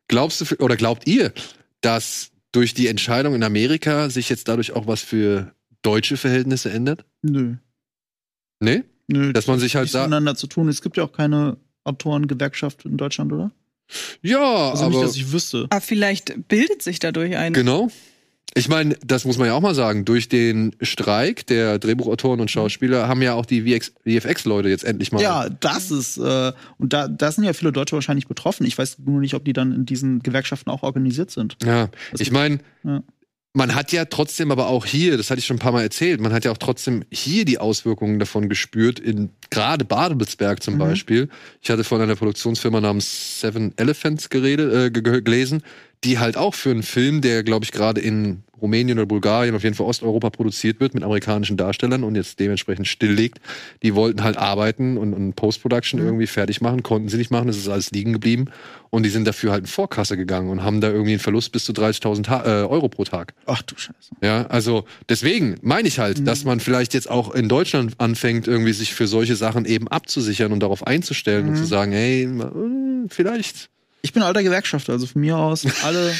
glaubst du oder glaubt ihr, dass durch die Entscheidung in Amerika sich jetzt dadurch auch was für deutsche Verhältnisse ändert? Nö. Nee? Nö. Dass man sich halt sagt, miteinander zu tun. Es gibt ja auch keine Autorengewerkschaft in Deutschland, oder? Ja, Also aber nicht, dass ich wüsste. Aber vielleicht bildet sich dadurch ein. genau. Ich meine, das muss man ja auch mal sagen. Durch den Streik der Drehbuchautoren und Schauspieler haben ja auch die VFX-Leute jetzt endlich mal. Ja, das ist, äh, und da, da sind ja viele Deutsche wahrscheinlich betroffen. Ich weiß nur nicht, ob die dann in diesen Gewerkschaften auch organisiert sind. Ja, ich meine, Ja. man hat ja trotzdem aber auch hier, das hatte ich schon ein paar Mal erzählt, man hat ja auch trotzdem hier die Auswirkungen davon gespürt, in gerade Babelsberg zum Mhm. Beispiel. Ich hatte von einer Produktionsfirma namens Seven Elephants geredet, äh, ge- ge- gelesen, die halt auch für einen Film, der, glaube ich, gerade in Rumänien oder Bulgarien, auf jeden Fall Osteuropa produziert wird, mit amerikanischen Darstellern und jetzt dementsprechend stilllegt, die wollten halt arbeiten und, und Post-Production Mhm. irgendwie fertig machen, konnten sie nicht machen, das ist alles liegen geblieben. Und die sind dafür halt in Vorkasse gegangen und haben da irgendwie einen Verlust bis zu 30.000 Ta- äh, Euro pro Tag. Ach du Scheiße. Ja, also deswegen meine ich halt, dass man vielleicht jetzt auch in Deutschland anfängt, irgendwie sich für solche Sachen eben abzusichern und darauf einzustellen und zu sagen, hey, äh, vielleicht. Ich bin alter Gewerkschafter, also von mir aus alle.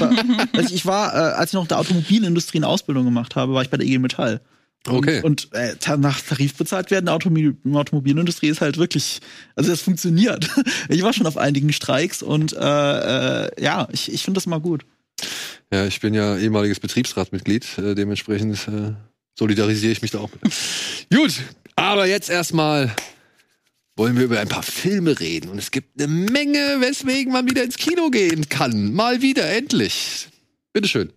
[laughs] also ich war, äh, als ich noch in der Automobilindustrie eine Ausbildung gemacht habe, war ich bei der IG Metall. Und, Okay. Und äh, nach Tarif bezahlt werden, in der Automobil Automobilindustrie ist halt wirklich, also das funktioniert. [laughs] Ich war schon auf einigen Streiks und äh, äh, ja, ich, ich finde das mal gut. Ja, ich bin ja ehemaliges Betriebsratmitglied, äh, dementsprechend äh, solidarisiere ich mich da auch mit. [laughs] Gut, aber jetzt erstmal wollen wir über ein paar Filme reden. Und es gibt eine Menge, weswegen man wieder ins Kino gehen kann. Mal wieder, endlich. Bitteschön.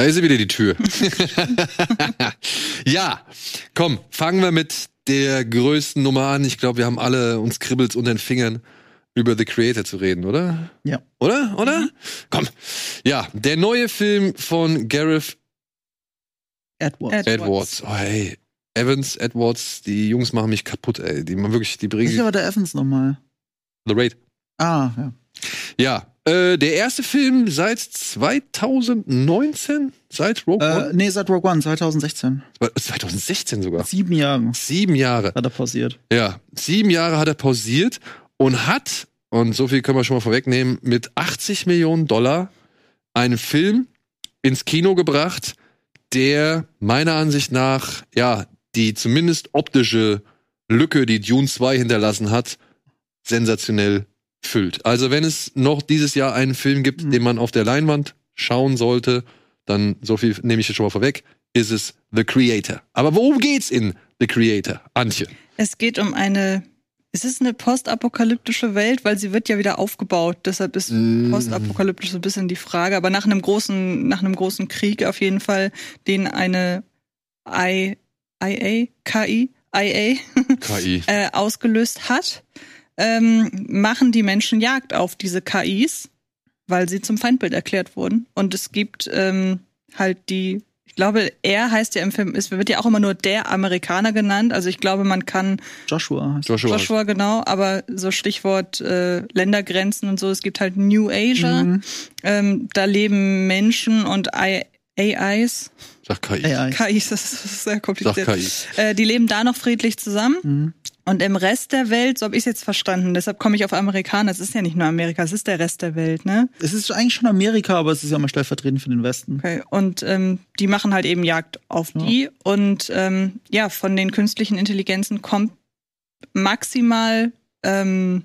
Da ist sie wieder die Tür. [laughs] ja, komm, fangen wir mit der größten Nummer an. Ich glaube, wir haben alle uns kribbelt's unter den Fingern, über The Creator zu reden, oder? Ja. Oder? Oder? Komm. Ja, der neue Film von Gareth Edward. Ed- Edwards. Oh, hey. Evans, Edwards, die Jungs machen mich kaputt, ey. Die machen wirklich, die Ich bringen aber der Evans nochmal. The Raid. Ah, ja. Ja, äh, der erste Film seit 2019, seit Rogue Äh, One? nee, seit Rogue One, 2016. 2016 sogar. Sieben Jahre Sieben Jahre. hat er pausiert. Ja, sieben Jahre hat er pausiert und hat, und so viel können wir schon mal vorwegnehmen, mit 80 Millionen Dollar einen Film ins Kino gebracht, der meiner Ansicht nach, ja, die zumindest optische Lücke, die Dune 2 hinterlassen hat, sensationell füllt. Also wenn es noch dieses Jahr einen Film gibt, Mhm. den man auf der Leinwand schauen sollte, dann, so viel nehme ich jetzt schon mal vorweg, ist es The Creator. Aber worum geht's in The Creator, Antje? Es geht um eine. Ist es eine postapokalyptische Welt? Weil sie wird ja wieder aufgebaut. Deshalb ist Mm. postapokalyptisch so ein bisschen die Frage. Aber nach einem großen, nach einem großen Krieg auf jeden Fall, den eine I, IA, KI, IA KI. [laughs] äh, ausgelöst hat, ähm, machen die Menschen Jagd auf diese KIs, weil sie zum Feindbild erklärt wurden. Und es gibt ähm, halt die, ich glaube, er heißt ja im Film, es wird ja auch immer nur der Amerikaner genannt. Also ich glaube, man kann Joshua heißt Joshua. Joshua genau, aber so Stichwort äh, Ländergrenzen und so, es gibt halt New Asia. Mhm. Ähm, da leben Menschen und I AIs, Sag KI. AI. KI, das ist sehr Sag kompliziert. KI. Äh, die leben da noch friedlich zusammen. Mhm. Und im Rest der Welt, so habe ich es jetzt verstanden, deshalb komme ich auf Amerikaner, es ist ja nicht nur Amerika, es ist der Rest der Welt, ne? Es ist eigentlich schon Amerika, aber es ist ja mal stellvertretend für den Westen. Okay. Und ähm, die machen halt eben Jagd auf die. Und ähm, ja, von den künstlichen Intelligenzen kommt maximal ähm,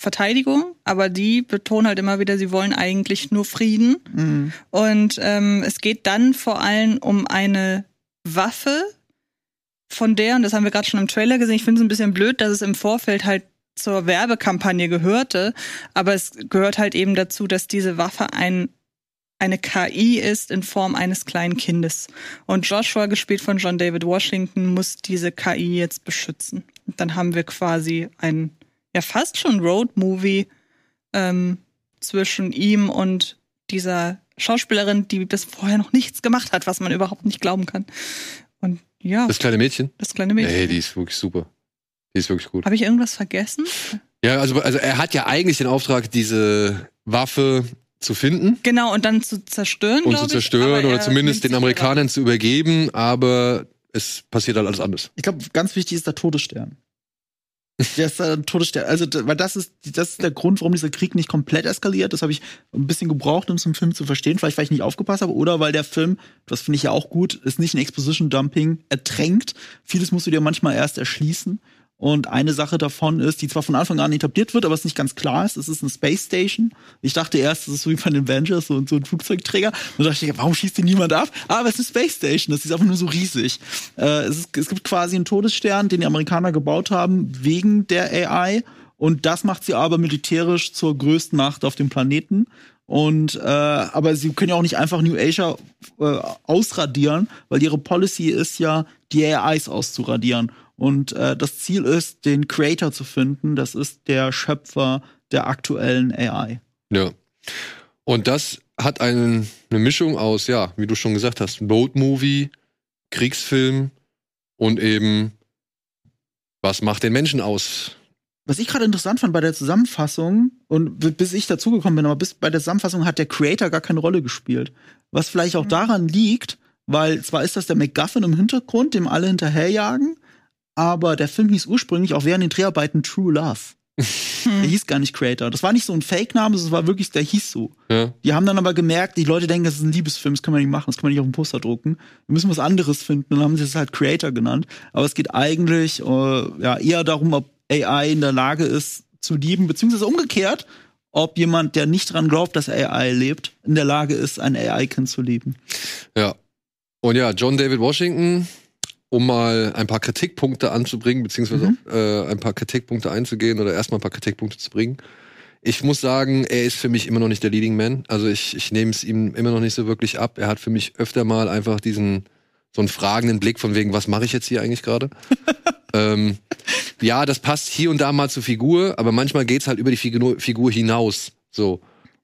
Verteidigung, aber die betonen halt immer wieder, sie wollen eigentlich nur Frieden. Mhm. Und ähm, es geht dann vor allem um eine Waffe, von der, und das haben wir gerade schon im Trailer gesehen, ich finde es ein bisschen blöd, dass es im Vorfeld halt zur Werbekampagne gehörte, aber es gehört halt eben dazu, dass diese Waffe ein eine KI ist in Form eines kleinen Kindes. Und Joshua, gespielt von John David Washington, muss diese KI jetzt beschützen. Und dann haben wir quasi ein, ja fast schon Road-Movie ähm, zwischen ihm und dieser Schauspielerin, die bis vorher noch nichts gemacht hat, was man überhaupt nicht glauben kann. Und ja, Das kleine Mädchen? das kleine Mädchen. Ey, die ist wirklich super. Die ist wirklich gut. Habe ich irgendwas vergessen? Ja, also, also er hat ja eigentlich den Auftrag, diese Waffe zu finden Genau, und dann zu zerstören, und zu ich, zerstören aber oder er zumindest den Amerikanern zu übergeben, aber es passiert halt alles anders. Ich glaube, ganz wichtig ist der Todesstern. Der ist der Todesstern. Also, weil das ist, das ist der Grund, warum dieser Krieg nicht komplett eskaliert. Das habe ich ein bisschen gebraucht, um es im Film zu verstehen. Vielleicht, weil ich nicht aufgepasst habe oder weil der Film, das finde ich ja auch gut, ist nicht ein Exposition-Dumping ertränkt. Vieles musst du dir manchmal erst erschließen. Und eine Sache davon ist, die zwar von Anfang an etabliert wird, aber es nicht ganz klar ist, es ist eine Space Station. Ich dachte erst, es ist so wie bei den Avengers, so, so ein Flugzeugträger. Dann dachte ich, warum schießt denn niemand ab? Aber es ist eine Space Station, das ist einfach nur so riesig. Äh, es, ist, es gibt quasi einen Todesstern, den die Amerikaner gebaut haben, wegen der AI. Und das macht sie aber militärisch zur größten Macht auf dem Planeten. Und äh, aber sie können ja auch nicht einfach New Asia äh, ausradieren, weil ihre Policy ist ja, die AIs auszuradieren. Und äh, das Ziel ist, den Creator zu finden. Das ist der Schöpfer der aktuellen AI. Ja. Und das hat einen, eine Mischung aus, ja, wie du schon gesagt hast, Road-Movie, Kriegsfilm und eben, was macht den Menschen aus? Was ich gerade interessant fand bei der Zusammenfassung, und bis ich dazugekommen bin, aber bis bei der Zusammenfassung hat der Creator gar keine Rolle gespielt. Was vielleicht auch daran liegt, weil zwar ist das der MacGuffin im Hintergrund, dem alle hinterherjagen, aber der Film hieß ursprünglich auch während den Dreharbeiten True Love. [laughs] Der hieß gar nicht Creator. Das war nicht so ein Fake-Name, das war wirklich, der hieß so. Ja. Die haben dann aber gemerkt, die Leute denken, das ist ein Liebesfilm, das können wir nicht machen, das können wir nicht auf dem Poster drucken. Wir müssen was anderes finden. Dann haben sie es halt Creator genannt. Aber es geht eigentlich äh, ja, eher darum, ob AI in der Lage ist zu lieben, beziehungsweise umgekehrt, ob jemand, der nicht dran glaubt, dass AI lebt, in der Lage ist, ein AI-Kind zu lieben. Ja. Und ja, John David Washington, um mal ein paar Kritikpunkte anzubringen, beziehungsweise Mhm. äh, ein paar Kritikpunkte einzugehen oder erstmal ein paar Kritikpunkte zu bringen. Ich muss sagen, er ist für mich immer noch nicht der Leading Man. Also ich, ich nehme es ihm immer noch nicht so wirklich ab. Er hat für mich öfter mal einfach diesen so einen fragenden Blick von wegen, was mache ich jetzt hier eigentlich gerade? [laughs] ähm, ja, das passt hier und da mal zur Figur, aber manchmal geht's halt über die Figur, Figur hinaus. So.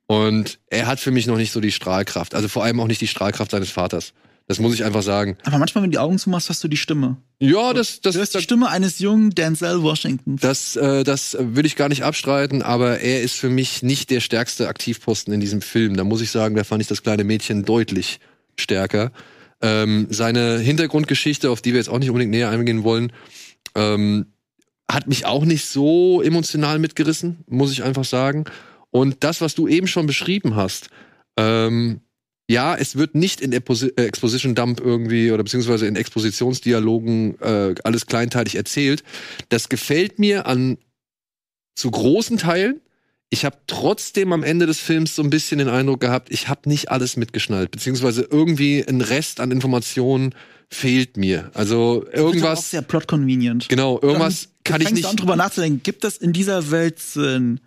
Und er hat für mich noch nicht so die Strahlkraft. Also vor allem auch nicht die Strahlkraft seines Vaters. Das muss ich einfach sagen. Aber manchmal, wenn du die Augen zumachst, hast du die Stimme. Ja, das, das, Du hörst die das, Stimme eines jungen Denzel Washington. das, äh, das will ich gar nicht abstreiten, aber er ist für mich nicht der stärkste Aktivposten in diesem Film. Da muss ich sagen, da fand ich das kleine Mädchen deutlich stärker. Ähm, seine Hintergrundgeschichte, auf die wir jetzt auch nicht unbedingt näher eingehen wollen, ähm, hat mich auch nicht so emotional mitgerissen, muss ich einfach sagen. Und das, was du eben schon beschrieben hast, ähm, ja, es wird nicht in äh, Exposition Dump irgendwie oder beziehungsweise in Expositionsdialogen äh, alles kleinteilig erzählt. Das gefällt mir an zu großen Teilen. Ich habe trotzdem am Ende des Films so ein bisschen den Eindruck gehabt, ich habe nicht alles mitgeschnallt, beziehungsweise irgendwie ein Rest an Informationen fehlt mir. Also Wird auch irgendwas, sehr plot convenient. genau, irgendwas kann ich nicht. an, drüber nachzudenken. Gibt es in dieser Welt Sinn,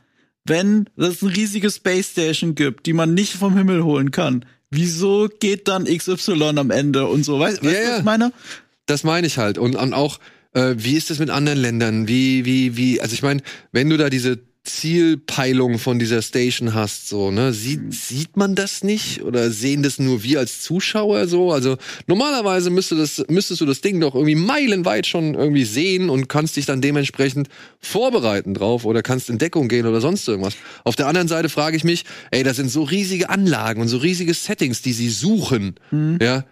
wenn es eine riesige Space Station gibt, die man nicht vom Himmel holen kann? Wieso geht dann XY am Ende und so? Weißt, weißt Ja, du, was ich meine? Das meine ich halt. Und, und auch, äh, wie ist das mit anderen Ländern? Wie, wie, wie, also ich meine, wenn du da diese Zielpeilung von dieser Station hast, so, ne, sieht, sieht man das nicht? Oder sehen das nur wir als Zuschauer so? Also normalerweise müsste das, müsstest du das Ding doch irgendwie meilenweit schon irgendwie sehen und kannst dich dann dementsprechend vorbereiten drauf oder kannst in Deckung gehen oder sonst irgendwas. Auf der anderen Seite frage ich mich, ey, das sind so riesige Anlagen und so riesige Settings, die sie suchen, ja.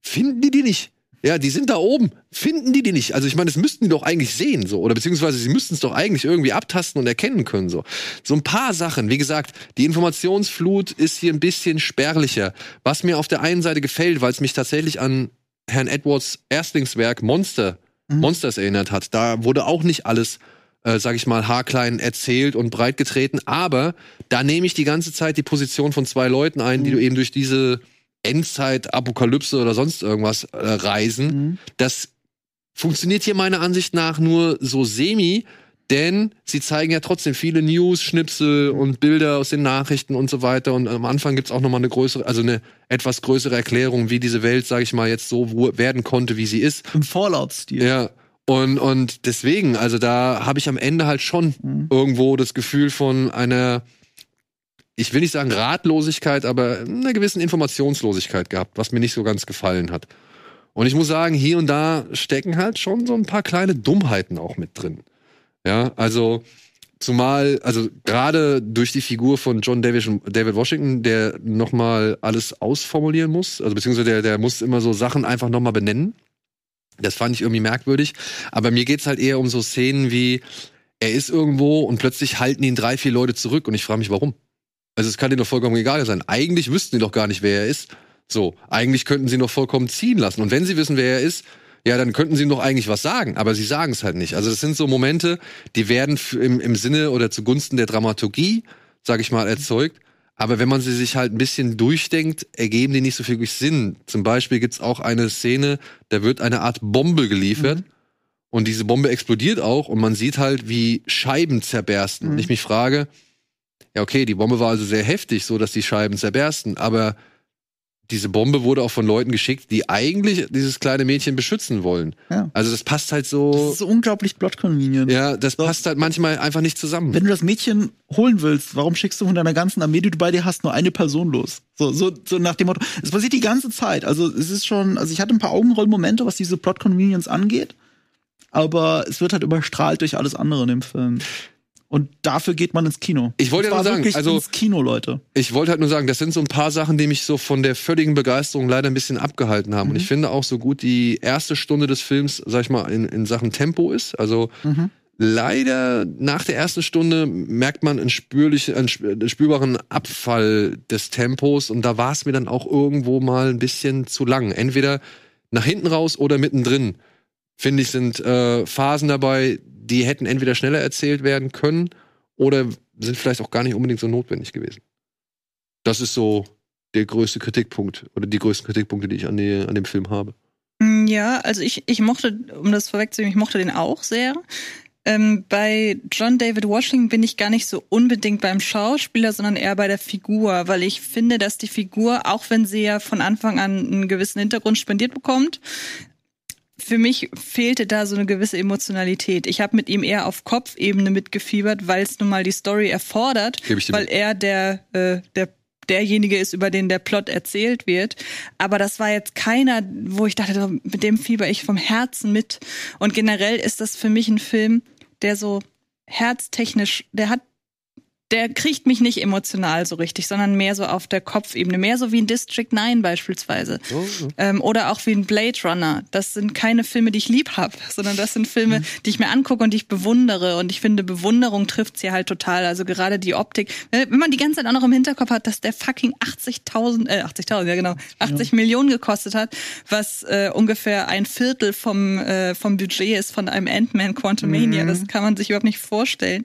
finden die die nicht. Ja, die sind da oben. Finden die die nicht? Also ich meine, das müssten die doch eigentlich sehen, so. Oder beziehungsweise sie müssten es doch eigentlich irgendwie abtasten und erkennen können, so. So ein paar Sachen. Wie gesagt, die Informationsflut ist hier ein bisschen spärlicher. Was mir auf der einen Seite gefällt, weil es mich tatsächlich an Herrn Edwards Erstlingswerk Monster, Monsters erinnert hat. Da wurde auch nicht alles äh, sag ich mal, haarklein erzählt und breit getreten. Aber da nehme ich die ganze Zeit die Position von zwei Leuten ein, die du eben durch diese Endzeit, Apokalypse oder sonst irgendwas äh, reisen. Das funktioniert hier meiner Ansicht nach nur so semi, denn sie zeigen ja trotzdem viele News, Schnipsel und Bilder aus den Nachrichten und so weiter. Und am Anfang gibt's auch noch mal eine größere, also eine etwas größere Erklärung, wie diese Welt, sag ich mal, jetzt so werden konnte, wie sie ist. Im Fallout-Stil. Ja. Und, und deswegen, also da habe ich am Ende halt schon irgendwo das Gefühl von einer, ich will nicht sagen Ratlosigkeit, aber einer gewissen Informationslosigkeit gehabt, was mir nicht so ganz gefallen hat. Und ich muss sagen, hier und da stecken halt schon so ein paar kleine Dummheiten auch mit drin. Ja, also zumal, also gerade durch die Figur von John David, Washington, der nochmal alles ausformulieren muss, also beziehungsweise der, der muss immer so Sachen einfach nochmal benennen. Das fand ich irgendwie merkwürdig. Aber mir geht's halt eher um so Szenen wie, er ist irgendwo und plötzlich halten ihn drei, vier Leute zurück und ich frage mich, warum. Also es kann denen doch vollkommen egal sein. Eigentlich wüssten die doch gar nicht, wer er ist. So, eigentlich könnten sie ihn doch vollkommen ziehen lassen. Und wenn sie wissen, wer er ist, ja, dann könnten sie ihm doch eigentlich was sagen, aber sie sagen es halt nicht. Also das sind so Momente, die werden im, im Sinne oder zugunsten der Dramaturgie, sag ich mal, erzeugt. Aber wenn man sie sich halt ein bisschen durchdenkt, ergeben die nicht so viel Sinn. Zum Beispiel gibt's auch eine Szene, da wird eine Art Bombe geliefert und diese Bombe explodiert auch und man sieht halt, wie Scheiben zerbersten. Und ich mich frage, ja, okay, die Bombe war also sehr heftig, so dass die Scheiben zerbersten, aber diese Bombe wurde auch von Leuten geschickt, die eigentlich dieses kleine Mädchen beschützen wollen. Ja. Also das passt halt Das so, ist so unglaublich plot convenient. ja, das passt halt manchmal einfach nicht zusammen. Wenn du das Mädchen holen willst, warum schickst du von deiner ganzen Armee, die du bei dir hast, nur eine Person los? So, so, so nach dem Motto. Es passiert die ganze Zeit. Also es ist schon, also ich hatte ein paar Augenrollmomente, was diese Plot Convenience angeht, aber es wird halt überstrahlt durch alles andere in dem Film. Und dafür geht man ins Kino. Ich wollte ja nur sagen, also- ins Kino, Leute. Ich wollte halt nur sagen, das sind so ein paar Sachen, die mich so von der völligen Begeisterung leider ein bisschen abgehalten haben. Und ich finde auch so gut die erste Stunde des Films, sag ich mal, in, in Sachen Tempo ist. Also leider nach der ersten Stunde merkt man einen, spürlichen, einen spür- einen spürbaren Abfall des Tempos. Und da war es mir dann auch irgendwo mal ein bisschen zu lang. Entweder nach hinten raus oder mittendrin. Finde ich, sind äh, Phasen dabei, die hätten entweder schneller erzählt werden können oder sind vielleicht auch gar nicht unbedingt so notwendig gewesen. Das ist so der größte Kritikpunkt oder die größten Kritikpunkte, die ich an, die, an dem Film habe. Mm, Ja, also ich, ich mochte, um das vorwegzunehmen, ich mochte den auch sehr. Ähm, bei John David Washington bin ich gar nicht so unbedingt beim Schauspieler, sondern eher bei der Figur, weil ich finde, dass die Figur, auch wenn sie ja von Anfang an einen gewissen Hintergrund spendiert bekommt, für mich fehlte da so eine gewisse Emotionalität. Ich habe mit ihm eher auf Kopfebene mitgefiebert, weil es nun mal die Story erfordert, weil mit. er der, äh, der derjenige ist, über den der Plot erzählt wird. Aber das war jetzt keiner, wo ich dachte, mit dem fieber ich vom Herzen mit. Und generell ist das für mich ein Film, der so herztechnisch, der hat der kriegt mich nicht emotional so richtig, sondern mehr so auf der Kopfebene, mehr so wie ein District 9 beispielsweise. Ähm, oder auch wie ein Blade Runner. Das sind keine Filme, die ich lieb hab, sondern das sind Filme, die ich mir angucke und die ich bewundere. Und ich finde, Bewunderung trifft sie halt total. Also gerade die Optik. Wenn man die ganze Zeit auch noch im Hinterkopf hat, dass der fucking 80.000, äh, 80.000, ja genau, 80 Millionen gekostet hat, was äh, ungefähr ein Viertel vom, äh, vom Budget ist von einem Ant-Man Quantumania. Das kann man sich überhaupt nicht vorstellen.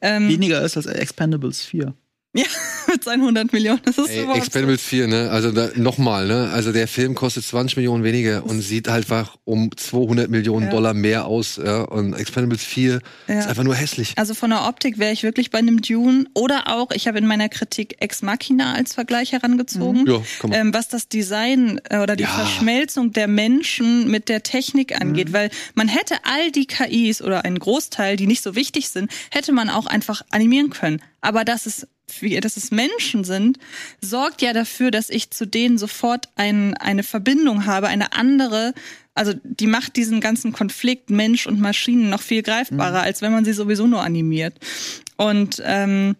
Ähm, Weniger ist als Expendables 4. ja, [laughs] mit seinen 100 Millionen. Das ist Ey, Expendables 4, ne? Also nochmal, ne? Also der Film kostet 20 Millionen weniger und sieht einfach um 200 Millionen Ja. Dollar mehr aus. Ja? Und Expendables 4 Ja. ist einfach nur hässlich. Also von der Optik wäre ich wirklich bei einem Dune oder auch, ich habe in meiner Kritik Ex Machina als Vergleich herangezogen, Ja, kann man. ähm, was das Design äh, oder die Ja. Verschmelzung der Menschen mit der Technik angeht, weil man hätte all die KIs oder einen Großteil, die nicht so wichtig sind, hätte man auch einfach animieren können. Aber dass es wie, dass es Menschen sind, sorgt ja dafür, dass ich zu denen sofort ein, eine Verbindung habe, eine andere, also die macht diesen ganzen Konflikt Mensch und Maschinen noch viel greifbarer, als wenn man sie sowieso nur animiert. Und ähm,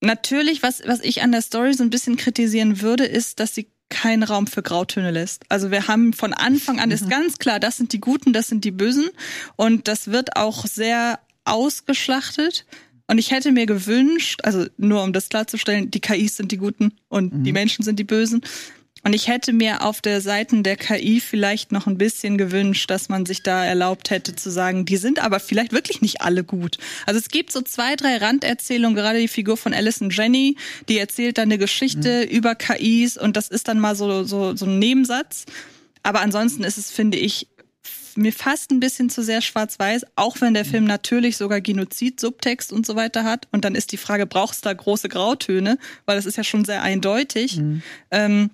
natürlich, was, was ich an der Story so ein bisschen kritisieren würde, ist, dass sie keinen Raum für Grautöne lässt. Also wir haben von Anfang an ist ganz klar, das sind die Guten, das sind die Bösen und das wird auch sehr ausgeschlachtet. Und ich hätte mir gewünscht, also nur um das klarzustellen, die KIs sind die Guten und die Menschen sind die Bösen. Und ich hätte mir auf der Seiten der KI vielleicht noch ein bisschen gewünscht, dass man sich da erlaubt hätte zu sagen, die sind aber vielleicht wirklich nicht alle gut. Also es gibt so zwei, drei Randerzählungen, gerade die Figur von Alison Jenny, die erzählt dann eine Geschichte über KIs und das ist dann mal so, so, so ein Nebensatz. Aber ansonsten ist es, finde ich, mir fast ein bisschen zu sehr schwarz-weiß, auch wenn der Film natürlich sogar Genozid, Subtext und so weiter hat. Und dann ist die Frage, braucht es da große Grautöne? Weil das ist ja schon sehr eindeutig. Ähm,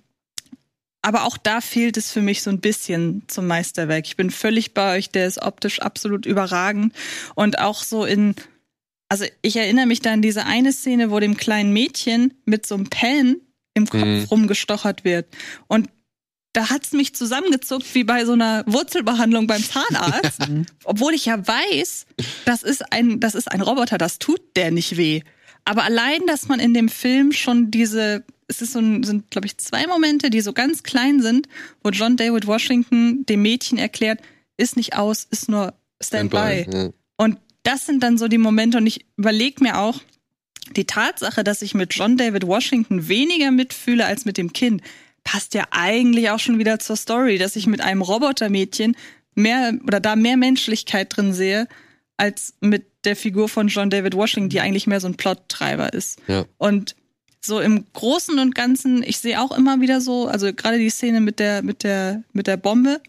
aber auch da fehlt es für mich so ein bisschen zum Meisterwerk. Ich bin völlig bei euch, der ist optisch absolut überragend. Und auch so in, also ich erinnere mich da an diese eine Szene, wo dem kleinen Mädchen mit so einem Pen im Kopf Mhm. rumgestochert wird. Und da hat's mich zusammengezuckt wie bei so einer Wurzelbehandlung beim Zahnarzt, [laughs] obwohl ich ja weiß, das ist ein, das ist ein Roboter, das tut der nicht weh. Aber allein, dass man in dem Film schon diese, es ist so ein, sind, glaube ich, zwei Momente, die so ganz klein sind, wo John David Washington dem Mädchen erklärt, ist nicht aus, ist nur Standby. Ja. Und das sind dann so die Momente und ich überlege mir auch, die Tatsache, dass ich mit John David Washington weniger mitfühle als mit dem Kind, passt ja eigentlich auch schon wieder zur Story, dass ich mit einem Robotermädchen mehr oder da mehr Menschlichkeit drin sehe, als mit der Figur von John David Washington, die eigentlich mehr so ein Plottreiber ist. Ja. Und so im Großen und Ganzen, ich sehe auch immer wieder so, also gerade die Szene mit der, mit der, mit der Bombe,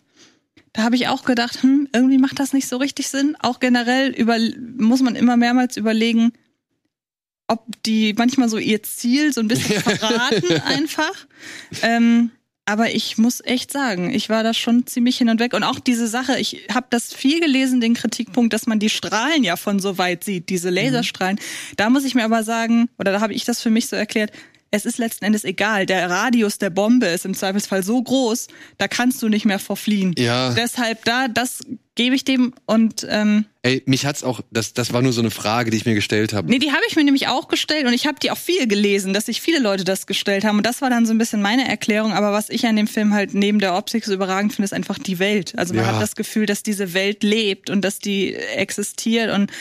da habe ich auch gedacht, hm, irgendwie macht das nicht so richtig Sinn. Auch generell über, muss man immer mehrmals überlegen, ob die manchmal so ihr Ziel so ein bisschen [laughs] verraten einfach. Ähm, aber ich muss echt sagen, ich war da schon ziemlich hin und weg. Und auch diese Sache, ich habe das viel gelesen, den Kritikpunkt, dass man die Strahlen ja von so weit sieht, diese Laserstrahlen. Da muss ich mir aber sagen, oder da habe ich das für mich so erklärt, es ist letzten Endes egal. Der Radius der Bombe ist im Zweifelsfall so groß, da kannst du nicht mehr verfliehen. Ja. Deshalb da, das gebe ich dem und ähm, Ey, mich hat's auch, das, das war nur so eine Frage, die ich mir gestellt habe. Nee, die habe ich mir nämlich auch gestellt und ich habe die auch viel gelesen, dass sich viele Leute das gestellt haben. Und das war dann so ein bisschen meine Erklärung. Aber was ich an dem Film halt neben der Optik so überragend finde, ist einfach die Welt. Also man Ja. hat das Gefühl, dass diese Welt lebt und dass die existiert. Und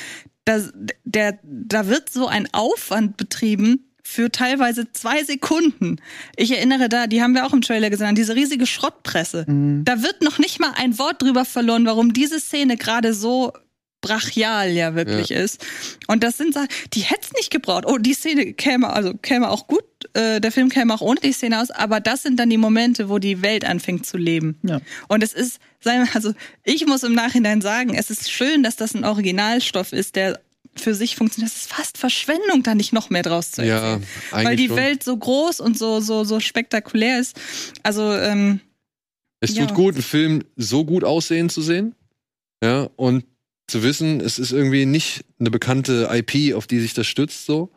das, der, da wird so ein Aufwand betrieben für teilweise zwei Sekunden. Ich erinnere da, die haben wir auch im Trailer gesehen, an diese riesige Schrottpresse. Da wird noch nicht mal ein Wort drüber verloren, warum diese Szene gerade so brachial ja wirklich ist. Und das sind Sachen, die hätte es nicht gebraucht. Oh, die Szene käme, also käme auch gut, äh, der Film käme auch ohne die Szene aus, aber das sind dann die Momente, wo die Welt anfängt zu leben. Ja. Und es ist, sagen wir, also ich muss im Nachhinein sagen, es ist schön, dass das ein Originalstoff ist, der für sich funktioniert. Es ist fast Verschwendung, da nicht noch mehr draus zu Ja, erzählen. eigentlich Weil die schon. Welt so groß und so, so, so spektakulär ist. Also, ähm, Es Ja. tut gut, einen Film so gut aussehen zu sehen. Ja, und zu wissen, es ist irgendwie nicht eine bekannte IP, auf die sich das stützt, so.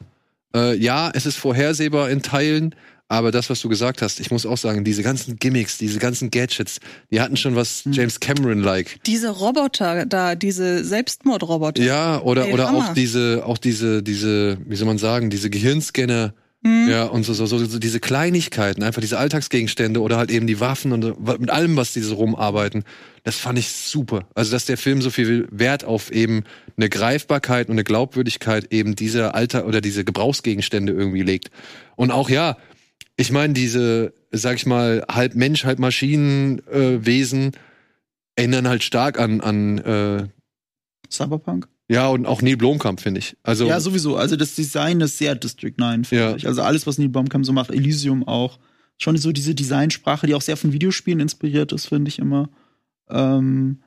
Äh, ja, es ist vorhersehbar in Teilen, aber das, was du gesagt hast, ich muss auch sagen, diese ganzen Gimmicks, diese ganzen Gadgets, die hatten schon was James Cameron-like. diese Roboter da, diese Selbstmordroboter. Ja, oder, Ey, oder Hammer. auch diese, auch diese, diese, wie soll man sagen, diese Gehirnscanner, Mhm. ja, und so, so, so, so diese Kleinigkeiten, einfach diese Alltagsgegenstände oder halt eben die Waffen und so, mit allem, was diese rumarbeiten. Das fand ich super. Also, dass der Film so viel Wert auf eben eine Greifbarkeit und eine Glaubwürdigkeit eben dieser Alter oder diese Gebrauchsgegenstände irgendwie legt. Und auch, ja, ich meine, diese, sag ich mal, halb Mensch, halb Maschinenwesen äh, erinnern halt stark an, an äh, Cyberpunk? ja, und auch Neil Blomkamp, finde ich. Also, Ja, sowieso. Also das Design ist sehr District 9, finde Ja. ich. Also alles, was Neil Blomkamp so macht, Elysium auch. Schon so diese Designsprache, die auch sehr von Videospielen inspiriert ist, finde ich immer. Ähm,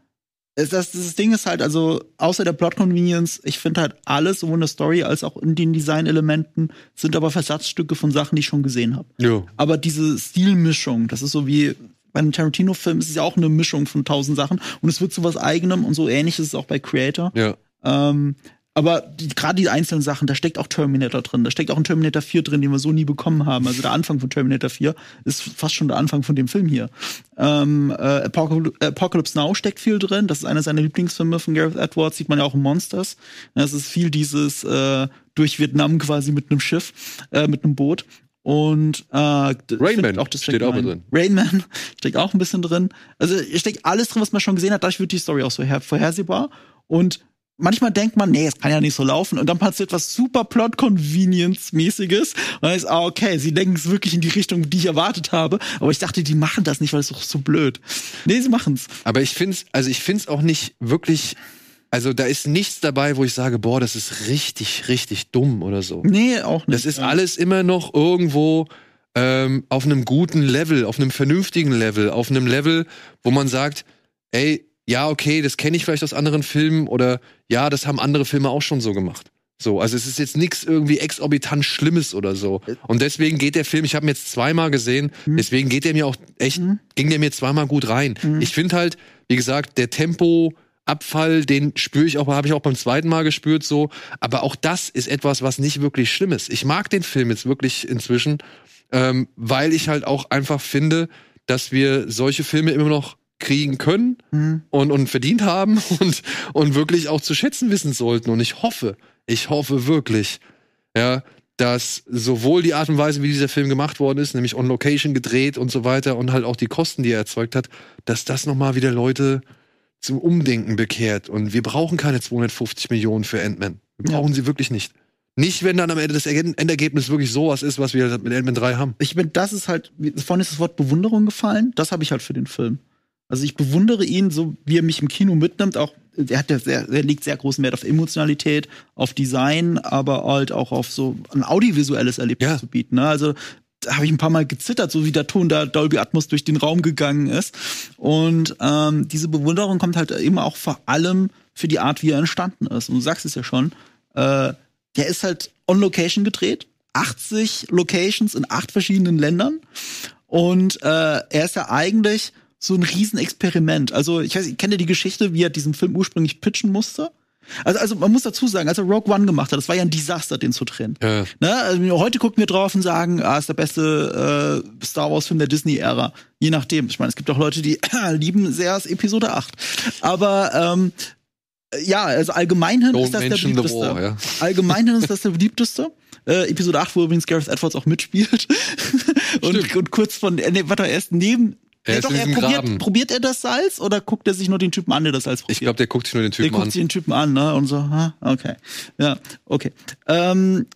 das, das Ding ist halt, also, außer der Plot-Convenience, ich finde halt alles, sowohl in der Story als auch in den Designelementen, sind aber Versatzstücke von Sachen, die ich schon gesehen habe. ja. Aber diese Stilmischung, das ist so wie bei einem Tarantino-Film, ist es ja auch eine Mischung von tausend Sachen und es wird zu was eigenem und so ähnlich ist es auch bei Creator. ja. Ähm, aber die, gerade die einzelnen Sachen, da steckt auch Terminator drin, da steckt auch ein Terminator 4 drin, den wir so nie bekommen haben. Also der Anfang von Terminator 4 ist fast schon der Anfang von dem Film hier. Ähm, äh, Apocalypse, Now steckt viel drin, das ist einer seiner Lieblingsfilme von Gareth Edwards, sieht man ja auch in Monsters. Das ist viel dieses äh, durch Vietnam quasi mit einem Schiff, äh, mit einem Boot. Und äh, Rain Man das steht steckt auch rein. mit drin. Rain Man [laughs] steckt auch ein bisschen drin. Also steckt alles drin, was man schon gesehen hat. Dadurch wird die Story auch so her vorhersehbar. Und manchmal denkt man, nee, es kann ja nicht so laufen. Und dann passiert was super Plot-Convenience-mäßiges. Und dann ist, ah, okay, sie lenken es wirklich in die Richtung, die ich erwartet habe. Aber ich dachte, die machen das nicht, weil es ist doch so blöd. Nee, sie machen's. Aber ich find's, also ich find's auch nicht wirklich, also da ist nichts dabei, wo ich sage, boah, das ist richtig, richtig dumm oder so. Nee, auch nicht. Das ist alles immer noch irgendwo ähm, auf einem guten Level, auf einem vernünftigen Level, auf einem Level, wo man sagt, ey, ja, okay, das kenne ich vielleicht aus anderen Filmen oder ja, das haben andere Filme auch schon so gemacht. So, also es ist jetzt nichts irgendwie exorbitant Schlimmes oder so. Und deswegen geht der Film, ich habe ihn jetzt zweimal gesehen, deswegen geht der mir auch echt, ging der mir zweimal gut rein. Ich finde halt, wie gesagt, der Tempo, Abfall, den spüre ich auch, habe ich auch beim zweiten Mal gespürt so. Aber auch das ist etwas, was nicht wirklich schlimm ist. Ich mag den Film jetzt wirklich inzwischen, ähm, weil ich halt auch einfach finde, dass wir solche Filme immer noch kriegen können und, und verdient haben [laughs] und, und wirklich auch zu schätzen wissen sollten. Und ich hoffe, ich hoffe wirklich, ja, dass sowohl die Art und Weise, wie dieser Film gemacht worden ist, nämlich on Location gedreht und so weiter und halt auch die Kosten, die er erzeugt hat, dass das nochmal wieder Leute zum Umdenken bekehrt. Und wir brauchen keine 250 Millionen für Ant-Man. Wir Ja. brauchen sie wirklich nicht. Nicht, wenn dann am Ende das Erge- Endergebnis wirklich sowas ist, was wir mit Ant-Man 3 haben. ich bin, das ist halt, vorhin ist das Wort Bewunderung gefallen. Das habe ich halt für den Film. Also ich bewundere ihn, so wie er mich im Kino mitnimmt. Auch er hat ja sehr, er legt sehr großen Wert auf Emotionalität, auf Design, aber halt auch auf so ein audiovisuelles Erlebnis Ja. zu bieten. Ne? Also da habe ich ein paar Mal gezittert, so wie der Ton da Dolby Atmos durch den Raum gegangen ist. Und ähm, diese Bewunderung kommt halt eben auch vor allem für die Art, wie er entstanden ist. Und du sagst es ja schon, äh, der ist halt on Location gedreht, 80 Locations in acht verschiedenen Ländern. Und äh, er ist ja eigentlich so ein Riesenexperiment. Also ich weiß, ich kenne die Geschichte, wie er diesen Film ursprünglich pitchen musste. Also, also man muss dazu sagen, als er Rogue One gemacht hat, das war ja ein Desaster, den zu drehen. Ja. Ne? Also, heute gucken wir drauf und sagen, ah, ist der beste äh, Star Wars-Film der Disney-Ära. Je nachdem. Ich meine, es gibt auch Leute, die [clears throat] lieben sehr das Episode 8. Aber ähm, ja, also allgemeinhin Don't ist das der beliebteste. war, ja. Allgemeinhin ist das der beliebteste. Äh, Episode 8, wo übrigens Gareth Edwards auch mitspielt. [laughs] und, und kurz von, äh, nee, warte, er ist neben. Er Ja, doch, er probiert, probiert er das Salz oder guckt er sich nur den Typen an, der das Salz probiert? Ich glaube, der guckt sich nur den Der Typen guckt an. sich den Typen an, ne? Und so, ha, okay. Ja, okay. Ähm,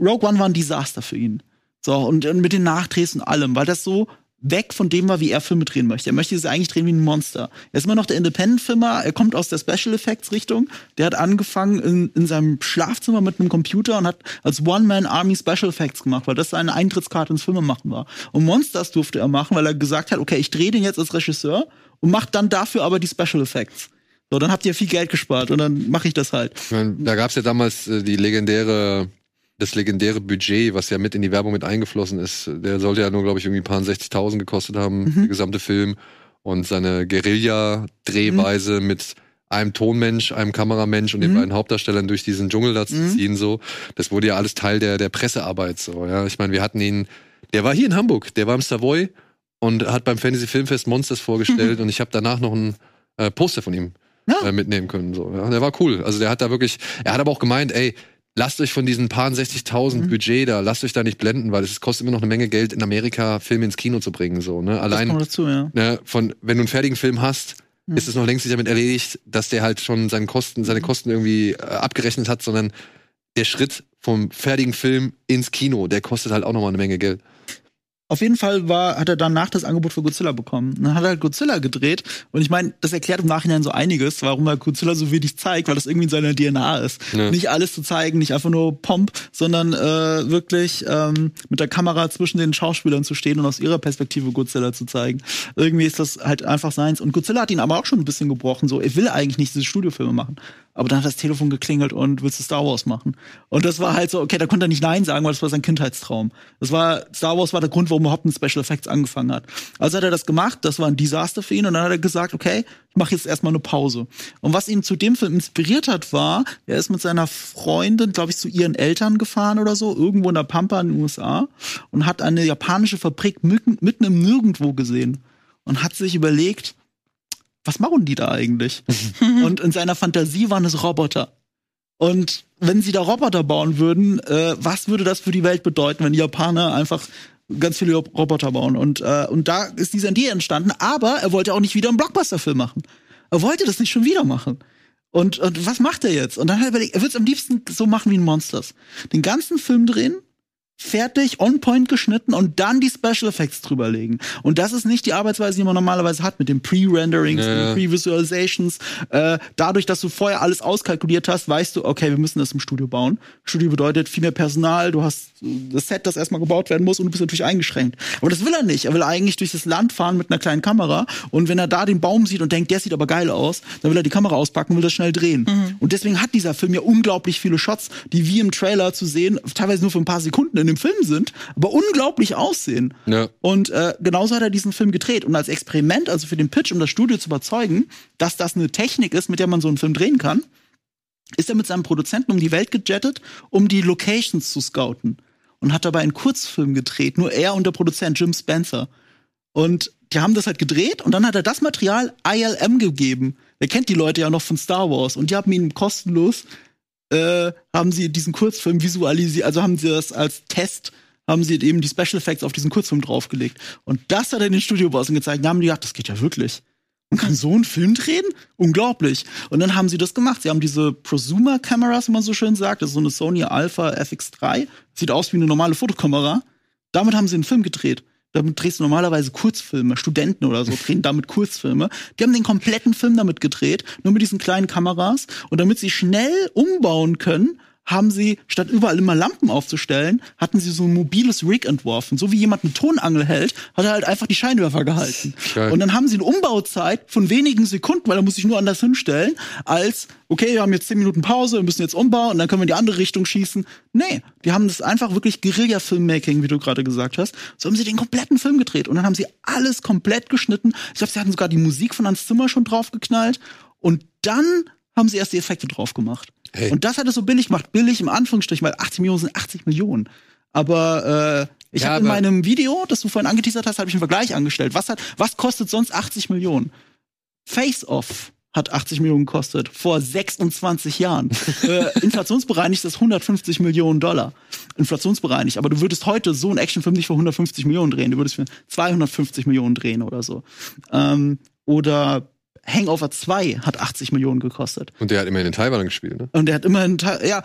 Rogue One war ein Desaster für ihn. So, und, und mit den Nachdrehs und allem, weil das so weg von dem war, wie er Filme drehen möchte. Er möchte es eigentlich drehen wie ein Monster. Er ist immer noch der Independent-Filmer, er kommt aus der Special Effects-Richtung. Der hat angefangen in, in seinem Schlafzimmer mit einem Computer und hat als One-Man-Army Special Effects gemacht, weil das seine Eintrittskarte ins Filmemachen war. Und Monsters durfte er machen, weil er gesagt hat, okay, ich drehe den jetzt als Regisseur und mach dann dafür aber die Special Effects. So, dann habt ihr viel Geld gespart und dann mache ich das halt. Da gab's ja damals äh, die legendäre, das legendäre Budget, was ja mit in die Werbung mit eingeflossen ist. Der sollte ja nur, glaube ich, irgendwie ein paar 60.000 gekostet haben, Mhm. der gesamte Film. Und seine Guerilla-Drehweise Mhm. mit einem Tonmensch, einem Kameramensch und den beiden Hauptdarstellern durch diesen Dschungel da zu Mhm. ziehen, so. Das wurde ja alles Teil der, der Pressearbeit, so, ja. Ich meine, wir hatten ihn, der war hier in Hamburg, der war im Savoy und hat beim Fantasy Filmfest Monsters vorgestellt und ich habe danach noch ein äh, Poster von ihm Ja. äh, mitnehmen können. So. Ja, der war cool. Also der hat da wirklich, er hat aber auch gemeint, ey, lasst euch von diesen paar 60.000 Budget da, lasst euch da nicht blenden, weil es kostet immer noch eine Menge Geld in Amerika Filme ins Kino zu bringen. So, ne? Das Allein, kommt dazu, ja. ne, von, wenn du einen fertigen Film hast, ist es noch längst nicht damit erledigt, dass der halt schon seine Kosten, seine Kosten irgendwie äh, abgerechnet hat, sondern der Schritt vom fertigen Film ins Kino, der kostet halt auch nochmal eine Menge Geld. Auf jeden Fall war, hat er danach das Angebot für Godzilla bekommen. Dann hat er Godzilla gedreht. Und ich meine, das erklärt im Nachhinein so einiges, warum er Godzilla so wenig zeigt, weil das irgendwie in seiner DNA ist. Ja. Nicht alles zu zeigen, nicht einfach nur Pomp, sondern äh, wirklich ähm, mit der Kamera zwischen den Schauspielern zu stehen und aus ihrer Perspektive Godzilla zu zeigen. Irgendwie ist das halt einfach seins. Und Godzilla hat ihn aber auch schon ein bisschen gebrochen. So, er will eigentlich nicht diese Studiofilme machen. Aber dann hat das Telefon geklingelt und willst du Star Wars machen? Und das war halt so, okay, da konnte er nicht Nein sagen, weil das war sein Kindheitstraum. Das war, Star Wars war der Grund, warum er überhaupt mit Special Effects angefangen hat. Also hat er das gemacht, das war ein Desaster für ihn und dann hat er gesagt, okay, ich mache jetzt erstmal eine Pause. Und was ihn zu dem Film inspiriert hat, war, er ist mit seiner Freundin, glaube ich, zu ihren Eltern gefahren oder so, irgendwo in der Pampa in den USA und hat eine japanische Fabrik mitten, mitten im Nirgendwo gesehen und hat sich überlegt, was machen die da eigentlich? [laughs] und in seiner Fantasie waren es Roboter. Und wenn sie da Roboter bauen würden, äh, was würde das für die Welt bedeuten, wenn die Japaner einfach ganz viele Roboter bauen? Und, äh, und da ist dieser Idee entstanden, aber er wollte auch nicht wieder einen Blockbuster-Film machen. Er wollte das nicht schon wieder machen. Und, und was macht er jetzt? Und dann hat er überlegt, er würde es am liebsten so machen wie in Monsters. Den ganzen Film drehen, fertig, on point geschnitten und dann die Special Effects drüberlegen. Und das ist nicht die Arbeitsweise, die man normalerweise hat mit den Pre-Renderings, Ja. den Pre-Visualizations. Äh, dadurch, dass du vorher alles auskalkuliert hast, weißt du, okay, wir müssen das im Studio bauen. Studio bedeutet viel mehr Personal, du hast äh, das Set, das erstmal gebaut werden muss und du bist natürlich eingeschränkt. Aber das will er nicht. Er will eigentlich durch das Land fahren mit einer kleinen Kamera und wenn er da den Baum sieht und denkt, der sieht aber geil aus, dann will er die Kamera auspacken und will das schnell drehen. Und deswegen hat dieser Film ja unglaublich viele Shots, die wie im Trailer zu sehen, teilweise nur für ein paar Sekunden in dem Film sind, aber unglaublich aussehen. Ja. Und äh, genauso hat er diesen Film gedreht. Und als Experiment, also für den Pitch, um das Studio zu überzeugen, dass das eine Technik ist, mit der man so einen Film drehen kann, ist er mit seinem Produzenten um die Welt gejettet, um die Locations zu scouten. Und hat dabei einen Kurzfilm gedreht, nur er und der Produzent Jim Spencer. Und die haben das halt gedreht und dann hat er das Material ILM gegeben. Er kennt die Leute ja noch von Star Wars und die haben ihn kostenlos, äh, haben sie diesen Kurzfilm visualisiert, also haben sie das als Test, haben sie eben die Special Effects auf diesen Kurzfilm draufgelegt. Und das hat er den Studiobossen gezeigt. Da haben die gedacht, das geht ja wirklich. Man kann so einen Film drehen? Unglaublich. Und dann haben sie das gemacht. Sie haben diese Prosumer-Kameras, wie man so schön sagt. Das ist so eine Sony Alpha FX3. Sieht aus wie eine normale Fotokamera. Damit haben sie einen Film gedreht. Damit drehst du normalerweise Kurzfilme. Studenten oder so drehen damit Kurzfilme. Die haben den kompletten Film damit gedreht, nur mit diesen kleinen Kameras. Und damit sie schnell umbauen können, haben sie, statt überall immer Lampen aufzustellen, hatten sie so ein mobiles Rig entworfen. So wie jemand eine Tonangel hält, hat er halt einfach die Scheinwerfer gehalten. Geil. Und dann haben sie eine Umbauzeit von wenigen Sekunden, weil er muss sich nur anders hinstellen, als, okay, wir haben jetzt zehn Minuten Pause, wir müssen jetzt umbauen und dann können wir in die andere Richtung schießen. Nee, die haben das einfach wirklich Guerilla-Filmmaking, wie du gerade gesagt hast. So haben sie den kompletten Film gedreht und dann haben sie alles komplett geschnitten. Ich glaube, sie hatten sogar die Musik von Hans Zimmer schon draufgeknallt und dann haben sie erst die Effekte drauf gemacht. Hey. Und das hat es so billig gemacht. Billig im Anführungsstrichen, weil 80 Millionen sind 80 Millionen. Aber äh, ich Ja, habe in meinem Video, das du vorhin angeteasert hast, habe ich einen Vergleich angestellt. Was hat, was kostet sonst 80 Millionen? Face Off hat 80 Millionen gekostet vor 26 Jahren. [laughs] äh, inflationsbereinigt ist das 150 Millionen Dollar. Inflationsbereinigt. Aber du würdest heute so einen Actionfilm nicht für 150 Millionen drehen. Du würdest für 250 Millionen drehen oder so. Ähm, oder Hangover 2 hat 80 Millionen gekostet. Und der hat immerhin in Taiwan gespielt, ne? Und der hat immerhin, ja,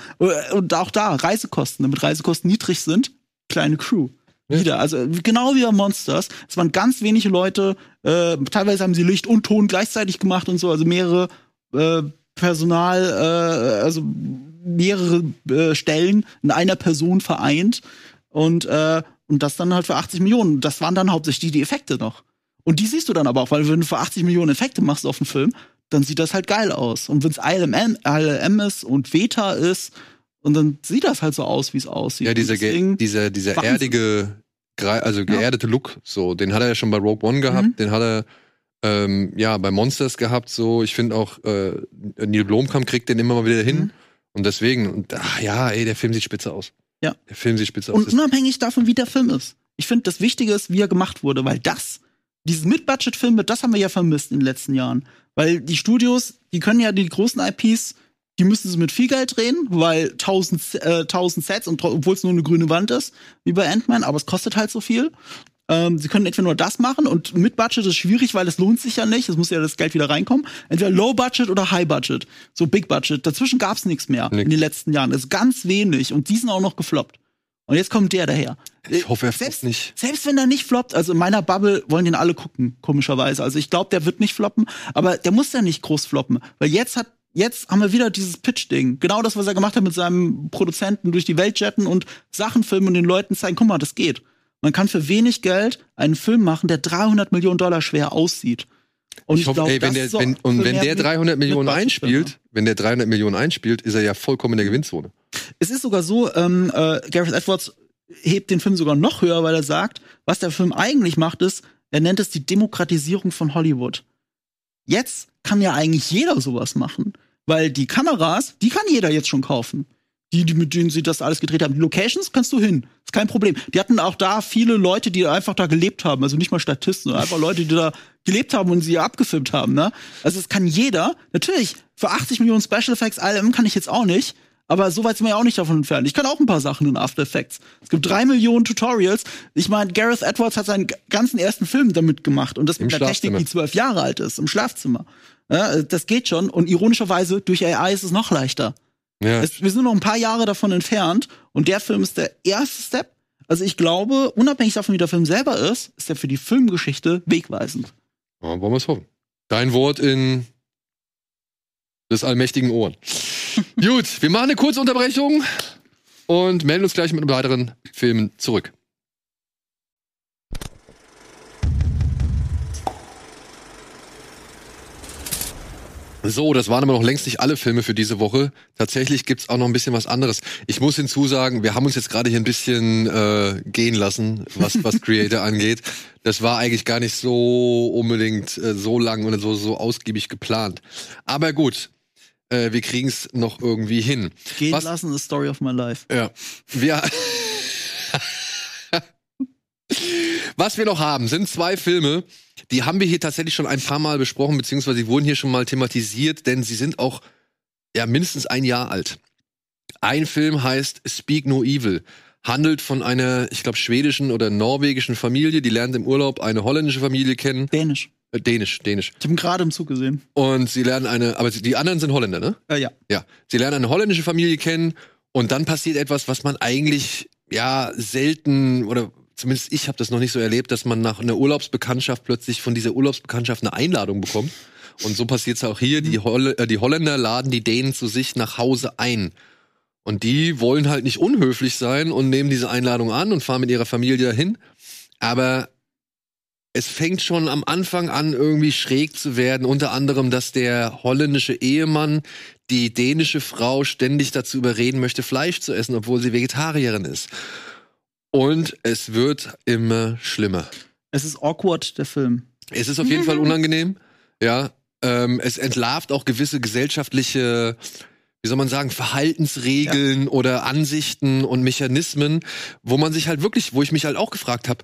und auch da Reisekosten, damit Reisekosten niedrig sind, kleine Crew. Ja. Wieder, also genau wie bei Monsters. Es waren ganz wenige Leute, äh, teilweise haben sie Licht und Ton gleichzeitig gemacht und so, also mehrere äh, Personal, äh, also mehrere äh, Stellen in einer Person vereint und, äh, und das dann halt für 80 Millionen. Das waren dann hauptsächlich die Effekte noch. Und die siehst du dann aber auch, weil wenn du für 80 Millionen Effekte machst auf einen Film, dann sieht das halt geil aus. Und wenn es ILM, ILM ist und Veta ist, und dann sieht das halt so aus, wie es aussieht. Ja, dieser, dieser, dieser Wahnsinn. erdige, also geerdete Look, so, den hat er ja schon bei Rogue One gehabt, Mhm. den hat er ähm, ja bei Monsters gehabt, so. Ich finde auch, äh, Neil Blomkamp kriegt den immer mal wieder hin. Mhm. Und deswegen, und ach, ja, ey, der Film sieht spitze aus. Ja. Der Film sieht spitze aus. Und unabhängig davon, wie der Film ist. Ich finde, das Wichtige ist, wie er gemacht wurde, weil das, dieses Mid-Budget-Filme, das haben wir ja vermisst in den letzten Jahren. Weil die Studios, die können ja die großen IPs, die müssen sie mit viel Geld drehen, weil 1000, äh, 1000 Sets, und obwohl es nur eine grüne Wand ist, wie bei Ant-Man, aber es kostet halt so viel. Ähm, sie können entweder nur das machen und mit Budget ist schwierig, weil das lohnt sich ja nicht. Es muss ja das Geld wieder reinkommen. Entweder Low Budget oder High Budget. So Big Budget. Dazwischen gab's nichts mehr Nix. in den letzten Jahren. Es ist ganz wenig und die sind auch noch gefloppt. Und jetzt kommt der daher. ich hoffe, er selbst, floppt nicht. Selbst wenn er nicht floppt, also in meiner Bubble wollen den alle gucken, komischerweise. Also ich glaube, der wird nicht floppen, aber der muss ja nicht groß floppen. Weil jetzt hat, jetzt haben wir wieder dieses Pitch-Ding. Genau das, was er gemacht hat mit seinem Produzenten durch die Welt jetten und Sachen filmen und den Leuten zeigen, guck mal, das geht. Man kann für wenig Geld einen Film machen, der 300 Millionen Dollar schwer aussieht. Und Ich hoffe, glaub, ey, wenn der, wenn, und wenn der Mit- 300 Millionen Mid-Budget-Filme. einspielt, wenn der 300 Millionen einspielt, ist er ja vollkommen in der Gewinnzone. Es ist sogar so, ähm, äh, Gareth Edwards hebt den Film sogar noch höher, weil er sagt, was der Film eigentlich macht, ist, er nennt es die Demokratisierung von Hollywood. Jetzt kann ja eigentlich jeder sowas machen, weil die Kameras, die kann jeder jetzt schon kaufen. Die, die mit denen sie das alles gedreht haben. Die Locations kannst du hin. Ist kein Problem. Die hatten auch da viele Leute, die einfach da gelebt haben. Also nicht mal Statisten, sondern einfach Leute, die da gelebt haben und sie abgefilmt haben. Ne? Also es kann jeder. Natürlich, für 80 Millionen Special Effects, allem kann ich jetzt auch nicht. Aber so weit sind wir ja auch nicht davon entfernt. Ich kann auch ein paar Sachen in After Effects. Es gibt drei Millionen Tutorials. Ich meine, Gareth Edwards hat seinen ganzen ersten Film damit gemacht und das mit einer Technik, die zwölf Jahre alt ist, im Schlafzimmer. Ja, das geht schon. Und ironischerweise, durch AI ist es noch leichter. Ja. Es, wir sind noch ein paar Jahre davon entfernt und der Film ist der erste Step. Also ich glaube, unabhängig davon, wie der Film selber ist, ist er für die Filmgeschichte wegweisend. Ja, wollen wir es hoffen. Dein Wort in des allmächtigen Ohren. [laughs] Gut, wir machen eine kurze Unterbrechung und melden uns gleich mit einem weiteren Film zurück. So, das waren aber noch längst nicht alle Filme für diese Woche. Tatsächlich gibt's auch noch ein bisschen was anderes. Ich muss hinzusagen, wir haben uns jetzt gerade hier ein bisschen äh, gehen lassen, was, was [laughs] Creator angeht. Das war eigentlich gar nicht so unbedingt äh, so lang oder so, so ausgiebig geplant. Aber gut, äh, wir kriegen's noch irgendwie hin. Gehen Was- lassen ist Story of my life. Ja. Wir. Was wir noch haben, sind zwei Filme, die haben wir hier tatsächlich schon ein paar Mal besprochen, beziehungsweise die wurden hier schon mal thematisiert, denn sie sind auch ja mindestens ein Jahr alt. Ein Film heißt Speak No Evil, handelt von einer, ich glaube, schwedischen oder norwegischen Familie, die lernt im Urlaub eine holländische Familie kennen. Dänisch. Äh, Dänisch, Dänisch. Ich habe ihn gerade im Zug gesehen. Und sie lernen eine, aber die anderen sind Holländer, ne? Äh, ja. Ja, sie lernen eine holländische Familie kennen und dann passiert etwas, was man eigentlich ja selten oder zumindest ich habe das noch nicht so erlebt, dass man nach einer Urlaubsbekanntschaft plötzlich von dieser Urlaubsbekanntschaft eine Einladung bekommt. Und so passiert es auch hier. Die, Holl äh, die Holländer laden die Dänen zu sich nach Hause ein. Und die wollen halt nicht unhöflich sein und nehmen diese Einladung an und fahren mit ihrer Familie dahin. Aber es fängt schon am Anfang an, irgendwie schräg zu werden. Unter anderem, dass der holländische Ehemann die dänische Frau ständig dazu überreden möchte, Fleisch zu essen, obwohl sie Vegetarierin ist. Und es wird immer schlimmer. Es ist awkward, der Film. Es ist auf jeden Fall [laughs] unangenehm. Ja, ähm, es entlarvt auch gewisse gesellschaftliche, wie soll man sagen, Verhaltensregeln oder Ansichten und Mechanismen, wo man sich halt wirklich, wo ich mich halt auch gefragt habe,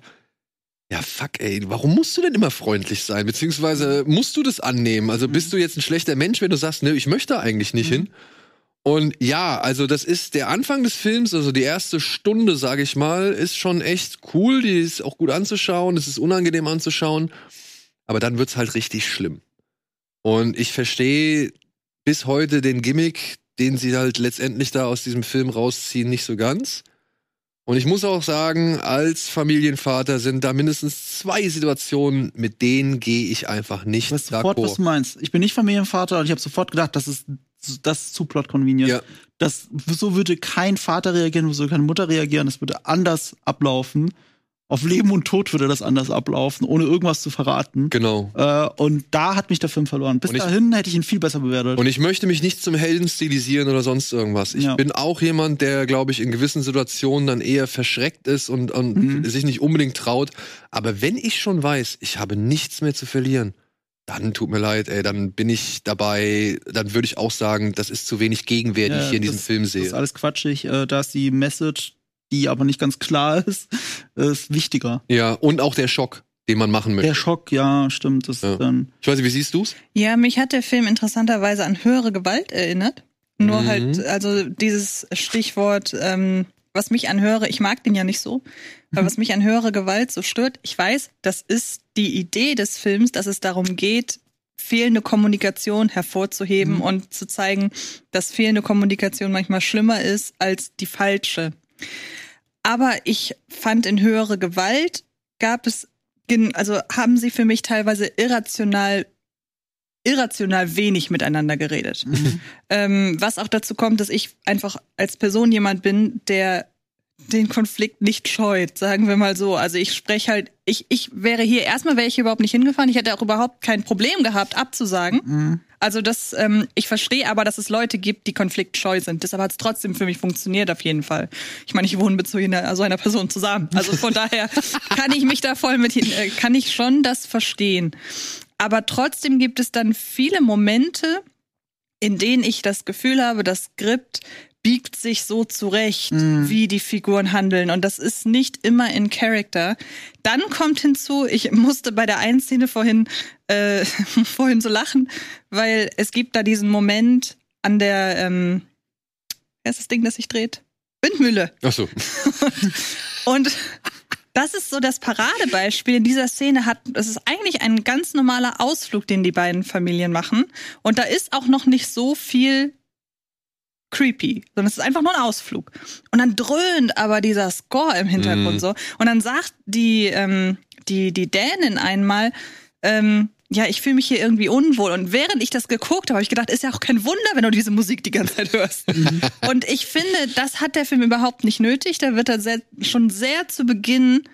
ja, fuck, ey, warum musst du denn immer freundlich sein? Beziehungsweise musst du das annehmen? Also bist du jetzt ein schlechter Mensch, wenn du sagst, ne, ich möchte eigentlich nicht hin? Und ja, also das ist der Anfang des Films, also die erste Stunde, sage ich mal, ist schon echt cool. Die ist auch gut anzuschauen, es ist unangenehm anzuschauen. Aber dann wird's halt richtig schlimm. Und ich verstehe bis heute den Gimmick, den sie halt letztendlich da aus diesem Film rausziehen, nicht so ganz. Und ich muss auch sagen, als Familienvater sind da mindestens zwei Situationen, mit denen gehe ich einfach nicht Ich weiß sofort, was du meinst. Ich bin nicht Familienvater und ich habe sofort gedacht, das ist, das ist zu plot convenient. Ja. Das, so würde kein Vater reagieren, so würde keine Mutter reagieren. Das würde anders ablaufen. Auf Leben und Tod würde das anders ablaufen, ohne irgendwas zu verraten. Genau. Äh, und da hat mich der Film verloren. Bis ich- dahin hätte ich ihn viel besser bewertet. Und ich möchte mich nicht zum Helden stilisieren oder sonst irgendwas. Ich Ja. bin auch jemand, der, glaube ich, in gewissen Situationen dann eher verschreckt ist und, und Mhm. sich nicht unbedingt traut. Aber wenn ich schon weiß, ich habe nichts mehr zu verlieren, dann tut mir leid, ey, dann bin ich dabei, dann würde ich auch sagen, das ist zu wenig Gegenwehr, die Ja, ich hier in diesem das- Film Das sehe. ist alles quatschig. Äh, da ist die Message, die aber nicht ganz klar ist, [laughs] ist wichtiger. Ja, und auch der Schock, den man machen möchte. Der Schock, ja, stimmt. Das Ja. ist dann. Ich weiß nicht, wie siehst du's? Ja, mich hat der Film interessanterweise an höhere Gewalt erinnert. Nur Mhm. halt, also dieses Stichwort, ähm, was mich an höhere, ich mag den ja nicht so, aber was mich an höhere Gewalt so stört, ich weiß, das ist die Idee des Films, dass es darum geht, fehlende Kommunikation hervorzuheben und zu zeigen, dass fehlende Kommunikation manchmal schlimmer ist als die falsche. Aber ich fand in höhere Gewalt gab es, also haben sie für mich teilweise irrational, irrational wenig miteinander geredet. Ähm, was auch dazu kommt, dass ich einfach als Person jemand bin, der den Konflikt nicht scheut, sagen wir mal so. Also ich spreche halt, ich, ich wäre hier, erstmal wäre ich überhaupt nicht hingefahren. Ich hätte auch überhaupt kein Problem gehabt, abzusagen. Mhm. Also das, ähm, ich verstehe aber, dass es Leute gibt, die konfliktscheu sind. Deshalb hat es trotzdem für mich funktioniert auf jeden Fall. Ich meine, ich wohne mit so einer, so einer Person zusammen. Also von [laughs] daher kann ich mich da voll mit, hin- äh, kann ich schon das verstehen. Aber trotzdem gibt es dann viele Momente, in denen ich das Gefühl habe, das Skript biegt sich so zurecht, wie die Figuren handeln. Und das ist nicht immer in Character. Dann kommt hinzu, ich musste bei der einen Szene vorhin, äh, [laughs] vorhin so lachen, weil es gibt da diesen Moment an der, ähm, Wer ist das Ding, das sich dreht? Windmühle. Ach so. [laughs] Und das ist so das Paradebeispiel in dieser Szene hat, es ist eigentlich ein ganz normaler Ausflug, den die beiden Familien machen. Und da ist auch noch nicht so viel creepy, sondern es ist einfach nur ein Ausflug. Und dann dröhnt aber dieser Score im Hintergrund Mhm. so. Und dann sagt die, ähm, die, die Dänin einmal, ähm, ja, ich fühle mich hier irgendwie unwohl. Und während ich das geguckt habe, habe ich gedacht, ist ja auch kein Wunder, wenn du diese Musik die ganze Zeit hörst. Und ich finde, das hat der Film überhaupt nicht nötig. Da wird er sehr, schon sehr zu Beginn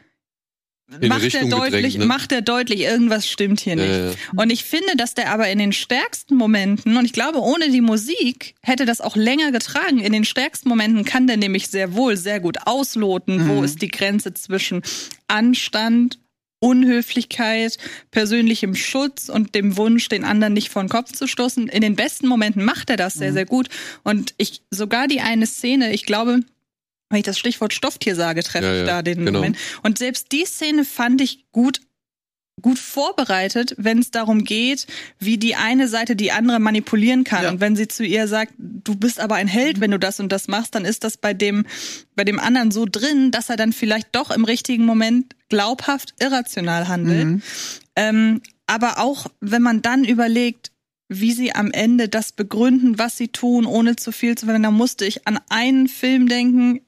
macht er deutlich, gedrängt, ne? macht er deutlich, irgendwas stimmt hier nicht. Ja. Und ich finde, dass der aber in den stärksten Momenten, und ich glaube, ohne die Musik hätte das auch länger getragen, in den stärksten Momenten kann der nämlich sehr wohl sehr gut ausloten, wo ist die Grenze zwischen Anstand, Unhöflichkeit, persönlichem Schutz und dem Wunsch, den anderen nicht vor den Kopf zu stoßen. In den besten Momenten macht er das sehr, sehr gut. Und ich, sogar die eine Szene, ich glaube, wenn ich das Stichwort Stofftier sage, treffe Ja, ich ja, da den genau. Moment. Und selbst die Szene fand ich gut gut vorbereitet, wenn es darum geht, wie die eine Seite die andere manipulieren kann. Ja. Und wenn sie zu ihr sagt, du bist aber ein Held, wenn du das und das machst, dann ist das bei dem, bei dem anderen so drin, dass er dann vielleicht doch im richtigen Moment glaubhaft irrational handelt. Mhm. Ähm, aber auch, wenn man dann überlegt, wie sie am Ende das begründen, was sie tun, ohne zu viel zu verwenden, da musste ich an einen Film denken.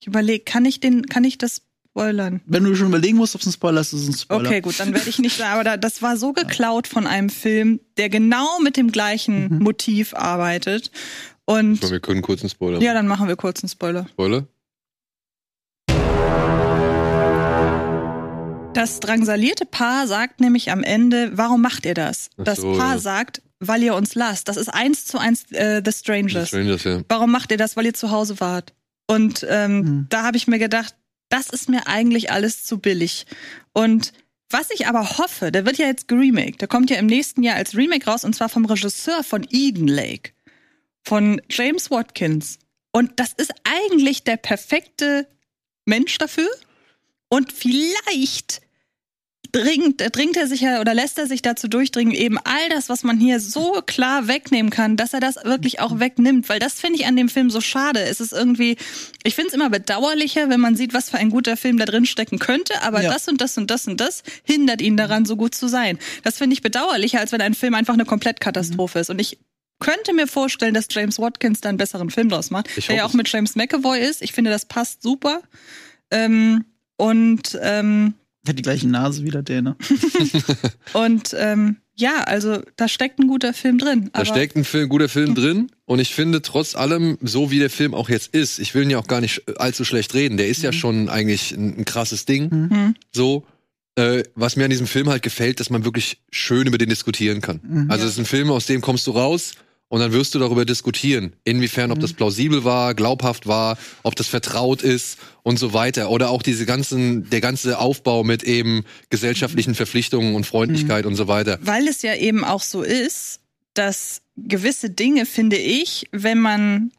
Ich überlege, kann ich den, kann ich das spoilern? Wenn du schon überlegen musst, ob es ein Spoiler ist, ist es ein Spoiler. Okay, gut, dann werde ich nicht sagen, aber da, das war so geklaut von einem Film, der genau mit dem gleichen Motiv arbeitet. Und Wir können kurz einen Spoiler. ja, dann machen wir kurz einen Spoiler. Spoiler? Das drangsalierte Paar sagt nämlich am Ende, warum macht ihr das? Ach Das so, Paar ja. sagt, weil ihr uns lasst. Das ist eins zu eins äh, The Strangers. Strangers, ja. Warum macht ihr das? Weil ihr zu Hause wart. Und ähm, Hm. da habe ich mir gedacht, das ist mir eigentlich alles zu billig. Und was ich aber hoffe, der wird ja jetzt geremaked. Der kommt ja im nächsten Jahr als Remake raus und zwar vom Regisseur von Eden Lake, von James Watkins. Und das ist eigentlich der perfekte Mensch dafür. Und vielleicht dringt, dringt er sich ja oder lässt er sich dazu durchdringen, eben all das, was man hier so klar wegnehmen kann, dass er das wirklich auch wegnimmt. Weil das finde ich an dem Film so schade. Es ist irgendwie, ich finde es immer bedauerlicher, wenn man sieht, was für ein guter Film da drin stecken könnte, aber Ja. das und das und das und das hindert ihn daran, so gut zu sein. Das finde ich bedauerlicher, als wenn ein Film einfach eine Komplettkatastrophe ist. Und ich könnte mir vorstellen, dass James Watkins da einen besseren Film draus macht, Ich der ja auch mit James McAvoy ist. Ich finde, das passt super. Ähm, und ähm, Hat die gleiche Nase wie der Däne. [laughs] und ähm, ja, also da steckt ein guter Film drin. Da steckt ein Film, guter Film drin und ich finde trotz allem, so wie der Film auch jetzt ist, ich will ihn ja auch gar nicht allzu schlecht reden, der ist ja schon eigentlich ein, ein krasses Ding. Mhm. So, äh, was mir an diesem Film halt gefällt, dass man wirklich schön über den diskutieren kann. Mhm. Also es ist ein Film, aus dem kommst du raus und dann wirst du darüber diskutieren, inwiefern, ob das plausibel war, glaubhaft war, ob das vertraut ist und so weiter. Oder auch diese ganzen, der ganze Aufbau mit eben gesellschaftlichen Verpflichtungen und Freundlichkeit und so weiter. weil es ja eben auch so ist, dass gewisse Dinge, finde ich, wenn man,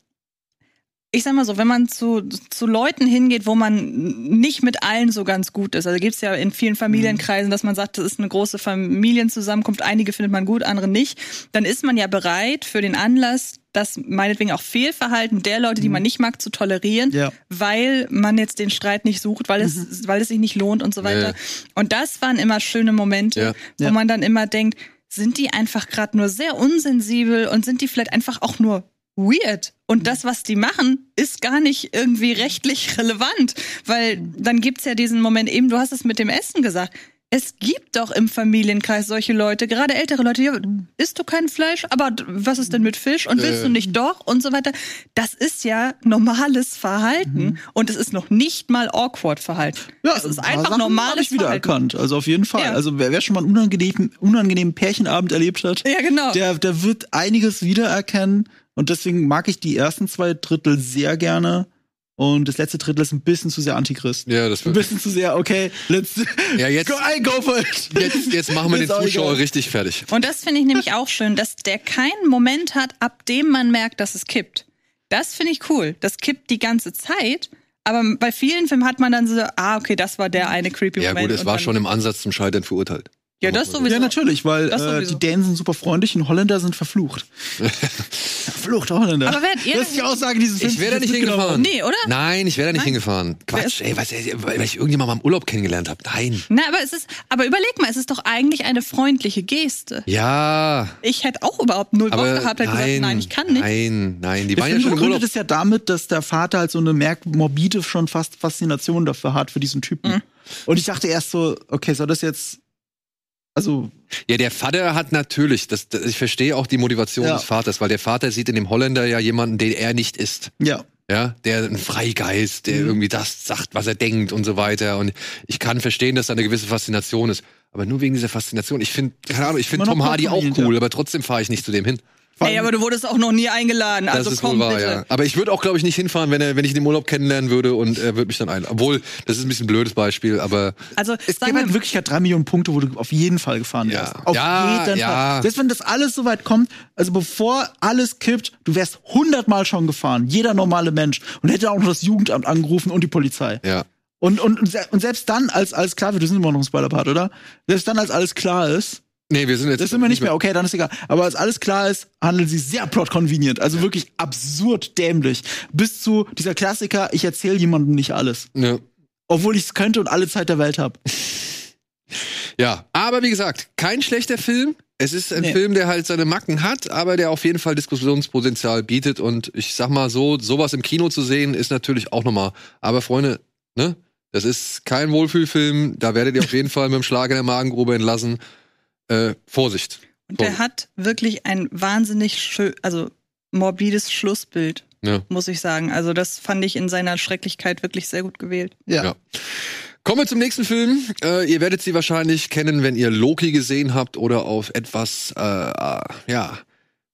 ich sag mal so, wenn man zu, zu Leuten hingeht, wo man nicht mit allen so ganz gut ist, also gibt's ja in vielen Familienkreisen, dass man sagt, das ist eine große Familienzusammenkunft, einige findet man gut, andere nicht, dann ist man ja bereit für den Anlass, das meinetwegen auch Fehlverhalten der Leute, die man nicht mag, zu tolerieren, Ja. weil man jetzt den Streit nicht sucht, weil es, weil es sich nicht lohnt und so weiter. Ja, ja. Und das waren immer schöne Momente, Ja. wo man dann immer denkt, sind die einfach gerade nur sehr unsensibel und sind die vielleicht einfach auch nur weird? Und das, was die machen, ist gar nicht irgendwie rechtlich [laughs] relevant, weil dann gibt's ja diesen Moment eben, du hast es mit dem Essen gesagt. Es gibt doch im Familienkreis solche Leute, gerade ältere Leute, ja, isst du kein Fleisch, aber was ist denn mit Fisch und willst Äh. du nicht doch und so weiter. Das ist ja normales Verhalten und es ist noch nicht mal awkward Verhalten. es ist ein einfach Sachen normales ich wieder Verhalten. erkannt. Also auf jeden Fall. Ja. Also wer, wer schon mal einen unangenehmen, unangenehmen Pärchenabend erlebt hat, Ja, genau. der, der wird einiges wiedererkennen. Und deswegen mag ich die ersten zwei Drittel sehr gerne. Und das letzte Drittel ist ein bisschen zu sehr Antichrist. Ja, das Ein wird. bisschen zu sehr, okay, let's Ja, jetzt- go, I go for it. Jetzt, jetzt machen wir den Zuschauer egal. richtig fertig. Und das finde ich nämlich auch schön, dass der keinen Moment hat, ab dem man merkt, dass es kippt. Das finde ich cool. Das kippt die ganze Zeit. Aber bei vielen Filmen hat man dann so, ah, okay, das war der eine creepy Ja Moment. gut, es war schon im Ansatz zum Scheitern verurteilt. Ja, das sowieso. Ja, natürlich, weil Das äh, die Dänen sind super freundlich und Holländer sind verflucht. [laughs] Verfluchte Holländer. Aber wärt ihr Das ist die Aussage dieses Films. Ich wäre da nicht hingefahren. Nee, oder? Nein, ich wäre da nicht Nein. hingefahren. Quatsch, ey, was, ey, weil ich irgendjemand mal im Urlaub kennengelernt habe. Nein. Na, aber es ist, aber überleg mal, es ist doch eigentlich eine freundliche Geste. Ja, Ich hätte auch überhaupt null Bock gehabt, hätte nein, gesagt, nein, ich kann nicht. Nein, nein, die Der waren ja Film schon im begründet Urlaub. es ja damit, dass der Vater halt so eine merk morbide schon fast Faszination dafür hat für diesen Typen. Mhm. Und ich dachte erst so, okay, soll das jetzt also Ja, der Vater hat natürlich, das, das, ich verstehe auch die Motivation Ja. des Vaters, weil der Vater sieht in dem Holländer ja jemanden, den er nicht ist. ja, Ja, der ein Freigeist, der Mhm. irgendwie das sagt, was er denkt und so weiter. Und ich kann verstehen, dass da eine gewisse Faszination ist. Aber nur wegen dieser Faszination. Ich finde, keine Ahnung, ich finde Tom Hardy auch cool, aber trotzdem fahre ich nicht zu dem hin. Ey, aber du wurdest auch noch nie eingeladen, also das ist komm wohl wahr, bitte. ja. Aber ich würde auch, glaube ich, nicht hinfahren, wenn er, wenn ich ihn im Urlaub kennenlernen würde und er würde mich dann einladen. Obwohl, das ist ein bisschen ein blödes Beispiel, aber Also, es gäbe halt wir, wirklich drei Millionen Punkte, wo du auf jeden Fall gefahren Ja. wärst. Auf Ja, jeden ja. Fall. Selbst wenn das alles so weit kommt, also bevor alles kippt, du wärst hundertmal schon gefahren. Jeder normale Mensch. Und hätte auch noch das Jugendamt angerufen und die Polizei. ja. Und, und, und selbst dann, als alles klar wird, wir sind immer noch im Spoiler-Part, oder? Selbst dann, als alles klar ist, Nee, wir sind jetzt. das sind wir nicht mehr, okay, dann ist egal. Aber als alles klar ist, handeln sie sehr plot-convenient. Also wirklich absurd dämlich. Bis zu dieser Klassiker, ich erzähle jemandem nicht alles. Ja. Obwohl ich es könnte und alle Zeit der Welt habe. [laughs] Ja, aber wie gesagt, kein schlechter Film. Es ist ein Nee. Film, der halt seine Macken hat, aber der auf jeden Fall Diskussionspotenzial bietet. Und ich sag mal so, sowas im Kino zu sehen, ist natürlich auch nochmal. Aber Freunde, ne? Das ist kein Wohlfühlfilm. Da werdet ihr auf jeden Fall mit dem Schlag in der Magengrube entlassen. Äh, Vorsicht. und der hat wirklich ein wahnsinnig schön, also morbides Schlussbild, Ja. muss ich sagen. Also das fand ich in seiner Schrecklichkeit wirklich sehr gut gewählt. Ja. Kommen wir zum nächsten Film. Äh, ihr werdet sie wahrscheinlich kennen, wenn ihr Loki gesehen habt oder auf etwas, äh, äh, ja,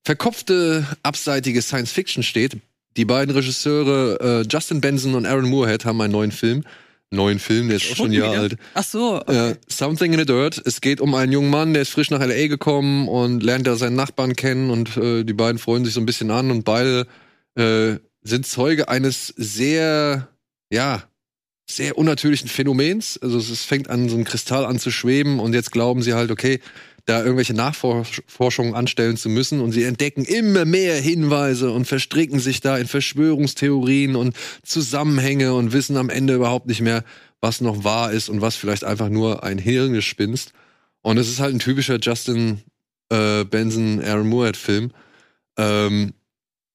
verkopfte, abseitige Science Fiction steht. Die beiden Regisseure äh, Justin Benson und Aaron Moorhead haben einen neuen Film. Neuen Film, der ist auch schon ein Jahr wieder? alt. Ach so, okay. Äh, Something in the Dirt. Es geht um einen jungen Mann, der ist frisch nach LA gekommen und lernt da seinen Nachbarn kennen und äh, die beiden freuen sich so ein bisschen an und beide äh, sind Zeuge eines sehr, ja, sehr unnatürlichen Phänomens. Also es es fängt an, so ein Kristall an zu schweben und jetzt glauben sie halt, okay, da irgendwelche Nachforschungen anstellen zu müssen und sie entdecken immer mehr Hinweise und verstricken sich da in Verschwörungstheorien und Zusammenhänge und wissen am Ende überhaupt nicht mehr, was noch wahr ist und was vielleicht einfach nur ein Hirngespinst. Und es ist halt ein typischer Justin äh, Benson, Aaron Moorhead Film. Ähm,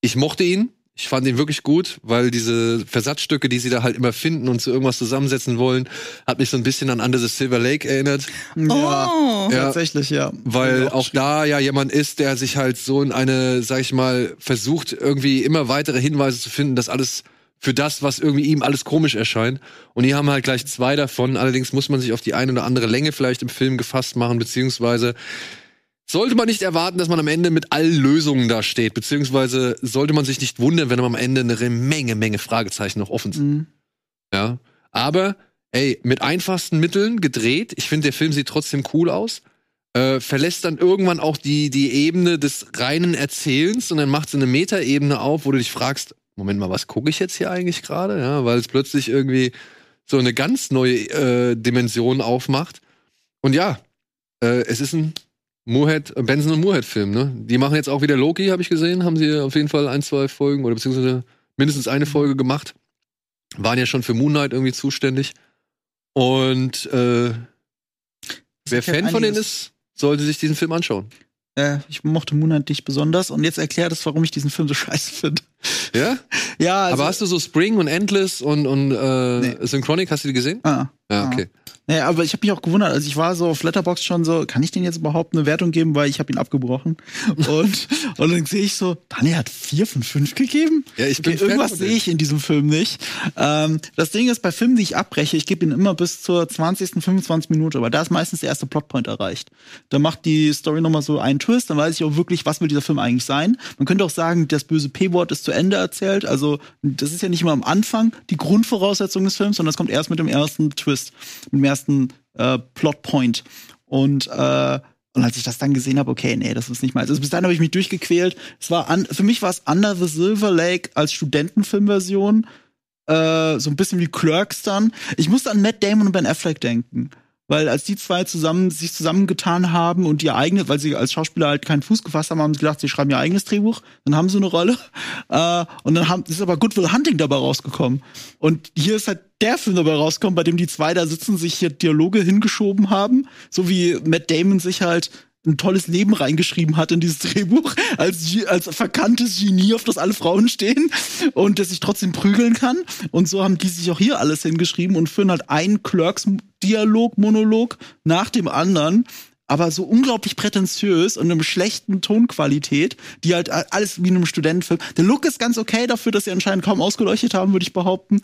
ich mochte ihn. Ich fand ihn wirklich gut, weil diese Versatzstücke, die sie da halt immer finden und zu irgendwas zusammensetzen wollen, hat mich so ein bisschen an Under the Silver Lake erinnert. Ja, Oh. Ja. tatsächlich, ja. Weil Ja, auch da ja jemand ist, der sich halt so in eine, sag ich mal, versucht, irgendwie immer weitere Hinweise zu finden, dass alles für das, was irgendwie ihm alles komisch erscheint. Und hier haben wir halt gleich zwei davon. Allerdings muss man sich auf die eine oder andere Länge vielleicht im Film gefasst machen, beziehungsweise sollte man nicht erwarten, dass man am Ende mit allen Lösungen da steht, beziehungsweise sollte man sich nicht wundern, wenn am Ende eine Menge, Menge Fragezeichen noch offen sind. Mhm. Ja. Aber, ey, mit einfachsten Mitteln gedreht. Ich finde, der Film sieht trotzdem cool aus. Äh, verlässt dann irgendwann auch die, die Ebene des reinen Erzählens und dann macht sie eine Metaebene auf, wo du dich fragst, Moment mal, was gucke ich jetzt hier eigentlich gerade? Ja, weil es plötzlich irgendwie so eine ganz neue äh, Dimension aufmacht. Und ja, äh, es ist ein Moorhead, Benson und Moorhead-Film, ne? Die machen jetzt auch wieder Loki, habe ich gesehen. Haben sie auf jeden Fall ein, zwei Folgen oder beziehungsweise mindestens eine Folge gemacht. Waren ja schon für Moon Knight irgendwie zuständig. Und äh, wer Fan von denen ist, sollte sich diesen Film anschauen. Äh, ich mochte Moon Knight nicht besonders und jetzt erklärt es, warum ich diesen Film so scheiße finde. Ja? Ja, also, Aber hast du so Spring und Endless und, und äh, Nee. Synchronic, hast du die gesehen? ah, Ja, ah. Naja, aber ich habe mich auch gewundert. Also ich war so auf Letterbox schon so, kann ich den jetzt überhaupt eine Wertung geben, weil ich habe ihn abgebrochen. [laughs] Und, und dann sehe ich so, Daniel hat vier von fünf gegeben. Ja, ich bin okay, irgendwas sehe ich in diesem Film nicht. Ähm, das Ding ist, bei Filmen, die ich abbreche, ich gebe ihn immer bis zur 20., 25 Minute, aber da ist meistens der erste Plotpoint erreicht. Da macht die Story nochmal so einen Twist, dann weiß ich auch wirklich, was will dieser Film eigentlich sein. Man könnte auch sagen, das böse P-Wort ist zu Ende erzählt. Also das ist ja nicht immer am Anfang die Grundvoraussetzung des Films, sondern es kommt erst mit dem ersten Twist, mit dem ersten äh, Plotpoint. Und äh, und als ich das dann gesehen habe, okay, nee, das ist nicht mal. Also bis dahin habe ich mich durchgequält. Es war an, für mich war es Under the Silver Lake als Studentenfilmversion. Äh, so ein bisschen wie Clerks dann. Ich musste an Matt Damon und Ben Affleck denken. Weil als die zwei zusammen sich zusammengetan haben und ihr eigene, weil sie als Schauspieler halt keinen Fuß gefasst haben, haben sie gedacht, sie schreiben ihr eigenes Drehbuch, dann haben sie eine Rolle. [laughs] Äh, und dann haben, ist aber Goodwill Hunting dabei rausgekommen. Und hier ist halt der Film dabei rausgekommen, bei dem die zwei da sitzen, sich hier Dialoge hingeschoben haben, so wie Matt Damon sich halt ein tolles Leben reingeschrieben hat in dieses Drehbuch, als, als verkanntes Genie, auf das alle Frauen stehen und das sich trotzdem prügeln kann. Und so haben die sich auch hier alles hingeschrieben und führen halt einen Clerks-Dialog, Monolog nach dem anderen aber so unglaublich prätentiös und einem schlechten Tonqualität, die halt alles wie in einem Studentenfilm. Der Look ist ganz okay dafür, dass sie anscheinend kaum ausgeleuchtet haben, würde ich behaupten.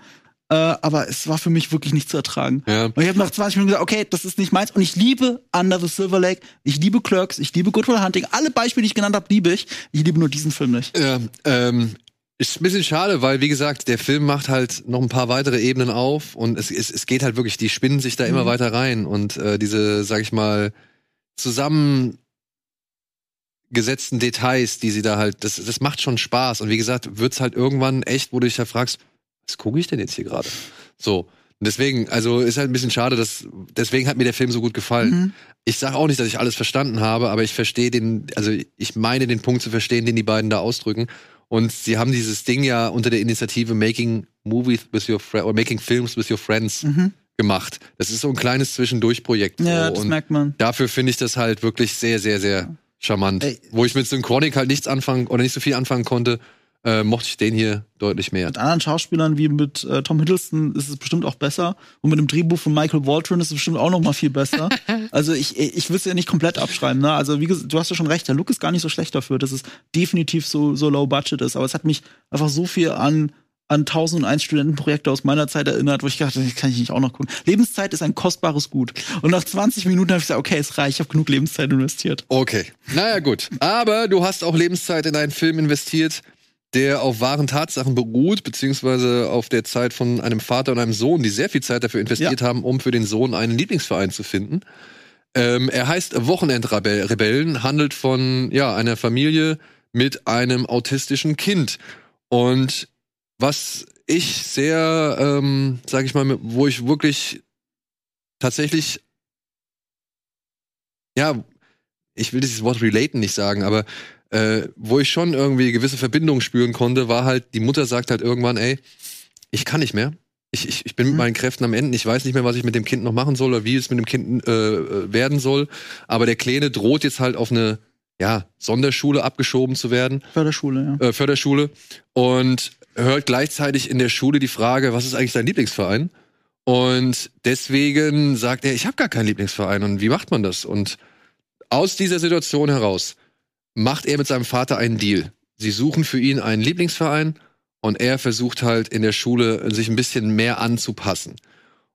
Äh, aber es war für mich wirklich nicht zu ertragen. Ja. Und ich habe nach 20 Minuten gesagt, okay, das ist nicht meins. Und ich liebe Under the Silver Lake, ich liebe Clerks, ich liebe Good Will Hunting. Alle Beispiele, die ich genannt habe, liebe ich. Ich liebe nur diesen Film nicht. Ja, ähm, ist ein bisschen schade, weil, wie gesagt, der Film macht halt noch ein paar weitere Ebenen auf und es, es, es geht halt wirklich, die spinnen sich da immer Mhm. weiter rein und äh, diese, sag ich mal, zusammengesetzten Details, die sie da halt, das, das macht schon Spaß und wie gesagt, wird's halt irgendwann echt, wo du dich da fragst, was gucke ich denn jetzt hier gerade? So. Deswegen, also ist halt ein bisschen schade, dass deswegen hat mir der Film so gut gefallen. Mhm. Ich sage auch nicht, dass ich alles verstanden habe, aber ich verstehe den, also ich meine den Punkt zu verstehen, den die beiden da ausdrücken. Und sie haben dieses Ding ja unter der Initiative Making Movies with your friends oder Making Films with your friends Mhm. gemacht. Das ist so ein kleines Zwischendurchprojekt. Ja, so. das und merkt man. dafür finde ich das halt wirklich sehr, sehr, sehr charmant. Ey. Wo ich mit Synchronic halt nichts anfangen oder nicht so viel anfangen konnte, äh, mochte ich den hier deutlich mehr. Mit anderen Schauspielern wie mit äh, Tom Hiddleston ist es bestimmt auch besser. Und mit dem Drehbuch von Michael Waldron ist es bestimmt auch noch mal viel besser. [laughs] also ich, ich will es ja nicht komplett abschreiben. Ne? Also wie gesagt, du hast ja schon recht, der Look ist gar nicht so schlecht dafür, dass es definitiv so, so low budget ist. Aber es hat mich einfach so viel an an 1001 Studentenprojekte aus meiner Zeit erinnert, wo ich dachte, das kann ich nicht auch noch gucken. Lebenszeit ist ein kostbares Gut. Und nach 20 Minuten habe ich gesagt, okay, es reicht, ich habe genug Lebenszeit investiert. Okay. Naja, gut. Aber du hast auch Lebenszeit in einen Film investiert, der auf wahren Tatsachen beruht, beziehungsweise auf der Zeit von einem Vater und einem Sohn, die sehr viel Zeit dafür investiert haben, um für den Sohn einen Lieblingsverein zu finden. Ähm, er heißt Wochenendrebellen, handelt von ja einer Familie mit einem autistischen Kind. Und was ich sehr, ähm, sag ich mal, wo ich wirklich tatsächlich, ja, ich will dieses Wort relaten nicht sagen, aber äh, wo ich schon irgendwie gewisse Verbindungen spüren konnte, war halt, die Mutter sagt halt irgendwann, ey, ich kann nicht mehr. Ich, ich, ich bin mit Mhm. meinen Kräften am Ende. Ich weiß nicht mehr, was ich mit dem Kind noch machen soll oder wie es mit dem Kind äh, äh, werden soll. Aber der Kleine droht jetzt halt auf eine ja, Sonderschule abgeschoben zu werden Förderschule, ja. äh, Förderschule und hört gleichzeitig in der Schule die Frage, was ist eigentlich dein Lieblingsverein? Und deswegen sagt er, ich habe gar keinen Lieblingsverein und wie macht man das? Und aus dieser Situation heraus macht er mit seinem Vater einen Deal. Sie suchen für ihn einen Lieblingsverein und er versucht halt in der Schule sich ein bisschen mehr anzupassen.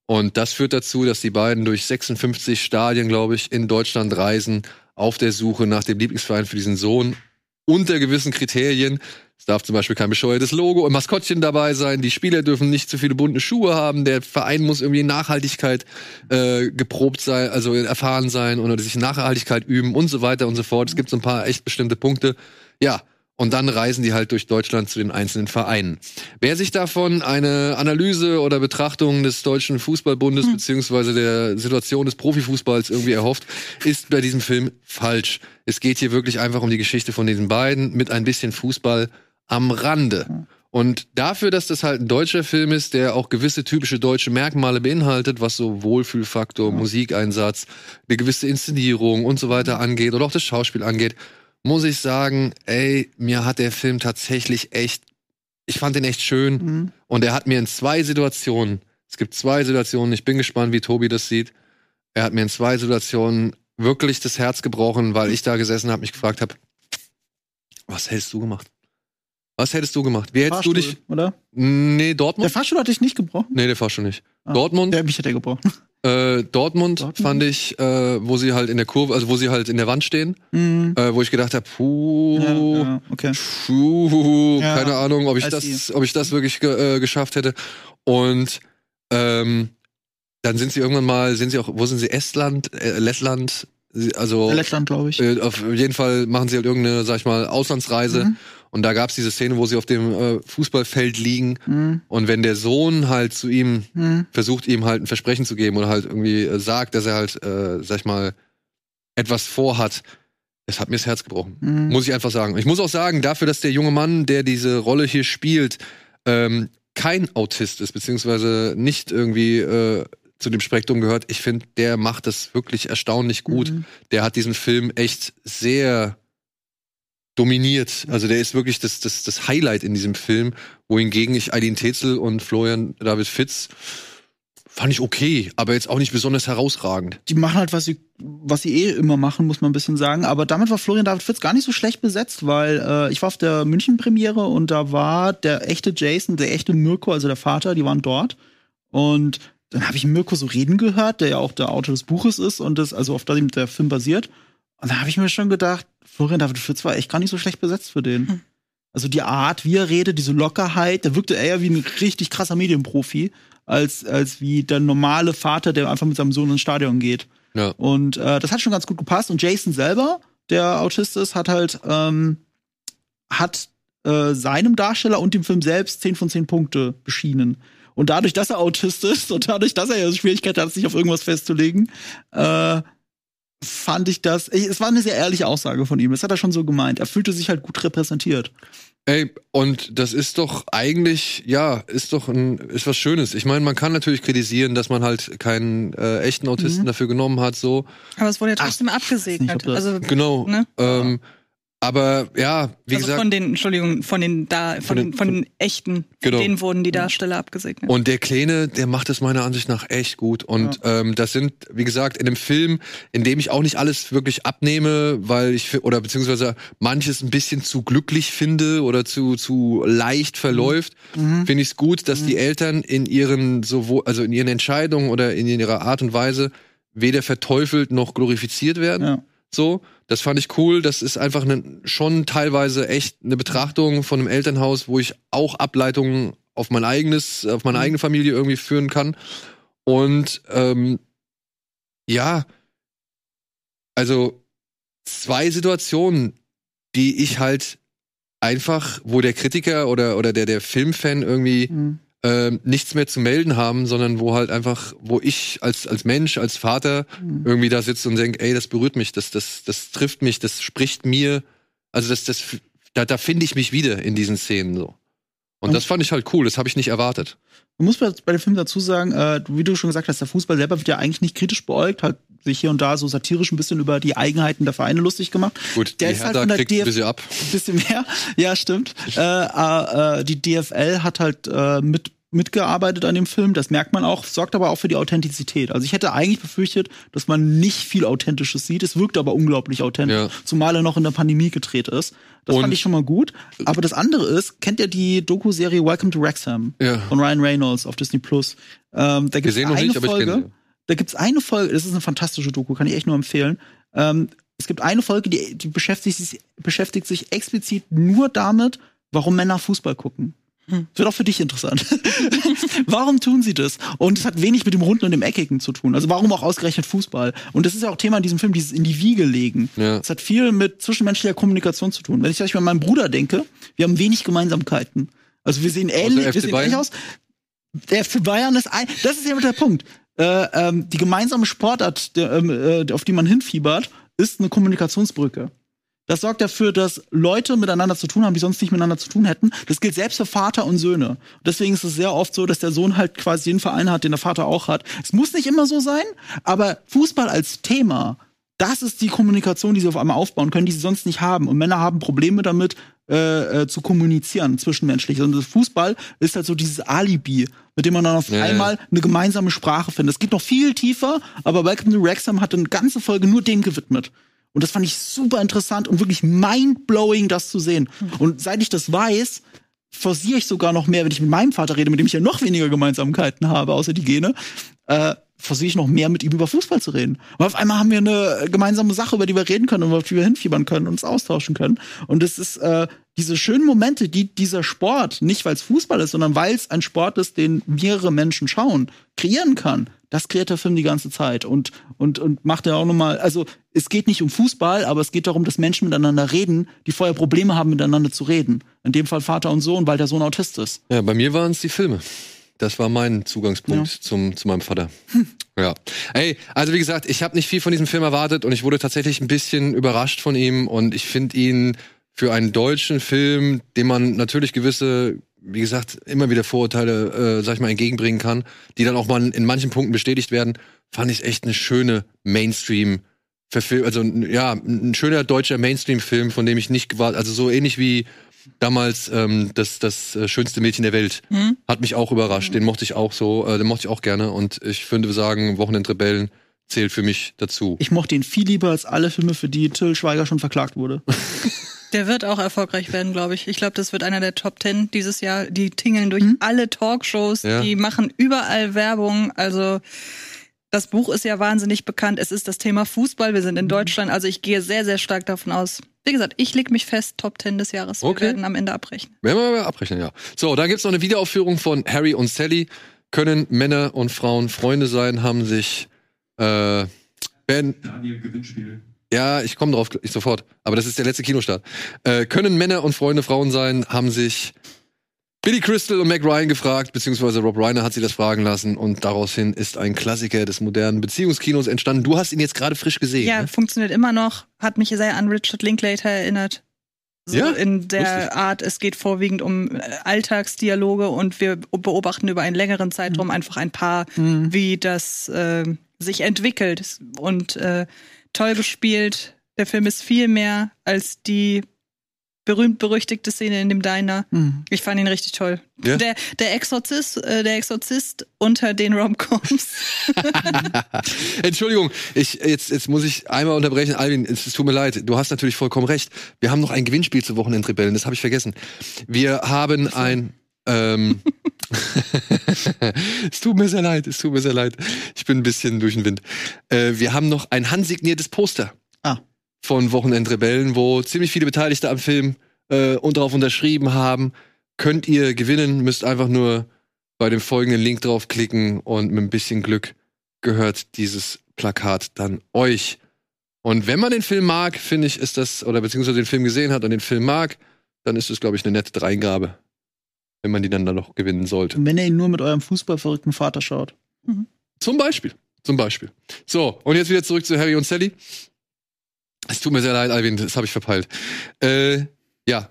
Und das führt dazu, dass die beiden durch 56 Stadien, glaube ich, in Deutschland reisen, auf der Suche nach dem Lieblingsverein für diesen Sohn unter gewissen Kriterien. Es darf zum Beispiel kein bescheuertes Logo und Maskottchen dabei sein. Die Spieler dürfen nicht zu viele bunte Schuhe haben. Der Verein muss irgendwie Nachhaltigkeit äh, geprobt sein, also erfahren sein oder sich Nachhaltigkeit üben und so weiter und so fort. Es gibt so ein paar echt bestimmte Punkte. Ja, und dann reisen die halt durch Deutschland zu den einzelnen Vereinen. Wer sich davon eine Analyse oder Betrachtung des Deutschen Fußballbundes beziehungsweise der Situation des Profifußballs irgendwie erhofft, ist bei diesem Film falsch. Es geht hier wirklich einfach um die Geschichte von diesen beiden mit ein bisschen Fußball am Rande. Und dafür, dass das halt ein deutscher Film ist, der auch gewisse typische deutsche Merkmale beinhaltet, was so Wohlfühlfaktor, Musikeinsatz, eine gewisse Inszenierung und so weiter angeht oder auch das Schauspiel angeht, muss ich sagen, ey, mir hat der Film tatsächlich echt, ich fand den echt schön Mhm. und er hat mir in zwei Situationen, es gibt zwei Situationen, ich bin gespannt, wie Tobi das sieht, er hat mir in zwei Situationen wirklich das Herz gebrochen, weil ich da gesessen habe, mich gefragt habe, was hättest du gemacht? Was hättest du gemacht? Wie hättest du dich, oder? nee, Der Dortmund? Fahrstuhl hatte ich nicht gebrochen. Nee, der Fahrstuhl nicht. Ah. Dortmund, Der mich hat er gebrochen. [laughs] äh, Dortmund, Dortmund? fand ich, äh, wo sie halt in der Kurve, also wo sie halt in der Wand stehen, Mhm. äh, wo ich gedacht habe, puh, Ja, ja, okay. Puh, Ja, keine Ahnung, ob ich das, ob ich das wirklich ge äh, geschafft hätte. Und ähm, dann sind sie irgendwann mal, sind sie auch, wo sind sie? Estland, äh, Lettland, also Lettland, glaube ich. äh, auf jeden Fall machen sie halt irgendeine, sag ich mal, Auslandsreise. Mhm. Und da gab's diese Szene, wo sie auf dem äh, Fußballfeld liegen. Mhm. Und wenn der Sohn halt zu ihm Mhm. versucht, ihm halt ein Versprechen zu geben oder halt irgendwie äh, sagt, dass er halt, äh, sag ich mal, etwas vorhat, es hat mir das Herz gebrochen. Mhm. Muss ich einfach sagen. Ich muss auch sagen, dafür, dass der junge Mann, der diese Rolle hier spielt, ähm, kein Autist ist, beziehungsweise nicht irgendwie äh, zu dem Spektrum gehört, ich finde, der macht das wirklich erstaunlich gut. Mhm. Der hat diesen Film echt sehr dominiert. Also der ist wirklich das, das, das Highlight in diesem Film, wohingegen ich Eileen Tetzel und Florian David Fitz fand ich okay, aber jetzt auch nicht besonders herausragend. die machen halt, was sie, was sie eh immer machen, muss man ein bisschen sagen. Aber damit war Florian David Fitz gar nicht so schlecht besetzt, weil äh, ich war auf der München-Premiere und da war der echte Jason, der echte Mirko, also der Vater, die waren dort. Und dann habe ich Mirko so reden gehört, der ja auch der Autor des Buches ist und das, also auf dem der Film basiert. Und da habe ich mir schon gedacht, Florian David Fitz war echt gar nicht so schlecht besetzt für den. Hm. Also die Art, wie er redet, diese Lockerheit, da wirkte er ja wie ein richtig krasser Medienprofi, als, als wie der normale Vater, der einfach mit seinem Sohn ins Stadion geht. Ja. Und äh, das hat schon ganz gut gepasst. Und Jason selber, der Autist ist, hat halt ähm, hat äh, seinem Darsteller und dem Film selbst 10 von 10 Punkte beschienen. Und dadurch, dass er Autist ist und dadurch, dass er ja Schwierigkeiten hat, sich auf irgendwas festzulegen, äh, fand ich das. Ich, es war eine sehr ehrliche Aussage von ihm. Das hat er schon so gemeint. Er fühlte sich halt gut repräsentiert. Ey, und das ist doch eigentlich, ja, ist doch ein, ist was Schönes. Ich meine, man kann natürlich kritisieren, dass man halt keinen äh, echten Autisten Mhm. dafür genommen hat, so. Aber es wurde ja Ach, trotzdem abgesegnet. nicht, Also, Genau. Ne? Ähm, aber ja, wie also gesagt, von den, Entschuldigung, von den da, von, Von den- von den echten, Genau. denen wurden die Darsteller abgesegnet. Und der Kleine, der macht es meiner Ansicht nach echt gut. Und ähm, das sind, wie gesagt, in einem Film, in dem ich auch nicht alles wirklich abnehme, weil ich oder beziehungsweise manches ein bisschen zu glücklich finde oder zu zu leicht verläuft, finde ich es gut, dass die Eltern in ihren sowohl also in ihren Entscheidungen oder in ihrer Art und Weise weder verteufelt noch glorifiziert werden. Ja. So, das fand ich cool. Das ist einfach ne, schon teilweise echt eine Betrachtung von einem Elternhaus, wo ich auch Ableitungen auf mein eigenes, auf meine eigene Familie irgendwie führen kann. Und ähm, ja, also zwei Situationen, die ich halt einfach, wo der Kritiker oder oder der der Filmfan irgendwie Mhm. Ähm, nichts mehr zu melden haben, sondern wo halt einfach, wo ich als, als Mensch, als Vater Mhm. irgendwie da sitze und denke, ey, das berührt mich, das, das, das trifft mich, das spricht mir, also das, das, da, da finde ich mich wieder in diesen Szenen so. Und das fand ich halt cool, das habe ich nicht erwartet. Man muss bei, bei dem Film dazu sagen, äh, wie du schon gesagt hast, der Fußball selber wird ja eigentlich nicht kritisch beäugt, hat sich hier und da so satirisch ein bisschen über die Eigenheiten der Vereine lustig gemacht. Gut, Der die ist halt Hertha von der kriegt ein DF bisschen ab. Ein bisschen mehr, ja, stimmt. Äh, äh, äh, die DFL hat halt äh, mit mitgearbeitet an dem Film, das merkt man auch, sorgt aber auch für die Authentizität. Also ich hätte eigentlich befürchtet, dass man nicht viel Authentisches sieht, es wirkt aber unglaublich authentisch, Ja. zumal er noch in der Pandemie gedreht ist. Das Und- fand ich schon mal gut. Aber das andere ist, kennt ihr die Doku-Serie Welcome to Wrexham Ja. von Ryan Reynolds auf Disney Plus? Ähm, da Gesehen noch eine nicht, Folge, da gibt's eine Folge, das ist eine fantastische Doku, kann ich echt nur empfehlen. Ähm, es gibt eine Folge, die, die beschäftigt, sich, beschäftigt sich explizit nur damit, warum Männer Fußball gucken. Hm. Das wird auch für dich interessant. [laughs] warum tun sie das? Und es hat wenig mit dem Runden und dem Eckigen zu tun. Also warum auch ausgerechnet Fußball? Und das ist ja auch Thema in diesem Film, dieses in die Wiege legen. Ja. Es hat viel mit zwischenmenschlicher Kommunikation zu tun. Wenn ich zum Beispiel an meinen Bruder denke, wir haben wenig Gemeinsamkeiten. Also wir sehen ähnlich, wir sehen ähnlich aus. Der FC Bayern ist ein, das ist ja der Punkt. Äh, ähm, die gemeinsame Sportart, der, ähm, äh, auf die man hinfiebert, ist eine Kommunikationsbrücke. Das sorgt dafür, dass Leute miteinander zu tun haben, die sonst nicht miteinander zu tun hätten. Das gilt selbst für Vater und Söhne. Deswegen ist es sehr oft so, dass der Sohn halt quasi den Verein hat, den der Vater auch hat. Es muss nicht immer so sein, aber Fußball als Thema, das ist die Kommunikation, die sie auf einmal aufbauen können, die sie sonst nicht haben. Und Männer haben Probleme damit, äh, äh, zu kommunizieren zwischenmenschlich. Und das Fußball ist halt so dieses Alibi, mit dem man dann auf Ja, ja. einmal eine gemeinsame Sprache findet. Es geht noch viel tiefer, aber Welcome to Wrexham hat eine ganze Folge nur dem gewidmet. Und das fand ich super interessant und wirklich mindblowing, das zu sehen. Und seit ich das weiß, forciere ich sogar noch mehr, wenn ich mit meinem Vater rede, mit dem ich ja noch weniger Gemeinsamkeiten habe, außer die Gene, äh, versuche ich noch mehr mit ihm über Fußball zu reden. Und auf einmal haben wir eine gemeinsame Sache, über die wir reden können und auf die wir hinfiebern können und uns austauschen können. Und es ist äh, diese schönen Momente, die dieser Sport, nicht weil es Fußball ist, sondern weil es ein Sport ist, den mehrere Menschen schauen, kreieren kann. Das kreiert der Film die ganze Zeit und, und, und macht er auch nochmal, also es geht nicht um Fußball, aber es geht darum, dass Menschen miteinander reden, die vorher Probleme haben, miteinander zu reden. In dem Fall Vater und Sohn, weil der Sohn Autist ist. Ja, bei mir waren es die Filme. Das war mein Zugangspunkt Ja. zum, zu meinem Vater. [laughs] Ja. Ey, also wie gesagt, ich habe nicht viel von diesem Film erwartet und ich wurde tatsächlich ein bisschen überrascht von ihm und ich finde ihn für einen deutschen Film, dem man natürlich gewisse, wie gesagt, immer wieder Vorurteile, äh, sag ich mal, entgegenbringen kann, die dann auch mal in manchen Punkten bestätigt werden, fand ich echt eine schöne Mainstream Verfilm, also ja, ein schöner deutscher Mainstream-Film, von dem ich nicht gewartet, also so ähnlich wie damals ähm, das, das äh, schönste Mädchen der Welt. Hm? Hat mich auch überrascht. Den mochte ich auch so, äh, den mochte ich auch gerne. Und ich würde sagen, Wochenendrebellen zählt für mich dazu. Ich mochte ihn viel lieber als alle Filme, für die Till Schweiger schon verklagt wurde. [laughs] Der wird auch erfolgreich werden, glaube ich. Ich glaube, das wird einer der Top Ten dieses Jahr. Die tingeln durch alle Talkshows, Ja. die machen überall Werbung. Also das Buch ist ja wahnsinnig bekannt. Es ist das Thema Fußball. Wir sind in Deutschland. Also ich gehe sehr, sehr stark davon aus. Wie gesagt, ich leg mich fest, Top Ten des Jahres. Okay. Wir werden am Ende abbrechen. Werden wir mal abrechnen, ja. So, dann gibt's noch eine Wiederaufführung von Harry und Sally. Können Männer und Frauen Freunde sein, haben sich äh, Ben, Daniel Gewinnspiel. Ja, ich komme drauf ich sofort. Aber das ist der letzte Kinostart. Äh, können Männer und Freunde Frauen sein, haben sich Billy Crystal und Mac Ryan gefragt, beziehungsweise Rob Reiner hat sie das fragen lassen und daraus hin ist ein Klassiker des modernen Beziehungskinos entstanden. Du hast ihn jetzt gerade frisch gesehen. Ja, Ne? funktioniert immer noch. Hat mich sehr an Richard Linklater erinnert. So Ja, in der lustig. Art, es geht vorwiegend um äh, Alltagsdialoge und wir beobachten über einen längeren Zeitraum einfach ein Paar, wie das äh, sich entwickelt. Und äh, toll gespielt. Der Film ist viel mehr als die berühmt-berüchtigte Szene in dem Diner. Mhm. Ich fand ihn richtig toll. Ja? Der, der Exorzist, äh, der Exorzist unter den Romcoms. [laughs] Entschuldigung, ich, jetzt, jetzt muss ich einmal unterbrechen. Alvin, es, es tut mir leid. Du hast natürlich vollkommen recht. Wir haben noch ein Gewinnspiel zu Wochenendrebellen. Das habe ich vergessen. Wir haben ein. Ähm, [laughs] es tut mir sehr leid, es tut mir sehr leid. Ich bin ein bisschen durch den Wind. Äh, wir haben noch ein handsigniertes Poster. Von Wochenendrebellen, wo ziemlich viele Beteiligte am Film äh, und darauf unterschrieben haben. Könnt ihr gewinnen, müsst einfach nur bei dem folgenden Link draufklicken und mit ein bisschen Glück gehört dieses Plakat dann euch. Und wenn man den Film mag, finde ich, ist das, oder beziehungsweise den Film gesehen hat und den Film mag, dann ist es, glaube ich, eine nette Dreingabe, wenn man die dann, dann noch gewinnen sollte. Und wenn ihr ihn nur mit eurem fußballverrückten Vater schaut. Zum Beispiel. Zum Beispiel. So, und jetzt wieder zurück zu Harry und Sally. Es tut mir sehr leid, Alvin, das habe ich verpeilt. Äh, ja.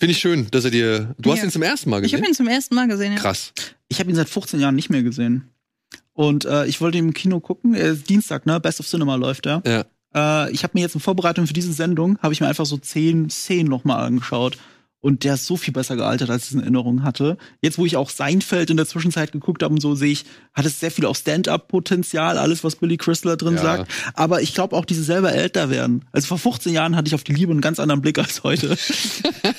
Finde ich schön, dass er dir. Du hast Ja. ihn zum ersten Mal Ich habe gesehen. ihn zum ersten Mal gesehen. Ja. Krass. Ich habe ihn seit 15 Jahren nicht mehr gesehen. Und äh, ich wollte ihn im Kino gucken. Äh, Dienstag, ne? Best of Cinema läuft ja. Ja. Äh, ich habe mir jetzt in Vorbereitung für diese Sendung, habe ich mir einfach so zehn Szenen nochmal angeschaut. Und der ist so viel besser gealtert, als ich es in Erinnerung hatte. Jetzt, wo ich auch Seinfeld in der Zwischenzeit geguckt habe und so, sehe ich, hat es sehr viel auch Stand-up-Potenzial, alles, was Billy Crystal drin Ja. sagt. Aber ich glaube auch, diese selber älter werden. Also vor 15 Jahren hatte ich auf die Liebe einen ganz anderen Blick als heute.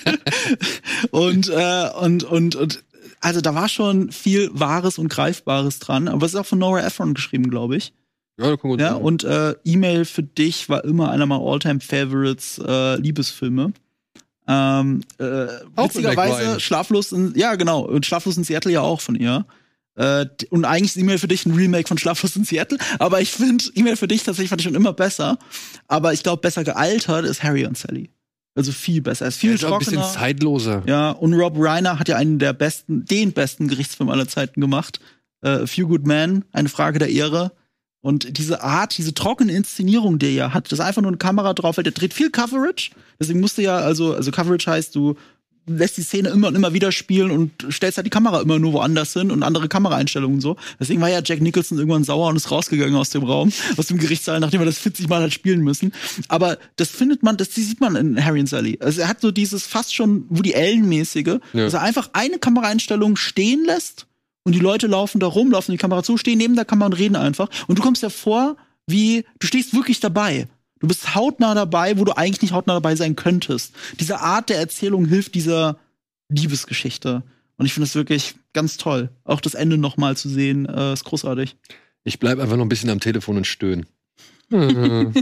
[laughs] und, äh, und, und, und, also da war schon viel Wahres und Greifbares dran. Aber es ist auch von Nora Ephron geschrieben, glaube ich. Ja, Ja, und äh, E-Mail für dich war immer einer meiner All-Time-Favorites äh, Liebesfilme. Ähm, äh, Auch witzigerweise. Schlaflos in, ja genau, Schlaflos in Seattle ja auch von ihr. Äh, und eigentlich ist E-Mail für dich ein Remake von Schlaflos in Seattle, aber ich finde E-Mail für dich tatsächlich fand ich schon immer besser. Aber ich glaube, besser gealtert ist Harry und Sally. Also viel besser. Er ist viel Er ist auch ein bisschen trockener. zeitloser. Ja, und Rob Reiner hat ja einen der besten, den besten Gerichtsfilm aller Zeiten gemacht. Äh, A Few Good Men, eine Frage der Ehre. Und diese Art, diese trockene Inszenierung, die er ja hat, das ist einfach nur eine Kamera drauf, der dreht viel Coverage. Deswegen musste ja, also, also Coverage heißt, du lässt die Szene immer und immer wieder spielen und stellst halt die Kamera immer nur woanders hin und andere Kameraeinstellungen und so. Deswegen war ja Jack Nicholson irgendwann sauer und ist rausgegangen aus dem Raum, [laughs] aus dem Gerichtssaal, nachdem er das 40 Mal hat spielen müssen. Aber das findet man, das sieht man in Harry und Sally. Also er hat so dieses fast schon Woody Allen-mäßige, Ja. dass er einfach eine Kameraeinstellung stehen lässt und die Leute laufen da rum, laufen die Kamera zu, stehen neben der Kamera und reden einfach. Und du kommst ja vor, wie, du stehst wirklich dabei. Du bist hautnah dabei, wo du eigentlich nicht hautnah dabei sein könntest. Diese Art der Erzählung hilft dieser Liebesgeschichte. Und ich finde es wirklich ganz toll. Auch das Ende nochmal zu sehen, äh, ist großartig. Ich bleib einfach noch ein bisschen am Telefon und stöhnen. [laughs] Und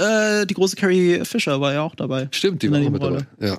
äh, die große Carrie Fisher war ja auch dabei. Stimmt, die war auch mit dabei. Nebenrolle. Ja.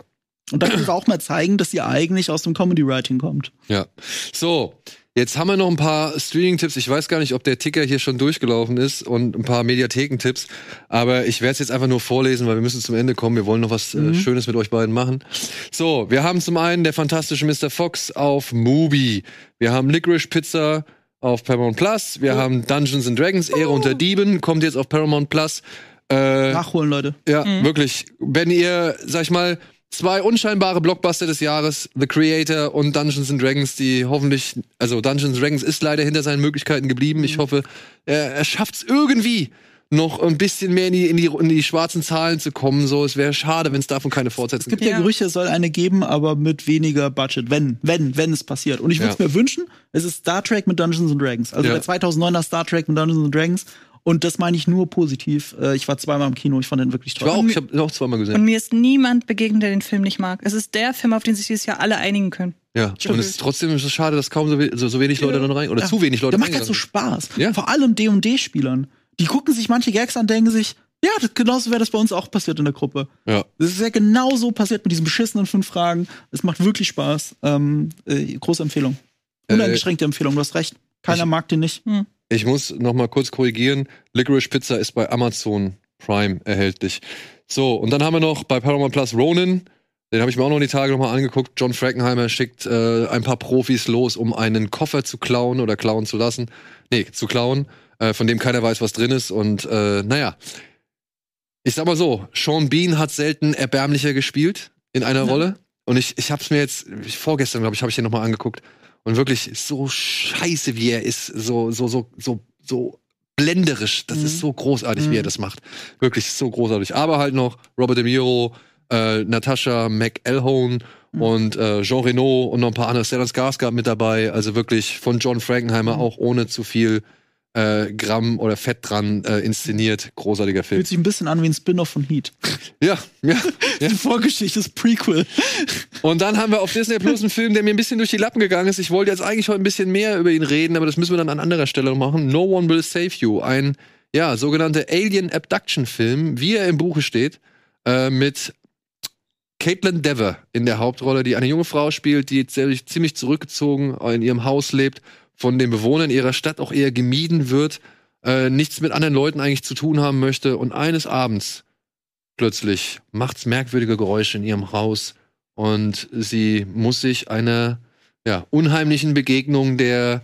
Und da können wir auch mal zeigen, dass sie eigentlich aus dem Comedy-Writing kommt. Ja. So, jetzt haben wir noch ein paar Streaming-Tipps. Ich weiß gar nicht, ob der Ticker hier schon durchgelaufen ist und ein paar Mediathekentipps. Aber ich werde es jetzt einfach nur vorlesen, weil wir müssen zum Ende kommen. Wir wollen noch was äh, Schönes mit euch beiden machen. So, wir haben zum einen der fantastische Mr. Fox auf Mubi. Wir haben Licorice Pizza auf Paramount Plus. Wir haben Dungeons and Dragons, Ehre unter Dieben, kommt jetzt auf Paramount Plus. Äh, Nachholen, Leute. ja, wirklich. Wenn ihr, sag ich mal, zwei unscheinbare Blockbuster des Jahres, The Creator und Dungeons and Dragons, die hoffentlich, also Dungeons and Dragons ist leider hinter seinen Möglichkeiten geblieben. Ich hoffe, er, er schafft es irgendwie noch ein bisschen mehr in die, in die, in die schwarzen Zahlen zu kommen. So, es wäre schade, wenn es davon keine Fortsetzung Es gibt gibt. ja. Ja. Gerüchte, es soll eine geben, aber mit weniger Budget. Wenn, wenn, wenn es passiert. Und ich würde es Ja. mir wünschen, es ist Star Trek mit Dungeons and Dragons. Also Ja. der 2009er Star Trek mit Dungeons and Dragons. Und das meine ich nur positiv. Äh, Ich war zweimal im Kino, ich fand den wirklich Ich toll. war auch, ich habe ihn auch zweimal gesehen. Und mir ist niemand begegnet, der den Film nicht mag. Es ist der Film, auf den sich dieses Jahr alle einigen können. Ja, und es ist trotzdem ist es schade, dass kaum so, we so, so wenig Leute dann rein oder Ja. zu wenig Leute Der macht halt so Spaß. Ja. Vor allem D&D-Spielern. Die gucken sich manche Gags an, denken sich, ja, das, genauso wäre das bei uns auch passiert in der Gruppe. Ja. Das ist ja genau so passiert mit diesen beschissenen fünf Fragen. Es macht wirklich Spaß. Ähm, äh, große Empfehlung. Uneingeschränkte Empfehlung, du hast recht. Keiner ich- mag den nicht. Ich muss noch mal kurz korrigieren. Licorice Pizza ist bei Amazon Prime erhältlich. So, und dann haben wir noch bei Paramount Plus Ronin. Den habe ich mir auch noch die Tage noch mal angeguckt. John Frankenheimer schickt äh, ein paar Profis los, um einen Koffer zu klauen oder klauen zu lassen. Nee, zu klauen, äh, von dem keiner weiß, was drin ist. Und äh, naja, ich sag mal so, Sean Bean hat selten erbärmlicher gespielt in einer Rolle. Und ich, ich hab's mir jetzt, vorgestern, glaube ich, habe ich den noch mal angeguckt. Und wirklich so scheiße, wie er ist, so, so, so, so, so blenderisch. Das ist so großartig, wie er das macht. Wirklich so großartig. Aber halt noch Robert De Niro, äh, Natasha McElhone und äh, Jean Reno und noch ein paar andere. Stellan Skarsgård mit dabei. Also wirklich von John Frankenheimer auch ohne zu viel äh, Gramm oder Fett dran äh, inszeniert. Großartiger Film. Fühlt sich ein bisschen an wie ein Spin-off von Heat. Ja, ja. [laughs] ja. Die Vorgeschichte, das Prequel. Und dann haben wir auf Disney Plus einen Film, der mir ein bisschen durch die Lappen gegangen ist. Ich wollte jetzt eigentlich heute ein bisschen mehr über ihn reden, aber das müssen wir dann an anderer Stelle machen. No One Will Save You. Ein, ja, sogenannter Alien Abduction Film, wie er im Buche steht, äh, mit Caitlin Dever in der Hauptrolle, die eine junge Frau spielt, die ziemlich ziemlich zurückgezogen in ihrem Haus lebt, von den Bewohnern ihrer Stadt auch eher gemieden wird, äh, nichts mit anderen Leuten eigentlich zu tun haben möchte und eines Abends plötzlich macht's merkwürdige Geräusche in ihrem Haus und sie muss sich einer ja, unheimlichen Begegnung der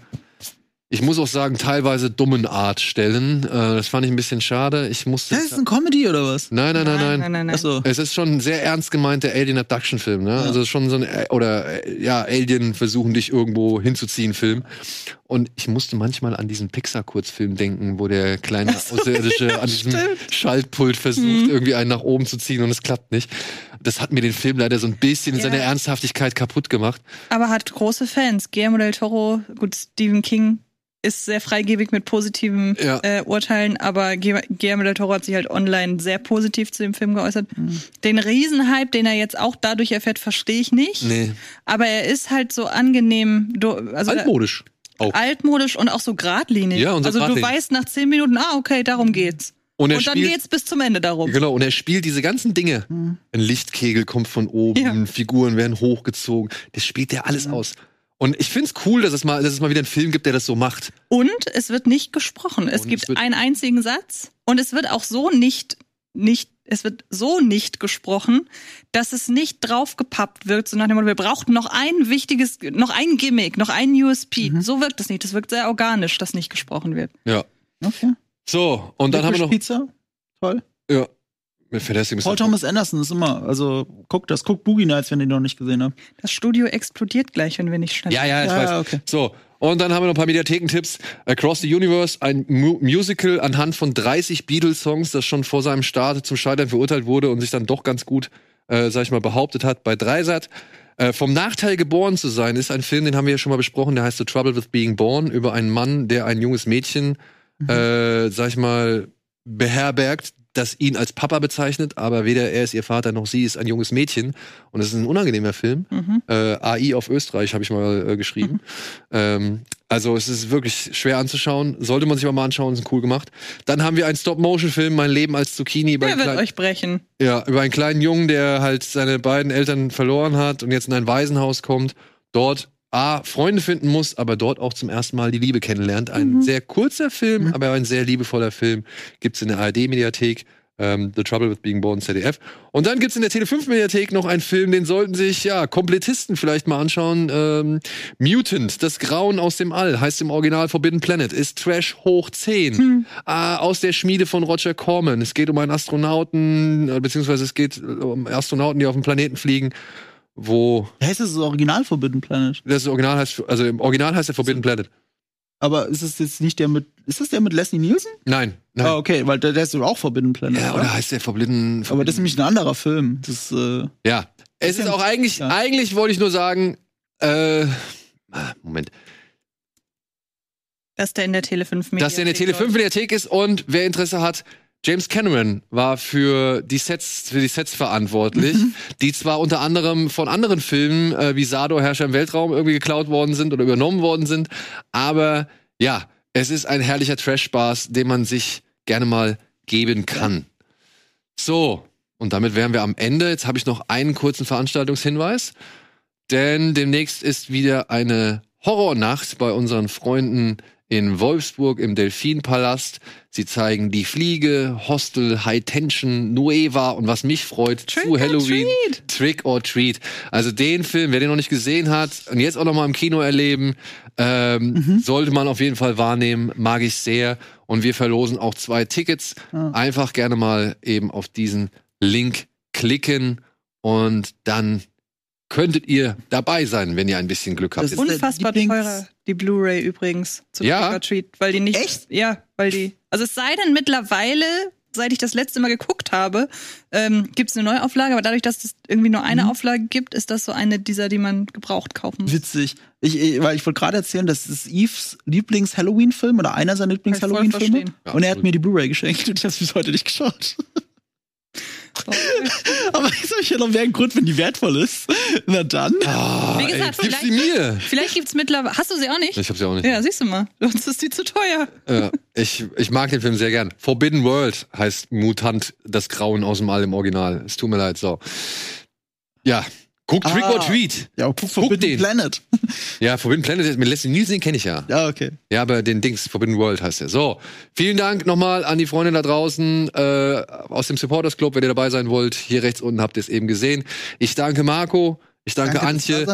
ich muss auch sagen, teilweise dummen Art stellen. Äh, das fand ich ein bisschen schade. Ich musste. Das ist ein Comedy oder was? Nein, nein, nein, nein. nein, nein, nein. Achso. Es ist schon ein sehr ernst gemeinter Alien Abduction Film, ne? Also schon so ein äh, oder äh, ja, Alien versuchen dich irgendwo hinzuziehen Film. Und ich musste manchmal an diesen Pixar Kurzfilm denken, wo der kleine Außerirdische [laughs] an diesem Schaltpult versucht, irgendwie einen nach oben zu ziehen und es klappt nicht. Das hat mir den Film leider so ein bisschen in Ja. seiner Ernsthaftigkeit kaputt gemacht. Aber hat große Fans. Guillermo del Toro, gut, Stephen King ist sehr freigebig mit positiven Ja. äh, Urteilen, aber Gu- Guillermo del Toro hat sich halt online sehr positiv zu dem Film geäußert. Den Riesenhype, den er jetzt auch dadurch erfährt, verstehe ich nicht. Nee. Aber er ist halt so angenehm, also Altmodisch. Auch. altmodisch und auch so geradlinig. Ja, und so also geradlinig. du weißt nach zehn Minuten, ah, okay, darum geht's. Und Und dann spielt- geht's bis zum Ende darum. Genau, und er spielt diese ganzen Dinge. Ein Lichtkegel kommt von oben, Ja. Figuren werden hochgezogen. Das spielt er alles aus. Und ich find's cool, dass es mal, dass es mal wieder einen Film gibt, der das so macht. Und es wird nicht gesprochen. Es Und gibt es wird- einen einzigen Satz und es wird auch so nicht, nicht, es wird so nicht gesprochen, dass es nicht draufgepappt wirkt, so nach dem Motto, wir brauchten noch ein wichtiges, noch ein Gimmick, noch einen USP. Mhm. So wirkt es nicht. Das wirkt sehr organisch, dass nicht gesprochen wird. Ja. Okay. So, und dann haben wir noch. Pizza. Toll. Ja. Mir fällt das Paul Thomas Anderson ist immer, also guckt das, guckt Boogie Nights, wenn ihr noch nicht gesehen habt. Das Studio explodiert gleich, wenn wir nicht schnell. Ja, ja, ich Ja, weiß. okay. So, und dann haben wir noch ein paar Mediathekentipps. Across the Universe, ein Mu Musical anhand von 30 Beatles-Songs, das schon vor seinem Start zum Scheitern verurteilt wurde und sich dann doch ganz gut, äh, sag ich mal, behauptet hat bei Dreisat. Äh, vom Nachteil geboren zu sein ist ein Film, den haben wir ja schon mal besprochen, der heißt The Trouble with Being Born, über einen Mann, der ein junges Mädchen, äh, sag ich mal, beherbergt, das ihn als Papa bezeichnet, aber weder er ist ihr Vater noch sie ist ein junges Mädchen. Und es ist ein unangenehmer Film. Mhm. Äh, AI auf Österreich habe ich mal äh, geschrieben. Ähm, also es ist wirklich schwer anzuschauen. Sollte man sich aber mal anschauen, ist cool gemacht. Dann haben wir einen Stop-Motion-Film, Mein Leben als Zucchini. Der wird euch brechen. ja, über einen kleinen Jungen, der halt seine beiden Eltern verloren hat und jetzt in ein Waisenhaus kommt, dort A, Freunde finden muss, aber dort auch zum ersten Mal die Liebe kennenlernt. Ein sehr kurzer Film, aber ein sehr liebevoller Film. Gibt's in der ARD-Mediathek. Ähm, The Trouble with Being Born ZDF. Und dann gibt's in der Tele5-Mediathek noch einen Film, den sollten sich, ja, Komplettisten vielleicht mal anschauen. Ähm, Mutant, das Grauen aus dem All, heißt im Original Forbidden Planet, ist Trash hoch 10. Äh, aus der Schmiede von Roger Corman. Es geht um einen Astronauten, äh, beziehungsweise es geht äh, um Astronauten, die auf den Planeten fliegen, wo heißt das, das Original Forbidden Planet? das Original heißt, also im Original heißt der Forbidden Planet. Aber ist es jetzt nicht der mit, ist das der mit Leslie Nielsen? Nein, nein. Ah, okay, weil der, der ist doch auch Forbidden Planet. Ja, oder heißt der Forbidden, Aber das ist nämlich ein anderer Film. Das, äh, Ja. Es ist auch eigentlich, ja. eigentlich wollte ich nur sagen, äh, ah, Moment, Dass der in der Tele 5 dass der in der Tele 5 Mediathek ist und wer Interesse hat, James Cameron war für die Sets, für die Sets verantwortlich, die zwar unter anderem von anderen Filmen äh, wie Sado, Herrscher im Weltraum irgendwie geklaut worden sind oder übernommen worden sind, aber ja, es ist ein herrlicher Trash-Spaß, den man sich gerne mal geben kann. So, und damit wären wir am Ende. Jetzt habe ich noch einen kurzen Veranstaltungshinweis, denn demnächst ist wieder eine Horrornacht bei unseren Freunden in Wolfsburg im Delfinpalast. Sie zeigen Die Fliege, Hostel, High Tension, Nueva und was mich freut, Trick zu Halloween. Treat. Trick or Treat. Also den Film, wer den noch nicht gesehen hat und jetzt auch noch mal im Kino erleben, ähm, sollte man auf jeden Fall wahrnehmen. Mag ich sehr. Und wir verlosen auch zwei Tickets. Einfach gerne mal eben auf diesen Link klicken und dann könntet ihr dabei sein, wenn ihr ein bisschen Glück habt. Das ist Unfassbar Lieblings- teurer, die Blu-ray übrigens zu Ja? Treat, weil die nicht. Echt? Ja, weil die. Also es sei denn mittlerweile, seit ich das letzte Mal geguckt habe, ähm, gibt es eine Neuauflage, aber dadurch, dass es irgendwie nur eine Mhm. Auflage gibt, ist das so eine dieser, die man gebraucht kaufen muss. witzig. Ich, ich, weil ich wollte gerade erzählen, das ist Eves Lieblings-Halloween-Film oder einer seiner Lieblings-Halloween-Filme. Ja, Und er hat mir die Blu-ray geschenkt und ich habe es bis heute nicht geschaut. [laughs] Aber jetzt habe ich ja noch mehr einen Grund, wenn die wertvoll ist. Na dann. Ah, Wie gesagt, ey, gib sie mir. Vielleicht gibt's mittlerweile. Hast du sie auch nicht? Ich hab sie auch nicht. Ja, siehst du mal. Sonst ist die zu teuer. Ja, ich, ich mag den Film sehr gern. Forbidden World heißt Mutant, das Grauen aus dem All im Original. Es tut mir leid, so. Ja, guck Trick or Ah. Treat. Ja, guck Forbidden den. Planet. [laughs] Ja, Forbidden Planet mit Leslie Nielsen kenne ich ja. Ja, okay. Ja, aber den Dings, Forbidden World heißt er. So, vielen Dank nochmal an die Freunde da draußen äh, aus dem Supporters Club, wenn ihr dabei sein wollt. Hier rechts unten habt ihr es eben gesehen. Ich danke Marco, ich danke, ich Antje.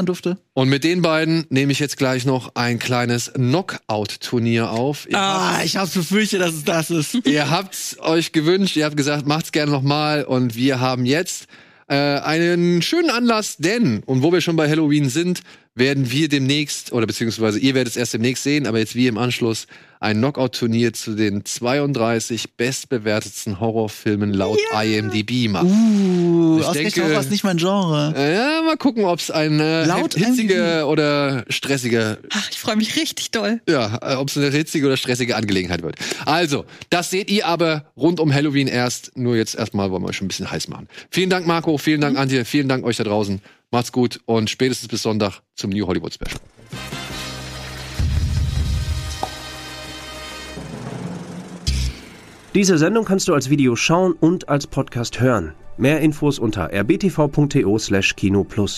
Und mit den beiden nehme ich jetzt gleich noch ein kleines Knockout-Turnier auf. Ihr Ah, ich hab's befürchtet, dass es das ist. [laughs] Ihr habt's euch gewünscht, ihr habt gesagt, macht's gerne nochmal und wir haben jetzt äh, einen schönen Anlass, denn, und wo wir schon bei Halloween sind, werden wir demnächst, oder beziehungsweise ihr werdet es erst demnächst sehen, aber jetzt wir im Anschluss ein Knockout-Turnier zu den 32 bestbewertetsten Horrorfilmen laut IMDb machen. Uh, Ich denke- auch was nicht mein Genre. Äh, ja, mal gucken, ob's ein äh, Laut hitziger oder stressiger Ach, ich freue mich richtig doll. ja, äh, ob es eine hitzige oder stressige Angelegenheit wird. Also, das seht ihr aber rund um Halloween erst. Nur jetzt erstmal wollen wir euch schon ein bisschen heiß machen. Vielen Dank, Marco. Vielen Dank, Antje. Vielen Dank euch da draußen. Macht's gut und spätestens bis Sonntag zum New Hollywood Special. Diese Sendung kannst du als Video schauen und als Podcast hören. Mehr Infos unter rbtv.to/kinoplus.